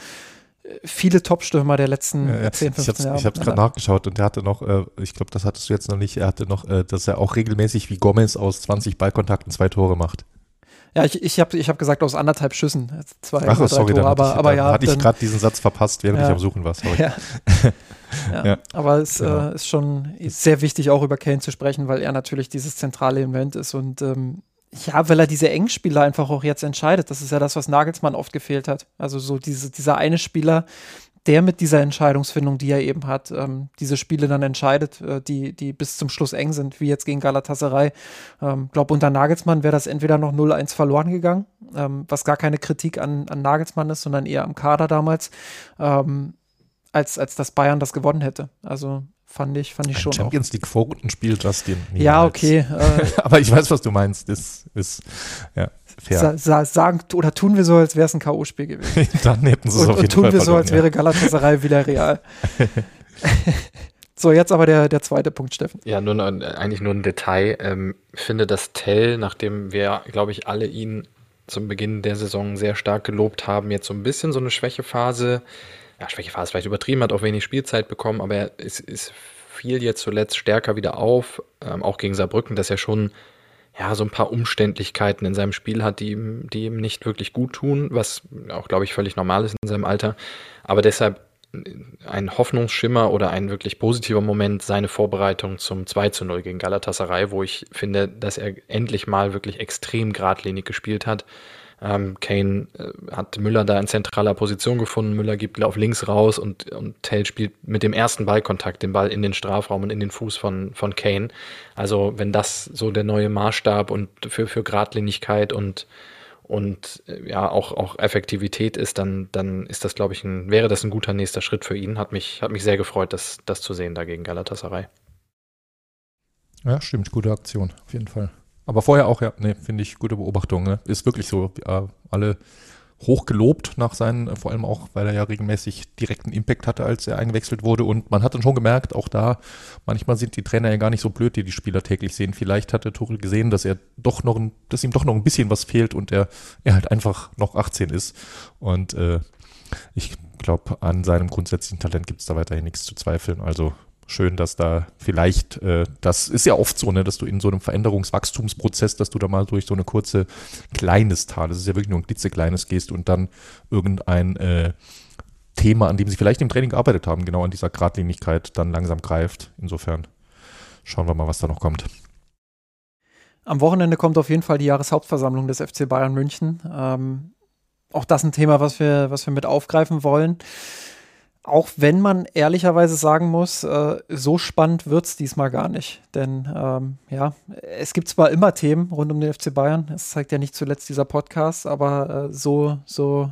äh, viele Top-Stürmer der letzten ja, ja. 10, 15 Jahre. Ich habe es gerade nachgeschaut und der hatte noch, äh, ich glaube, das hattest du jetzt noch nicht, er hatte noch, äh, dass er auch regelmäßig wie Gomez aus 20 Ballkontakten zwei Tore macht. Ja, ich, ich habe ich hab gesagt aus anderthalb Schüssen. Zwei Ach, sorry, Tore, aber, ich, aber ja. hatte ich gerade diesen Satz verpasst, während ja, ich am Suchen war. Sorry. Ja. ja, ja. Aber es genau. äh, ist schon sehr wichtig, auch über Kane zu sprechen, weil er natürlich dieses zentrale Event ist und ähm, ja, weil er diese Engspieler einfach auch jetzt entscheidet. Das ist ja das, was Nagelsmann oft gefehlt hat. Also so diese, dieser eine Spieler, der mit dieser Entscheidungsfindung, die er eben hat, ähm, diese Spiele dann entscheidet, äh, die, die bis zum Schluss eng sind, wie jetzt gegen Galatasaray. Ich ähm, glaube, unter Nagelsmann wäre das entweder noch 0-1 verloren gegangen, ähm, was gar keine Kritik an, an Nagelsmann ist, sondern eher am Kader damals, ähm, als, als dass Bayern das gewonnen hätte. Also fand ich, fand ich Ein schon. Champions League Vorrundenspiel, Justin. Ja, okay. Äh, Aber ich weiß, was du meinst. Das ist, ja. Sa sa sagen oder tun wir so, als wäre es ein K.O.-Spiel gewesen. Dann hätten sie es und, auf jeden und tun Fall wir so, als ja. wäre Galatasaray wieder real. so, jetzt aber der, der zweite Punkt, Steffen. Ja, nur eigentlich nur ein Detail. Ähm, finde, dass Tell, nachdem wir, glaube ich, alle ihn zum Beginn der Saison sehr stark gelobt haben, jetzt so ein bisschen so eine Schwächephase, ja, Schwächephase vielleicht übertrieben hat, auch wenig Spielzeit bekommen, aber er ist, ist fiel jetzt zuletzt stärker wieder auf, ähm, auch gegen Saarbrücken, dass er schon ja, so ein paar Umständlichkeiten in seinem Spiel hat, die ihm, die ihm nicht wirklich gut tun, was auch, glaube ich, völlig normal ist in seinem Alter. Aber deshalb ein Hoffnungsschimmer oder ein wirklich positiver Moment seine Vorbereitung zum 2 zu 0 gegen Galatasaray, wo ich finde, dass er endlich mal wirklich extrem geradlinig gespielt hat. Ähm, Kane äh, hat Müller da in zentraler Position gefunden. Müller gibt auf links raus und, und Tell spielt mit dem ersten Ballkontakt den Ball in den Strafraum und in den Fuß von, von Kane. Also wenn das so der neue Maßstab und für, für Geradlinigkeit und und äh, ja auch, auch Effektivität ist, dann, dann ist das, glaube ich, ein, wäre das ein guter nächster Schritt für ihn. Hat mich, hat mich sehr gefreut, das, das zu sehen da gegen Galatasaray. Ja, stimmt, gute Aktion, auf jeden Fall. Aber vorher auch, ja, nee, finde ich gute Beobachtung. Ne? Ist wirklich so, äh, alle hoch gelobt nach seinen, äh, vor allem auch, weil er ja regelmäßig direkten Impact hatte, als er eingewechselt wurde. Und man hat dann schon gemerkt, auch da, manchmal sind die Trainer ja gar nicht so blöd, die die Spieler täglich sehen. Vielleicht hatte Tuchel gesehen, dass er doch noch, ein, dass ihm doch noch ein bisschen was fehlt und er, er halt einfach noch 18 ist. Und äh, ich glaube, an seinem grundsätzlichen Talent gibt es da weiterhin nichts zu zweifeln. Also schön, dass da vielleicht, äh, das ist ja oft so, ne, dass du in so einem Veränderungswachstumsprozess, dass du da mal durch so eine kurze kleines Tal, das ist ja wirklich nur ein klitzekleines gehst und dann irgendein äh, Thema, an dem sie vielleicht im Training gearbeitet haben, genau an dieser Gradlinigkeit dann langsam greift. Insofern schauen wir mal, was da noch kommt. Am Wochenende kommt auf jeden Fall die Jahreshauptversammlung des FC Bayern München. Ähm, auch das ein Thema, was wir, was wir mit aufgreifen wollen. Auch wenn man ehrlicherweise sagen muss, äh, so spannend wird es diesmal gar nicht. Denn ähm, ja, es gibt zwar immer Themen rund um den FC Bayern, das zeigt ja nicht zuletzt dieser Podcast, aber äh, so, so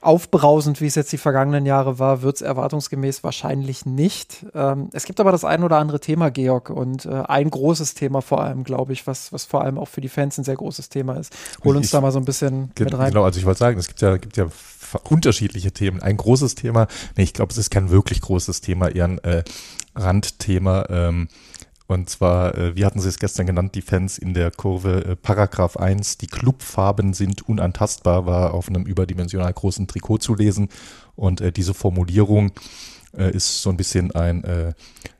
aufbrausend, wie es jetzt die vergangenen Jahre war, wird es erwartungsgemäß wahrscheinlich nicht. Ähm, es gibt aber das ein oder andere Thema, Georg, und äh, ein großes Thema vor allem, glaube ich, was, was vor allem auch für die Fans ein sehr großes Thema ist. Hol uns Ich- da mal so ein bisschen Ge- mit rein. Genau, also ich wollte sagen, es gibt ja, gibt ja unterschiedliche Themen. Ein großes Thema, nee, ich glaube, es ist kein wirklich großes Thema, eher ein äh, Randthema. Ähm, und zwar, äh, wie hatten sie es gestern genannt, die Fans in der Kurve, äh, Paragraph 1, die Clubfarben sind unantastbar, war auf einem überdimensional großen Trikot zu lesen. Und äh, diese Formulierung äh, ist so ein bisschen ein äh,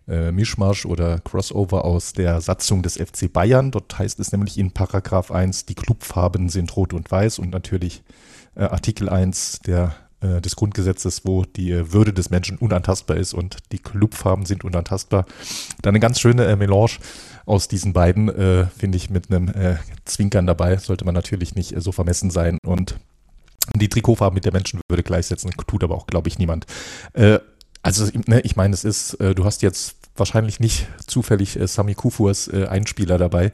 äh, Mischmasch oder Crossover aus der Satzung des FC Bayern. Dort heißt es nämlich in Paragraph 1, die Clubfarben sind rot und weiß und natürlich äh, Artikel 1 der, äh, des Grundgesetzes, wo die äh, Würde des Menschen unantastbar ist und die Clubfarben sind unantastbar. Dann eine ganz schöne äh, Melange aus diesen beiden, äh, finde ich, mit einem Zwinkern dabei. Sollte man natürlich nicht so vermessen sein und die Trikotfarben mit der Menschenwürde gleichsetzen, tut aber auch, glaube ich, niemand. Also, ne, ich meine, es ist, du hast jetzt wahrscheinlich nicht zufällig äh, Sami Kufurs äh, Einspieler dabei.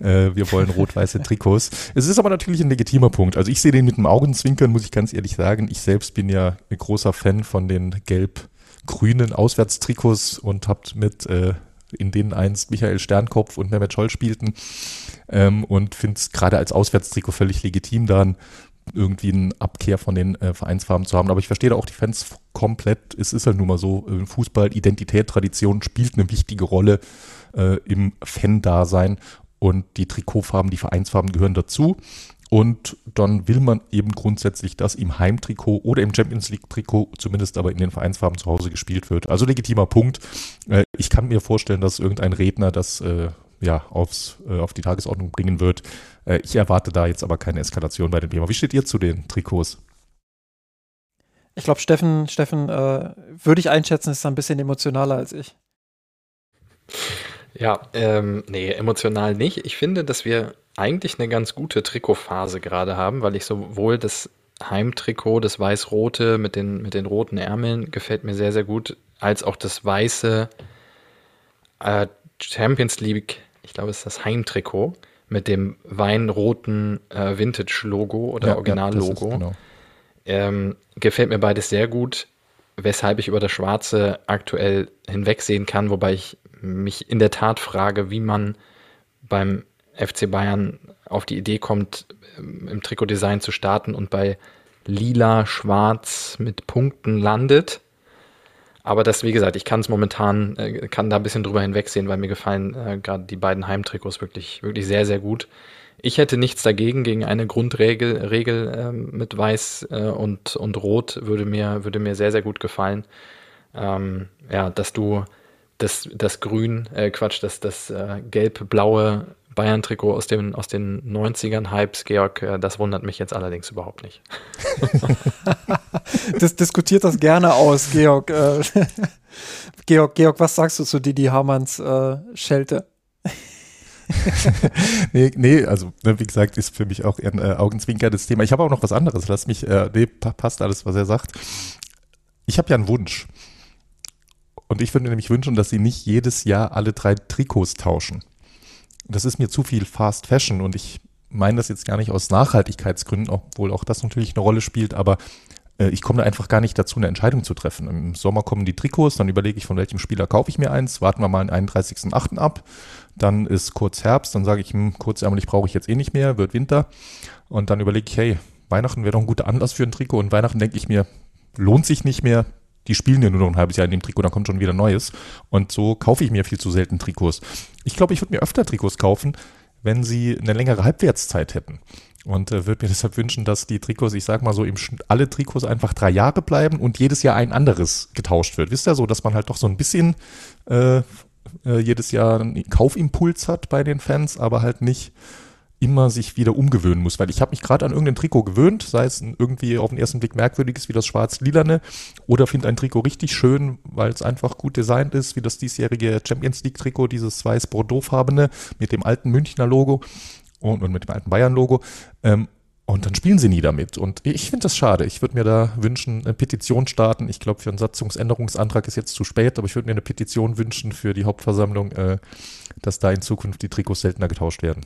Äh, wir wollen rot-weiße Trikots. Es ist aber natürlich ein legitimer Punkt. Also ich sehe den mit dem Augenzwinkern, muss ich ganz ehrlich sagen. Ich selbst bin ja ein großer Fan von den gelb-grünen Auswärtstrikots und habe mit äh, in denen einst Michael Sternkopf und Mehmet Scholl spielten ähm, und finde es gerade als Auswärtstrikot völlig legitim, dann irgendwie eine Abkehr von den äh, Vereinsfarben zu haben. Aber ich verstehe da auch die Fans komplett. Es ist halt nun mal so, äh, Fußball, Identität, Tradition spielt eine wichtige Rolle äh, im Fan-Dasein und die Trikotfarben, die Vereinsfarben gehören dazu. Und dann will man eben grundsätzlich, dass im Heimtrikot oder im Champions League-Trikot, zumindest aber in den Vereinsfarben zu Hause gespielt wird. Also legitimer Punkt. Äh, ich kann mir vorstellen, dass irgendein Redner das äh, ja, aufs, äh, auf die Tagesordnung bringen wird. Äh, ich erwarte da jetzt aber keine Eskalation bei dem Thema. Wie steht ihr zu den Trikots? Ich glaube, Steffen, Steffen äh, würde ich einschätzen, ist da ein bisschen emotionaler als ich. Ja, ähm, nee, emotional nicht. Ich finde, dass wir eigentlich eine ganz gute Trikotphase gerade haben, weil ich sowohl das Heimtrikot, das weiß-rote mit den, mit den roten Ärmeln, gefällt mir sehr, sehr gut, als auch das weiße äh, Champions League, ich glaube, es ist das Heimtrikot mit dem weinroten äh, Vintage-Logo oder ist Original-Logo. genau. Ähm, gefällt mir beides sehr gut, weshalb ich über das Schwarze aktuell hinwegsehen kann, wobei ich mich in der Tat frage, wie man beim FC Bayern auf die Idee kommt, ähm, im Trikotdesign zu starten und bei lila, schwarz mit Punkten landet. Aber das, wie gesagt, ich kann es momentan, äh, kann da ein bisschen drüber hinwegsehen, weil mir gefallen äh, gerade die beiden Heimtrikots wirklich, wirklich sehr, sehr gut. Ich hätte nichts dagegen, gegen eine Grundregel Regel, ähm, mit Weiß äh, und, und Rot würde mir, würde mir sehr, sehr gut gefallen. Ähm, ja, dass du das, das Grün, äh, Quatsch, das, das äh, gelb-blaue Bayern-Trikot aus den, aus den 90ern Hypes, Georg, äh, das wundert mich jetzt allerdings überhaupt nicht. das diskutiert das gerne aus, Georg. Äh, Georg, Georg, was sagst du zu Didi Hamanns äh, Schelte? nee, nee, also ne, wie gesagt, ist für mich auch eher ein äh, Augenzwinker das Thema. Ich habe auch noch was anderes. Lass mich, äh, nee, passt alles, was er sagt. Ich habe ja einen Wunsch. Und ich würde mir nämlich wünschen, dass sie nicht jedes Jahr alle drei Trikots tauschen. Das ist mir zu viel Fast Fashion und ich meine das jetzt gar nicht aus Nachhaltigkeitsgründen, obwohl auch das natürlich eine Rolle spielt, aber äh, ich komme da einfach gar nicht dazu, eine Entscheidung zu treffen. Im Sommer kommen die Trikots, dann überlege ich, von welchem Spieler kaufe ich mir eins, warten wir mal den 31.8. ab, dann ist kurz Herbst, dann sage ich, hm, kurzärmlich brauche ich jetzt eh nicht mehr, wird Winter und dann überlege ich, hey, Weihnachten wäre doch ein guter Anlass für ein Trikot und Weihnachten denke ich mir, lohnt sich nicht mehr, die spielen ja nur noch ein halbes Jahr in dem Trikot, dann kommt schon wieder Neues. Und so kaufe ich mir viel zu selten Trikots. Ich glaube, ich würde mir öfter Trikots kaufen, wenn sie eine längere Halbwertszeit hätten. Und äh, würde mir deshalb wünschen, dass die Trikots, ich sag mal so, im alle Trikots einfach drei Jahre bleiben und jedes Jahr ein anderes getauscht wird. Wisst ihr so, dass man halt doch so ein bisschen äh, äh, jedes Jahr einen Kaufimpuls hat bei den Fans, aber halt nicht immer sich wieder umgewöhnen muss, weil ich habe mich gerade an irgendein Trikot gewöhnt, sei es irgendwie auf den ersten Blick merkwürdiges wie das schwarz-lilane oder finde ein Trikot richtig schön, weil es einfach gut designt ist, wie das diesjährige Champions League Trikot, dieses weiß-bordeaux-farbene mit dem alten Münchner Logo und, und mit dem alten Bayern-Logo. Ähm, und dann spielen sie nie damit. Und ich finde das schade. Ich würde mir da wünschen, eine Petition starten. Ich glaube, für einen Satzungsänderungsantrag ist jetzt zu spät, aber ich würde mir eine Petition wünschen für die Hauptversammlung, äh, dass da in Zukunft die Trikots seltener getauscht werden.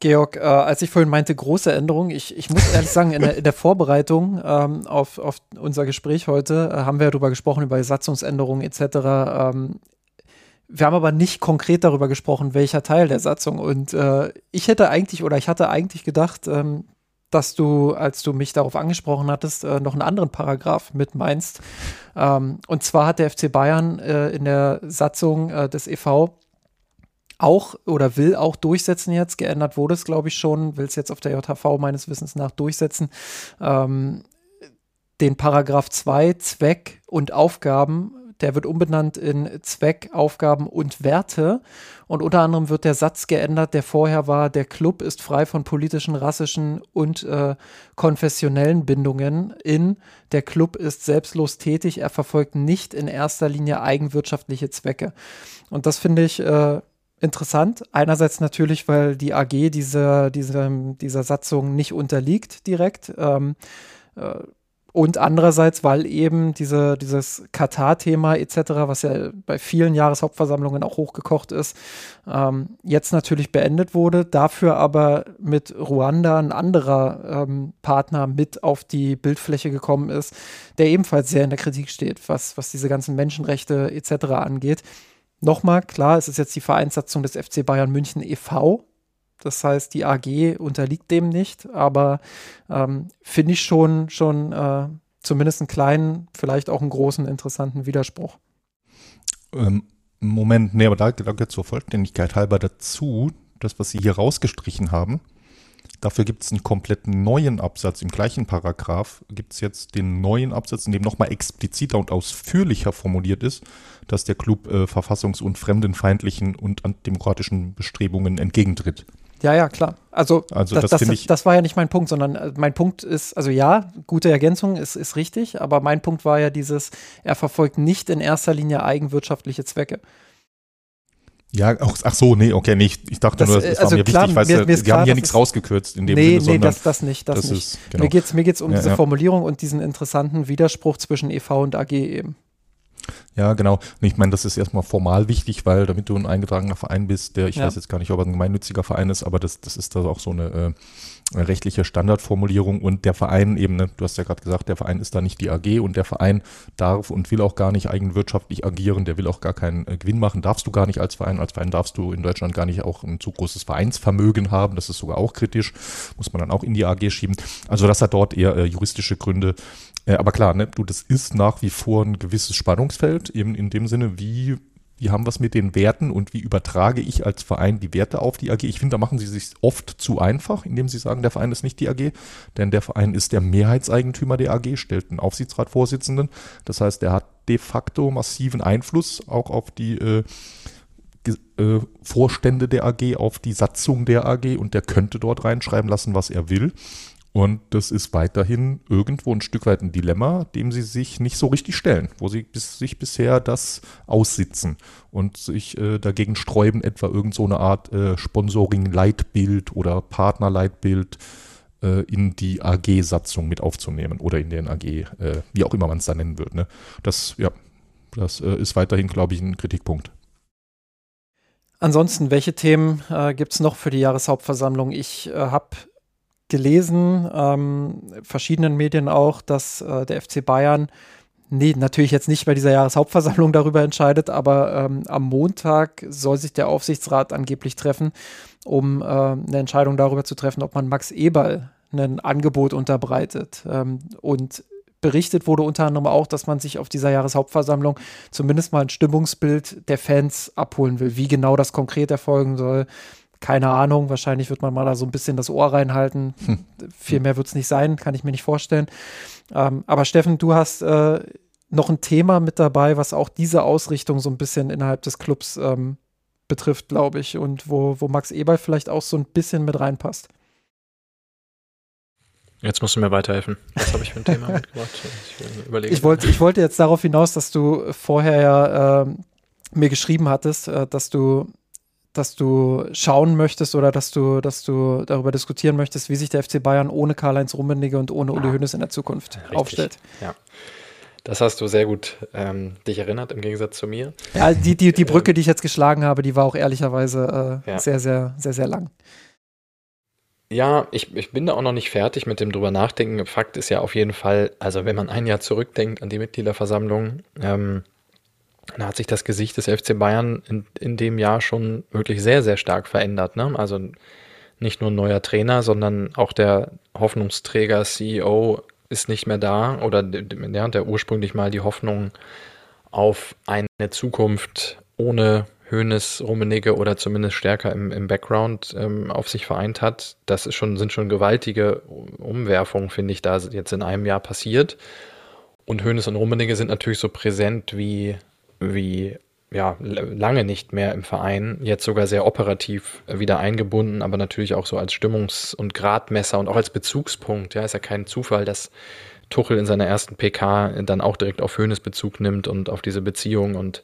Georg, äh, als ich vorhin meinte, große Änderung, ich, ich muss ehrlich sagen, in der, in der Vorbereitung ähm, auf, auf unser Gespräch heute äh, haben wir darüber gesprochen, über Satzungsänderungen etc. Ähm, wir haben aber nicht konkret darüber gesprochen, welcher Teil der Satzung. Und äh, ich hätte eigentlich oder ich hatte eigentlich gedacht, ähm, dass du, als du mich darauf angesprochen hattest, äh, noch einen anderen Paragraph mit meinst. Ähm, und zwar hat der FC Bayern äh, in der Satzung äh, des EV auch oder will auch durchsetzen jetzt. Geändert wurde es, glaube ich, schon, will es jetzt auf der JHV meines Wissens nach durchsetzen. Ähm, den Paragraph 2 Zweck und Aufgaben, der wird umbenannt in Zweck, Aufgaben und Werte. Und unter anderem wird der Satz geändert, der vorher war, der Club ist frei von politischen, rassischen und äh, konfessionellen Bindungen in, der Club ist selbstlos tätig, er verfolgt nicht in erster Linie eigenwirtschaftliche Zwecke. Und das finde ich äh, interessant. Einerseits natürlich, weil die AG dieser, dieser, dieser Satzung nicht unterliegt direkt. Ähm, äh, und andererseits, weil eben diese, dieses Katar-Thema etc., was ja bei vielen Jahreshauptversammlungen auch hochgekocht ist, ähm, jetzt natürlich beendet wurde, dafür aber mit Ruanda ein anderer ähm, Partner mit auf die Bildfläche gekommen ist, der ebenfalls sehr in der Kritik steht, was, was diese ganzen Menschenrechte etc. angeht. Nochmal, klar, es ist jetzt die Vereinssatzung des FC Bayern München e.V. Das heißt, die AG unterliegt dem nicht, aber ähm, finde ich schon, schon äh, zumindest einen kleinen, vielleicht auch einen großen, interessanten Widerspruch. Ähm, Moment, nee, aber da, da geht zur Vollständigkeit halber dazu, das, was Sie hier rausgestrichen haben, Dafür gibt es einen komplett neuen Absatz. Im gleichen Paragraph gibt es jetzt den neuen Absatz, in dem nochmal expliziter und ausführlicher formuliert ist, dass der Club äh, verfassungs- und fremdenfeindlichen und antidemokratischen Bestrebungen entgegentritt. Ja, ja, klar. Also, also das, das, das, das, war ja nicht mein Punkt, sondern äh, mein Punkt ist, also ja, gute Ergänzung ist, ist richtig, aber mein Punkt war ja dieses, er verfolgt nicht in erster Linie eigenwirtschaftliche Zwecke. Ja, auch, ach so, nee, okay, nee, ich, dachte das, nur, das also war mir klar, wichtig, weil mir, mir wir haben hier nichts rausgekürzt in dem nee, Sinne, Nee, das, das nicht, das, das nicht. Ist, genau. Mir geht es mir geht's um ja, diese ja. Formulierung und diesen interessanten Widerspruch zwischen EV und AG eben. Ja, genau. Und ich meine, das ist erstmal formal wichtig, weil damit du ein eingetragener Verein bist, der, ich ja. weiß jetzt gar nicht, ob er ein gemeinnütziger Verein ist, aber das, das ist da auch so eine rechtliche Standardformulierung und der Verein eben, ne, du hast ja gerade gesagt, der Verein ist da nicht die AG und der Verein darf und will auch gar nicht eigenwirtschaftlich agieren, der will auch gar keinen äh, Gewinn machen, darfst du gar nicht als Verein. Als Verein darfst du in Deutschland gar nicht auch ein zu großes Vereinsvermögen haben, das ist sogar auch kritisch, muss man dann auch in die AG schieben. Also das hat dort eher äh, juristische Gründe. Äh, aber klar, ne, du, das ist nach wie vor ein gewisses Spannungsfeld, eben in dem Sinne, wie wie haben wir es mit den Werten und wie übertrage ich als Verein die Werte auf die AG? Ich finde, da machen sie sich oft zu einfach, indem sie sagen, der Verein ist nicht die AG, denn der Verein ist der Mehrheitseigentümer der AG, stellt einen Aufsichtsratsvorsitzenden. Das heißt, der hat de facto massiven Einfluss auch auf die äh, äh, Vorstände der AG, auf die Satzung der AG und der könnte dort reinschreiben lassen, was er will. Und das ist weiterhin irgendwo ein Stück weit ein Dilemma, dem sie sich nicht so richtig stellen, wo sie bis, sich bisher das aussitzen und sich äh, dagegen sträuben, etwa irgend so eine Art äh, Sponsoring-Leitbild oder Partner-Leitbild äh, in die AG-Satzung mit aufzunehmen oder in den AG, äh, wie auch immer man es da nennen wird. Ne? Das, ja, das äh, ist weiterhin, glaube ich, ein Kritikpunkt. Ansonsten, welche Themen äh, gibt es noch für die Jahreshauptversammlung? Ich äh, habe gelesen, ähm, verschiedenen Medien auch, dass äh, der FC Bayern nee, natürlich jetzt nicht bei dieser Jahreshauptversammlung darüber entscheidet, aber ähm, am Montag soll sich der Aufsichtsrat angeblich treffen, um äh, eine Entscheidung darüber zu treffen, ob man Max Eberl ein Angebot unterbreitet. Ähm, und berichtet wurde unter anderem auch, dass man sich auf dieser Jahreshauptversammlung zumindest mal ein Stimmungsbild der Fans abholen will. Wie genau das konkret erfolgen soll, keine Ahnung, wahrscheinlich wird man mal da so ein bisschen das Ohr reinhalten. Hm. Viel mehr wird es nicht sein, kann ich mir nicht vorstellen. Ähm, aber Steffen, du hast äh, noch ein Thema mit dabei, was auch diese Ausrichtung so ein bisschen innerhalb des Clubs ähm, betrifft, glaube ich, und wo, wo Max Eberl vielleicht auch so ein bisschen mit reinpasst. Jetzt musst du mir weiterhelfen. Was habe ich für ein Thema mitgebracht? Ich, ich, wollte, ich wollte jetzt darauf hinaus, dass du vorher ja äh, mir geschrieben hattest, äh, dass du dass du schauen möchtest oder dass du, dass du darüber diskutieren möchtest, wie sich der FC Bayern ohne Karl-Heinz Rummenigge und ohne Uli Hoeneß in der Zukunft Richtig. aufstellt. Ja. Das hast du sehr gut ähm, dich erinnert, im Gegensatz zu mir. Ja, die, die, die Brücke, die ich jetzt geschlagen habe, die war auch ehrlicherweise äh, ja. sehr, sehr, sehr, sehr lang. Ja, ich, ich bin da auch noch nicht fertig mit dem drüber nachdenken. Fakt ist ja auf jeden Fall, also wenn man ein Jahr zurückdenkt an die Mitgliederversammlung, ähm, da hat sich das Gesicht des FC Bayern in, in dem Jahr schon wirklich sehr, sehr stark verändert. Ne? Also nicht nur ein neuer Trainer, sondern auch der Hoffnungsträger, CEO ist nicht mehr da oder der, der ursprünglich mal die Hoffnung auf eine Zukunft ohne Hönes, Rummenigge oder zumindest stärker im, im Background ähm, auf sich vereint hat. Das ist schon, sind schon gewaltige Umwerfungen, finde ich, da jetzt in einem Jahr passiert. Und Hönes und Rummenigge sind natürlich so präsent wie wie ja, lange nicht mehr im Verein, jetzt sogar sehr operativ wieder eingebunden, aber natürlich auch so als Stimmungs- und Gradmesser und auch als Bezugspunkt. Ja, ist ja kein Zufall, dass Tuchel in seiner ersten PK dann auch direkt auf Höhnes Bezug nimmt und auf diese Beziehung und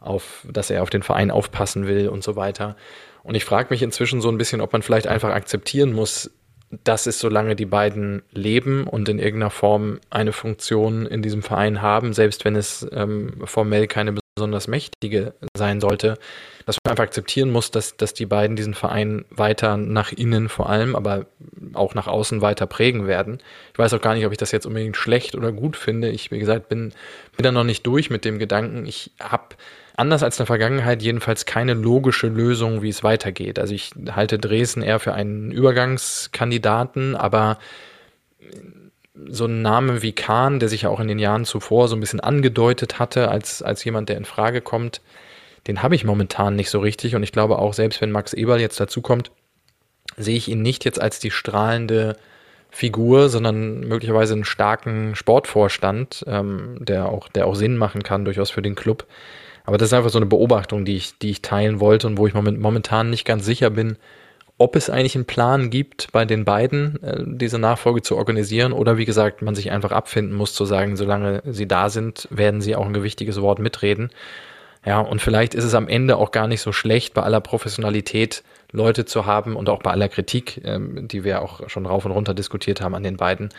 auf, dass er auf den Verein aufpassen will und so weiter. Und ich frage mich inzwischen so ein bisschen, ob man vielleicht einfach akzeptieren muss, dass es, solange die beiden leben und in irgendeiner Form eine Funktion in diesem Verein haben, selbst wenn es ähm, formell keine besonders mächtige sein sollte, dass man einfach akzeptieren muss, dass, dass die beiden diesen Verein weiter nach innen vor allem, aber auch nach außen weiter prägen werden. Ich weiß auch gar nicht, ob ich das jetzt unbedingt schlecht oder gut finde. Ich, wie gesagt, bin, bin da noch nicht durch mit dem Gedanken. Ich habe anders als in der Vergangenheit jedenfalls keine logische Lösung, wie es weitergeht. Also ich halte Dresden eher für einen Übergangskandidaten, aber so ein Name wie Kahn, der sich ja auch in den Jahren zuvor so ein bisschen angedeutet hatte als, als jemand, der in Frage kommt, den habe ich momentan nicht so richtig. Und ich glaube auch, selbst wenn Max Eberl jetzt dazukommt, sehe ich ihn nicht jetzt als die strahlende Figur, sondern möglicherweise einen starken Sportvorstand, ähm, der, auch, der auch Sinn machen kann, durchaus für den Club. Aber das ist einfach so eine Beobachtung, die ich, die ich teilen wollte und wo ich momentan nicht ganz sicher bin, ob es eigentlich einen Plan gibt, bei den beiden äh, diese Nachfolge zu organisieren oder wie gesagt, man sich einfach abfinden muss zu sagen, solange sie da sind, werden sie auch ein gewichtiges Wort mitreden. Ja, und vielleicht ist es am Ende auch gar nicht so schlecht, bei aller Professionalität Leute zu haben und auch bei aller Kritik, ähm, die wir auch schon rauf und runter diskutiert haben an den beiden,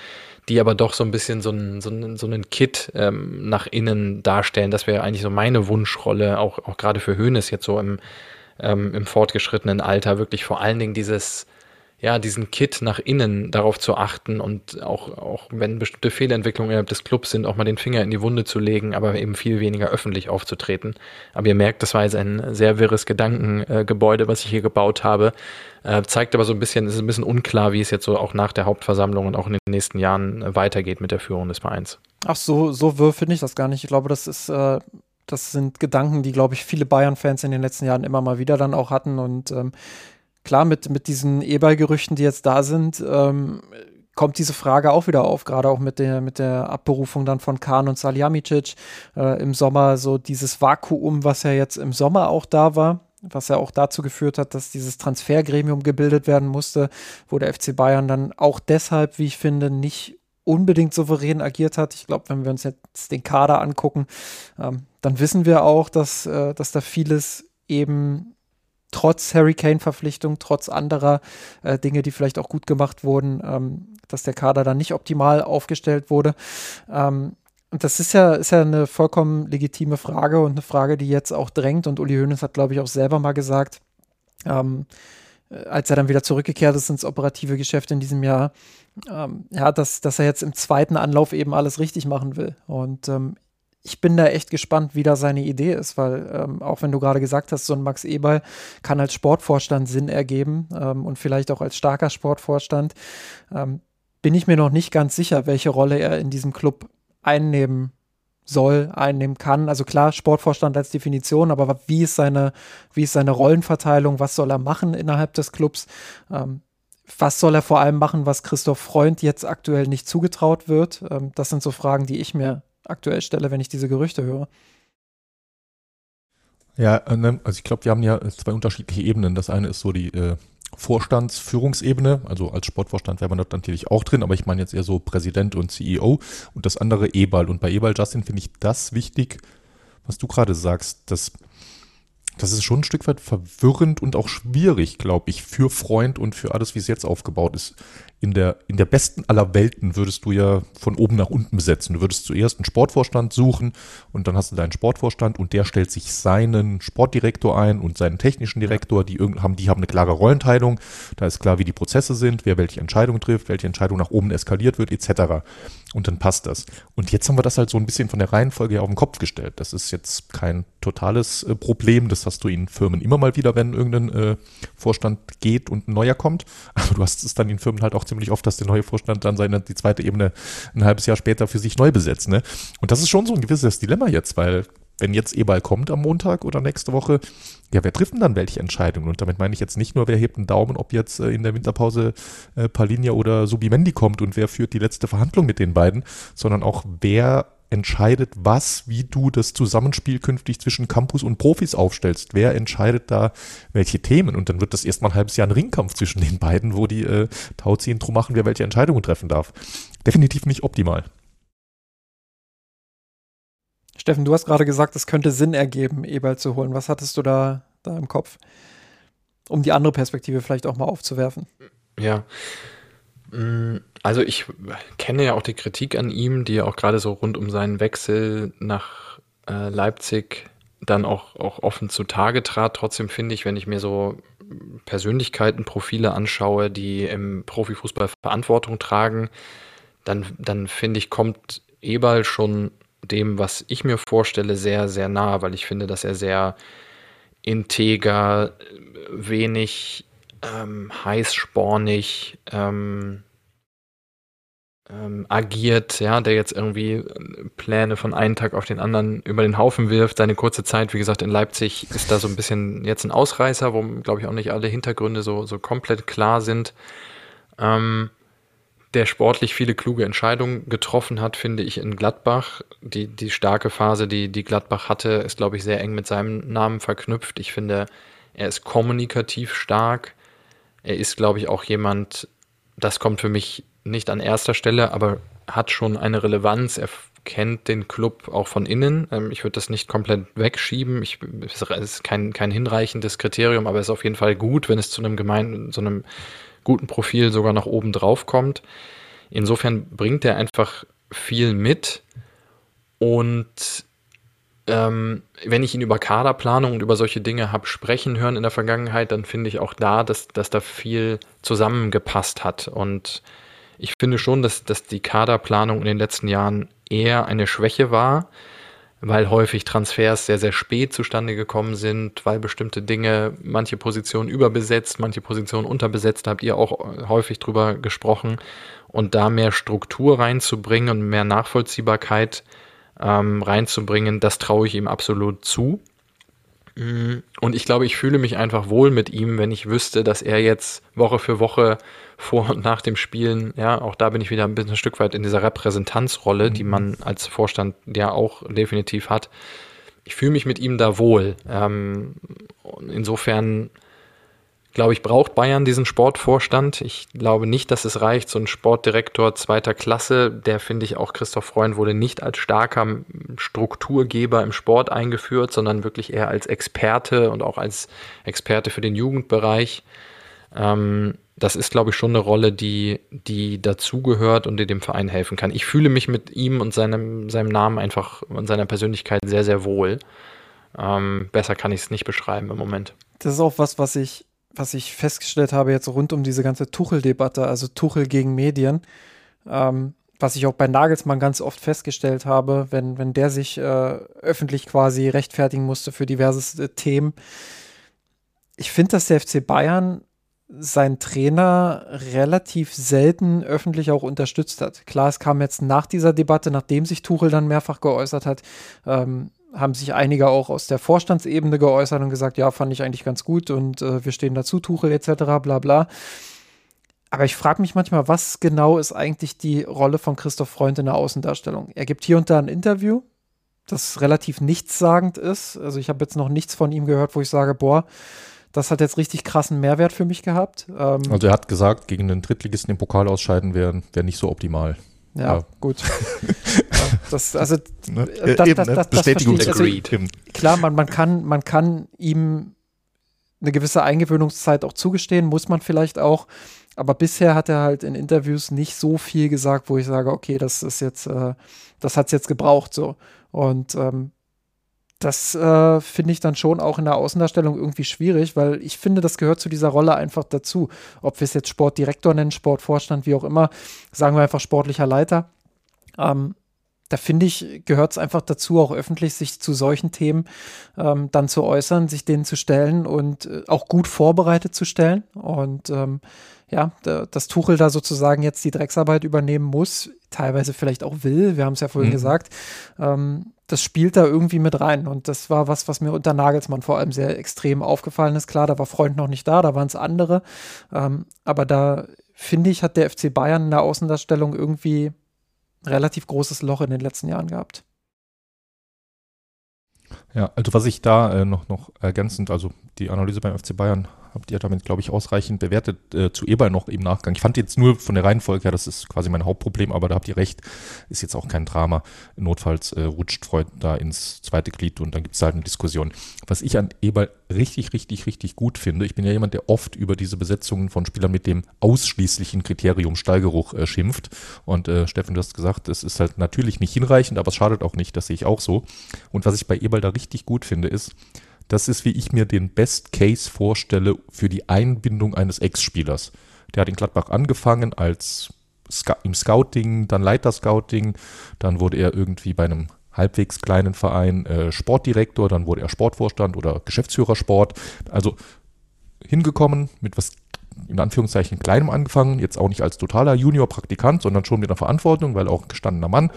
die aber doch so ein bisschen so einen, so einen, so einen Kit ähm, nach innen darstellen. Das wäre eigentlich so meine Wunschrolle, auch, auch gerade für Hönes jetzt so im, ähm, im fortgeschrittenen Alter, wirklich vor allen Dingen dieses, ja, diesen Kit nach innen darauf zu achten und auch, auch wenn bestimmte Fehlentwicklungen innerhalb des Clubs sind, auch mal den Finger in die Wunde zu legen, aber eben viel weniger öffentlich aufzutreten. Aber ihr merkt, das war jetzt ein sehr wirres Gedankengebäude, was ich hier gebaut habe. Äh, zeigt aber so ein bisschen, es ist ein bisschen unklar, wie es jetzt so auch nach der Hauptversammlung und auch in den nächsten Jahren weitergeht mit der Führung des Vereins. Ach so, so wirr finde ich das gar nicht. Ich glaube, das ist, äh, das sind Gedanken, die, glaube ich, viele Bayern-Fans in den letzten Jahren immer mal wieder dann auch hatten und ähm, klar, mit, mit diesen E-Ball-Gerüchten, die jetzt da sind, ähm, kommt diese Frage auch wieder auf, gerade auch mit der, mit der Abberufung dann von Kahn und Salihamidzic äh, im Sommer, so dieses Vakuum, was ja jetzt im Sommer auch da war, was ja auch dazu geführt hat, dass dieses Transfergremium gebildet werden musste, wo der FC Bayern dann auch deshalb, wie ich finde, nicht unbedingt souverän agiert hat. Ich glaube, wenn wir uns jetzt den Kader angucken, ähm, dann wissen wir auch, dass, äh, dass da vieles eben trotz Harry Kane-Verpflichtung, trotz anderer äh, Dinge, die vielleicht auch gut gemacht wurden, ähm, dass der Kader dann nicht optimal aufgestellt wurde. Ähm, und das ist ja, ist ja eine vollkommen legitime Frage und eine Frage, die jetzt auch drängt. Und Uli Hoeneß hat, glaube ich, auch selber mal gesagt, ähm, äh, als er dann wieder zurückgekehrt ist ins operative Geschäft in diesem Jahr, ähm, ja, dass, dass er jetzt im zweiten Anlauf eben alles richtig machen will. Und ähm, ich bin da echt gespannt, wie da seine Idee ist, weil ähm, auch wenn du gerade gesagt hast, so ein Max Eberl kann als Sportvorstand Sinn ergeben ähm, und vielleicht auch als starker Sportvorstand, ähm, bin ich mir noch nicht ganz sicher, welche Rolle er in diesem Club einnehmen soll, einnehmen kann. Also klar, Sportvorstand als Definition, aber wie ist seine, wie ist seine Rollenverteilung? Was soll er machen innerhalb des Clubs? Ähm, was soll er vor allem machen, was Christoph Freund jetzt aktuell nicht zugetraut wird? Ähm, das sind so Fragen, die ich mir aktuell stelle, wenn ich diese Gerüchte höre. Ja, äh, ne, also ich glaube, wir haben ja zwei unterschiedliche Ebenen. Das eine ist so die äh, Vorstandsführungsebene, also als Sportvorstand wäre man dort natürlich auch drin, aber ich meine jetzt eher so Präsident und CEO und das andere E-Ball. Und bei E-Ball, Justin, finde ich das wichtig, was du gerade sagst, dass das ist schon ein Stück weit verwirrend und auch schwierig, glaube ich, für Freund und für alles, wie es jetzt aufgebaut ist in der, in der besten aller Welten würdest du ja von oben nach unten besetzen. Du würdest zuerst einen Sportvorstand suchen und dann hast du deinen Sportvorstand und der stellt sich seinen Sportdirektor ein und seinen technischen Direktor, die haben, die haben eine klare Rollenteilung. Da ist klar, wie die Prozesse sind, wer welche Entscheidung trifft, welche Entscheidung nach oben eskaliert wird, etc. Und dann passt das. Und jetzt haben wir das halt so ein bisschen von der Reihenfolge auf den Kopf gestellt. Das ist jetzt kein totales äh, Problem. Das hast du in Firmen immer mal wieder, wenn irgendein äh, Vorstand geht und ein neuer kommt. Aber du hast es dann in Firmen halt auch ziemlich oft, dass der neue Vorstand dann seine, die zweite Ebene ein halbes Jahr später für sich neu besetzt. Ne? Und das ist schon so ein gewisses Dilemma jetzt, weil wenn jetzt E-Ball kommt am Montag oder nächste Woche, ja, wer trifft denn dann welche Entscheidungen? Und damit meine ich jetzt nicht nur, wer hebt einen Daumen, ob jetzt äh, in der Winterpause äh, Palinia oder Subimendi kommt und wer führt die letzte Verhandlung mit den beiden, sondern auch wer entscheidet, was, wie du das Zusammenspiel künftig zwischen Campus und Profis aufstellst. Wer entscheidet da welche Themen? Und dann wird das erstmal ein halbes Jahr ein Ringkampf zwischen den beiden, wo die äh, Tauziehen drum machen, wer welche Entscheidungen treffen darf. Definitiv nicht optimal. Steffen, du hast gerade gesagt, es könnte Sinn ergeben, Eberl zu holen. Was hattest du da, da im Kopf? Um die andere Perspektive vielleicht auch mal aufzuwerfen. Ja, also ich kenne ja auch die Kritik an ihm, die ja auch gerade so rund um seinen Wechsel nach äh, Leipzig dann auch, auch offen zutage trat. Trotzdem finde ich, wenn ich mir so Persönlichkeitenprofile anschaue, die im Profifußball Verantwortung tragen, dann, dann finde ich, kommt Eberl schon dem, was ich mir vorstelle, sehr, sehr nah, weil ich finde, dass er sehr integer, wenig ähm, heißspornig ähm, ähm, agiert, ja, der jetzt irgendwie äh, Pläne von einem Tag auf den anderen über den Haufen wirft. Seine kurze Zeit, wie gesagt, in Leipzig ist da so ein bisschen jetzt ein Ausreißer, wo, glaube ich, auch nicht alle Hintergründe so, so komplett klar sind. Ähm, der sportlich viele kluge Entscheidungen getroffen hat, finde ich in Gladbach. Die, die starke Phase, die, die Gladbach hatte, ist, glaube ich, sehr eng mit seinem Namen verknüpft. Ich finde, er ist kommunikativ stark er ist, glaube ich, auch jemand, das kommt für mich nicht an erster Stelle, aber hat schon eine Relevanz. Er kennt den Club auch von innen. Ähm, ich würde das nicht komplett wegschieben. Ich, es ist kein, kein hinreichendes Kriterium, aber es ist auf jeden Fall gut, wenn es zu einem gemeinen, so einem guten Profil sogar nach oben drauf kommt. Insofern bringt er einfach viel mit und ähm, wenn ich ihn über Kaderplanung und über solche Dinge habe sprechen hören in der Vergangenheit, dann finde ich auch da, dass, dass da viel zusammengepasst hat. Und ich finde schon, dass, dass die Kaderplanung in den letzten Jahren eher eine Schwäche war, weil häufig Transfers sehr, sehr spät zustande gekommen sind, weil bestimmte Dinge, manche Positionen überbesetzt, manche Positionen unterbesetzt, habt ihr auch häufig drüber gesprochen. Und da mehr Struktur reinzubringen und mehr Nachvollziehbarkeit ähm, reinzubringen, das traue ich ihm absolut zu. Mm, und ich glaube, ich fühle mich einfach wohl mit ihm, wenn ich wüsste, dass er jetzt Woche für Woche vor und nach dem Spielen, ja, auch da bin ich wieder ein bisschen ein Stück weit in dieser Repräsentanzrolle, mhm. die man als Vorstand ja auch definitiv hat. Ich fühle mich mit ihm da wohl. Ähm, insofern glaube ich, braucht Bayern diesen Sportvorstand. Ich glaube nicht, dass es reicht, so ein Sportdirektor zweiter Klasse, der finde ich auch Christoph Freund wurde nicht als starker Strukturgeber im Sport eingeführt, sondern wirklich eher als Experte und auch als Experte für den Jugendbereich. Ähm, das ist, glaube ich, schon eine Rolle, die, die dazugehört und die dem Verein helfen kann. Ich fühle mich mit ihm und seinem, seinem Namen einfach und seiner Persönlichkeit sehr, sehr wohl. Ähm, besser kann ich es nicht beschreiben im Moment. Das ist auch was, was ich was ich festgestellt habe jetzt rund um diese ganze Tuchel-Debatte, also Tuchel gegen Medien, ähm, was ich auch bei Nagelsmann ganz oft festgestellt habe, wenn, wenn der sich äh, öffentlich quasi rechtfertigen musste für diverse Themen. Ich finde, dass der FC Bayern seinen Trainer relativ selten öffentlich auch unterstützt hat. Klar, es kam jetzt nach dieser Debatte, nachdem sich Tuchel dann mehrfach geäußert hat, ähm, haben sich einige auch aus der Vorstandsebene geäußert und gesagt, ja, fand ich eigentlich ganz gut und äh, wir stehen dazu, Tuchel etc., bla bla. Aber ich frage mich manchmal, was genau ist eigentlich die Rolle von Christoph Freund in der Außendarstellung? Er gibt hier und da ein Interview, das relativ nichtssagend ist. Also ich habe jetzt noch nichts von ihm gehört, wo ich sage, boah, das hat jetzt richtig krassen Mehrwert für mich gehabt. Ähm, also er hat gesagt, gegen den Drittligisten im Pokal ausscheiden wäre wär nicht so optimal. Ja, ja. gut. das, also, ne? das, das, das, das, Bestätigung das also, Klar, man, man, kann, man kann ihm eine gewisse Eingewöhnungszeit auch zugestehen, muss man vielleicht auch. Aber bisher hat er halt in Interviews nicht so viel gesagt, wo ich sage, okay, das ist jetzt, äh, das hat es jetzt gebraucht so. Und ähm, das äh, finde ich dann schon auch in der Außendarstellung irgendwie schwierig, weil ich finde, das gehört zu dieser Rolle einfach dazu. Ob wir es jetzt Sportdirektor nennen, Sportvorstand, wie auch immer, sagen wir einfach sportlicher Leiter. Ähm, da finde ich, gehört es einfach dazu, auch öffentlich sich zu solchen Themen ähm, dann zu äußern, sich denen zu stellen und äh, auch gut vorbereitet zu stellen. Und ähm, ja, dass Tuchel da sozusagen jetzt die Drecksarbeit übernehmen muss, teilweise vielleicht auch will, wir haben es ja vorhin mhm. gesagt, ähm, das spielt da irgendwie mit rein. Und das war was, was mir unter Nagelsmann vor allem sehr extrem aufgefallen ist. Klar, da war Freund noch nicht da, da waren es andere. Ähm, aber da finde ich, hat der FC Bayern in der Außendarstellung irgendwie relativ großes Loch in den letzten Jahren gehabt. Ja, also was ich da äh, noch, noch ergänzend, also die Analyse beim FC Bayern habt ihr damit, glaube ich, ausreichend bewertet. Äh, zu Eber noch im Nachgang. Ich fand jetzt nur von der Reihenfolge her, das ist quasi mein Hauptproblem, aber da habt ihr recht, ist jetzt auch kein Drama. Notfalls äh, rutscht Freud da ins zweite Glied und dann gibt es halt eine Diskussion. Was ich an Eber richtig, richtig, richtig gut finde, ich bin ja jemand, der oft über diese Besetzungen von Spielern mit dem ausschließlichen Kriterium Stallgeruch äh, schimpft. Und äh, Steffen, du hast gesagt, es ist halt natürlich nicht hinreichend, aber es schadet auch nicht, das sehe ich auch so. Und was ich bei Eberl da richtig gut finde, ist, das ist, wie ich mir den Best Case vorstelle für die Einbindung eines Ex-Spielers. Der hat in Gladbach angefangen als im Scouting, dann Leiter-Scouting, dann wurde er irgendwie bei einem halbwegs kleinen Verein äh, Sportdirektor, dann wurde er Sportvorstand oder Geschäftsführer Sport. Also hingekommen, mit was in Anführungszeichen kleinem angefangen, jetzt auch nicht als totaler Junior-Praktikant, sondern schon mit einer Verantwortung, weil auch ein gestandener Mann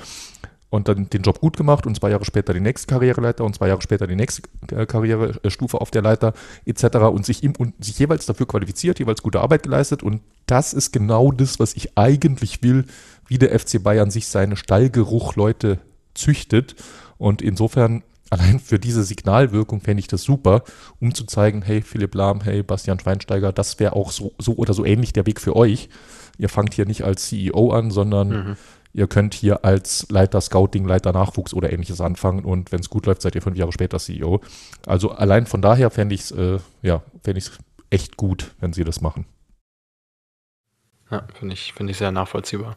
und dann den Job gut gemacht und zwei Jahre später die nächste Karriereleiter und zwei Jahre später die nächste äh, Karrierestufe auf der Leiter etc. und sich, im, und sich jeweils dafür qualifiziert, jeweils gute Arbeit geleistet und das ist genau das, was ich eigentlich will, wie der FC Bayern sich seine Stallgeruchleute züchtet und insofern allein für diese Signalwirkung fände ich das super, um zu zeigen, hey Philipp Lahm, hey Bastian Schweinsteiger, das wäre auch so, so oder so ähnlich der Weg für euch. Ihr fangt hier nicht als CEO an, sondern mhm Ihr könnt hier als Leiter Scouting, Leiter Nachwuchs oder ähnliches anfangen und wenn es gut läuft, seid ihr fünf Jahre später CEO. Also allein von daher fände ich es äh, ja, fänd echt gut, wenn sie das machen. Ja, finde ich, find ich sehr nachvollziehbar.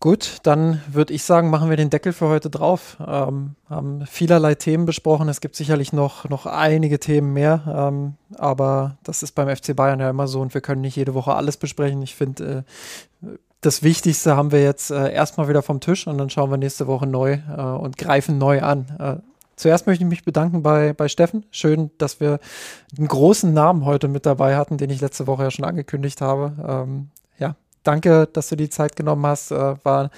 Gut, dann würde ich sagen, machen wir den Deckel für heute drauf. Ähm, haben vielerlei Themen besprochen. Es gibt sicherlich noch, noch einige Themen mehr, ähm, aber das ist beim FC Bayern ja immer so und wir können nicht jede Woche alles besprechen. Ich finde, äh, das Wichtigste haben wir jetzt äh, erstmal wieder vom Tisch und dann schauen wir nächste Woche neu äh, und greifen neu an. Äh, zuerst möchte ich mich bedanken bei, bei Steffen. Schön, dass wir einen großen Namen heute mit dabei hatten, den ich letzte Woche ja schon angekündigt habe. Ähm, danke, dass du die Zeit genommen hast. Äh, war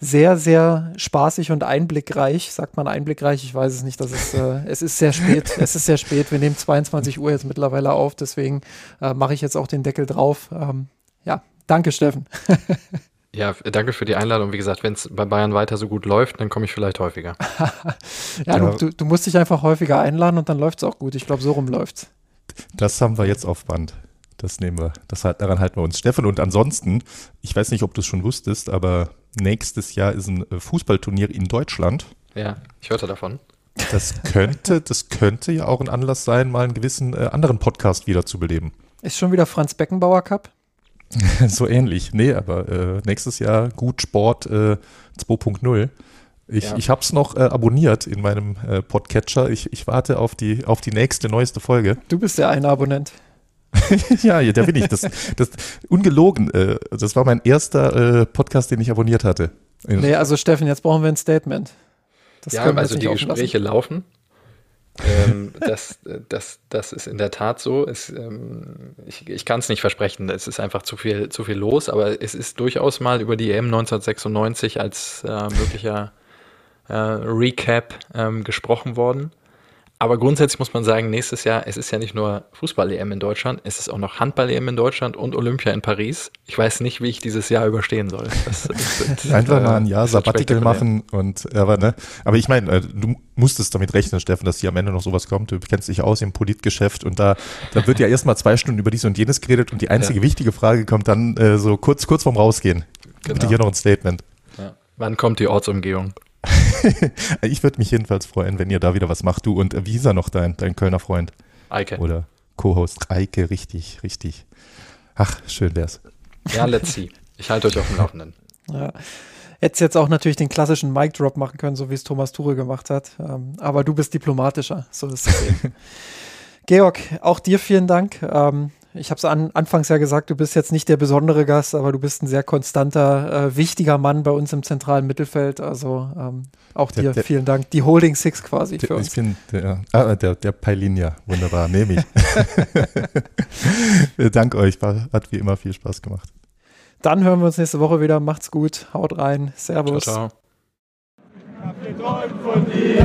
sehr, sehr spaßig und einblickreich. Sagt man einblickreich? Ich weiß es nicht. Das ist, äh, es ist sehr spät. es ist sehr spät. Wir nehmen 22 Uhr jetzt mittlerweile auf. Deswegen äh, mache ich jetzt auch den Deckel drauf. Ähm, ja, danke, Steffen. Ja, danke für die Einladung. Wie gesagt, wenn es bei Bayern weiter so gut läuft, dann komme ich vielleicht häufiger. ja, ja. Du, du, musst dich einfach häufiger einladen und dann läuft es auch gut. Ich glaube, so rum läuft's. Das haben wir jetzt auf Band. Das nehmen wir. Das, daran halten wir uns. Steffen, und ansonsten, ich weiß nicht, ob du es schon wusstest, aber nächstes Jahr ist ein äh, Fußballturnier in Deutschland. Ja, ich hörte davon. Das könnte, das könnte ja auch ein Anlass sein, mal einen gewissen äh, anderen Podcast wiederzubeleben. Ist schon wieder Franz Beckenbauer Cup? so ähnlich. Nee, aber äh, nächstes Jahr Gut Sport äh, 2.0. Ich, ja. ich habe es noch äh, abonniert in meinem äh, Podcatcher. Ich, ich warte auf die, auf die nächste, neueste Folge. Du bist der eine Abonnent. ja, da bin ich. Das, das ungelogen. Äh, das war mein erster äh, Podcast, den ich abonniert hatte. Nee, also Steffen, jetzt brauchen wir ein Statement. Das ja, also die Gespräche laufen. Ähm, das, das, das ist in der Tat so. Es, ähm, ich ich kann es nicht versprechen. Es ist einfach zu viel, zu viel los, aber es ist durchaus mal über die EM 1996 als äh, möglicher äh, Recap ähm, gesprochen worden. Aber grundsätzlich muss man sagen, nächstes Jahr, es ist ja nicht nur Fußball-EM in Deutschland, es ist auch noch Handball-EM in Deutschland und Olympia in Paris. Ich weiß nicht, wie ich dieses Jahr überstehen soll. Das, das, Einfach mal ein Jahr Sabbatical machen und aber ne, aber ich meine, äh, du musstest damit rechnen, Steffen, dass hier am Ende noch sowas kommt. Du kennst dich aus im Politgeschäft und da, da wird ja erstmal zwei Stunden über dies und jenes geredet und die einzige ja. wichtige Frage kommt dann äh, so kurz, kurz vorm Rausgehen. Genau. Bitte hier noch ein Statement. Ja. Wann kommt die Ortsumgehung? ich würde mich jedenfalls freuen, wenn ihr da wieder was macht. Du und äh, wie hieß er noch, dein, dein Kölner Freund? Eike. Oder Co-Host. Eike, richtig, richtig. Ach, schön wär's. Ja, let's see. Ich halte euch auf dem Laufenden. Ja. Hättest jetzt auch natürlich den klassischen Mic-Drop machen können, so wie es Thomas Ture gemacht hat. Ähm, aber du bist diplomatischer, so ist es eben. Georg, auch dir vielen Dank. Ich habe es an, anfangs ja gesagt, du bist jetzt nicht der besondere Gast, aber du bist ein sehr konstanter, äh, wichtiger Mann bei uns im zentralen Mittelfeld. Also ähm, auch der, dir der, vielen Dank. Die Holding Six quasi der, für uns. Ich bin der, ah, der, der Pailinia. Wunderbar, nehme ich. Dank euch, war, hat wie immer viel Spaß gemacht. Dann hören wir uns nächste Woche wieder. Macht's gut, haut rein. Servus. Ciao, ciao. Ich hab geträumt von dir.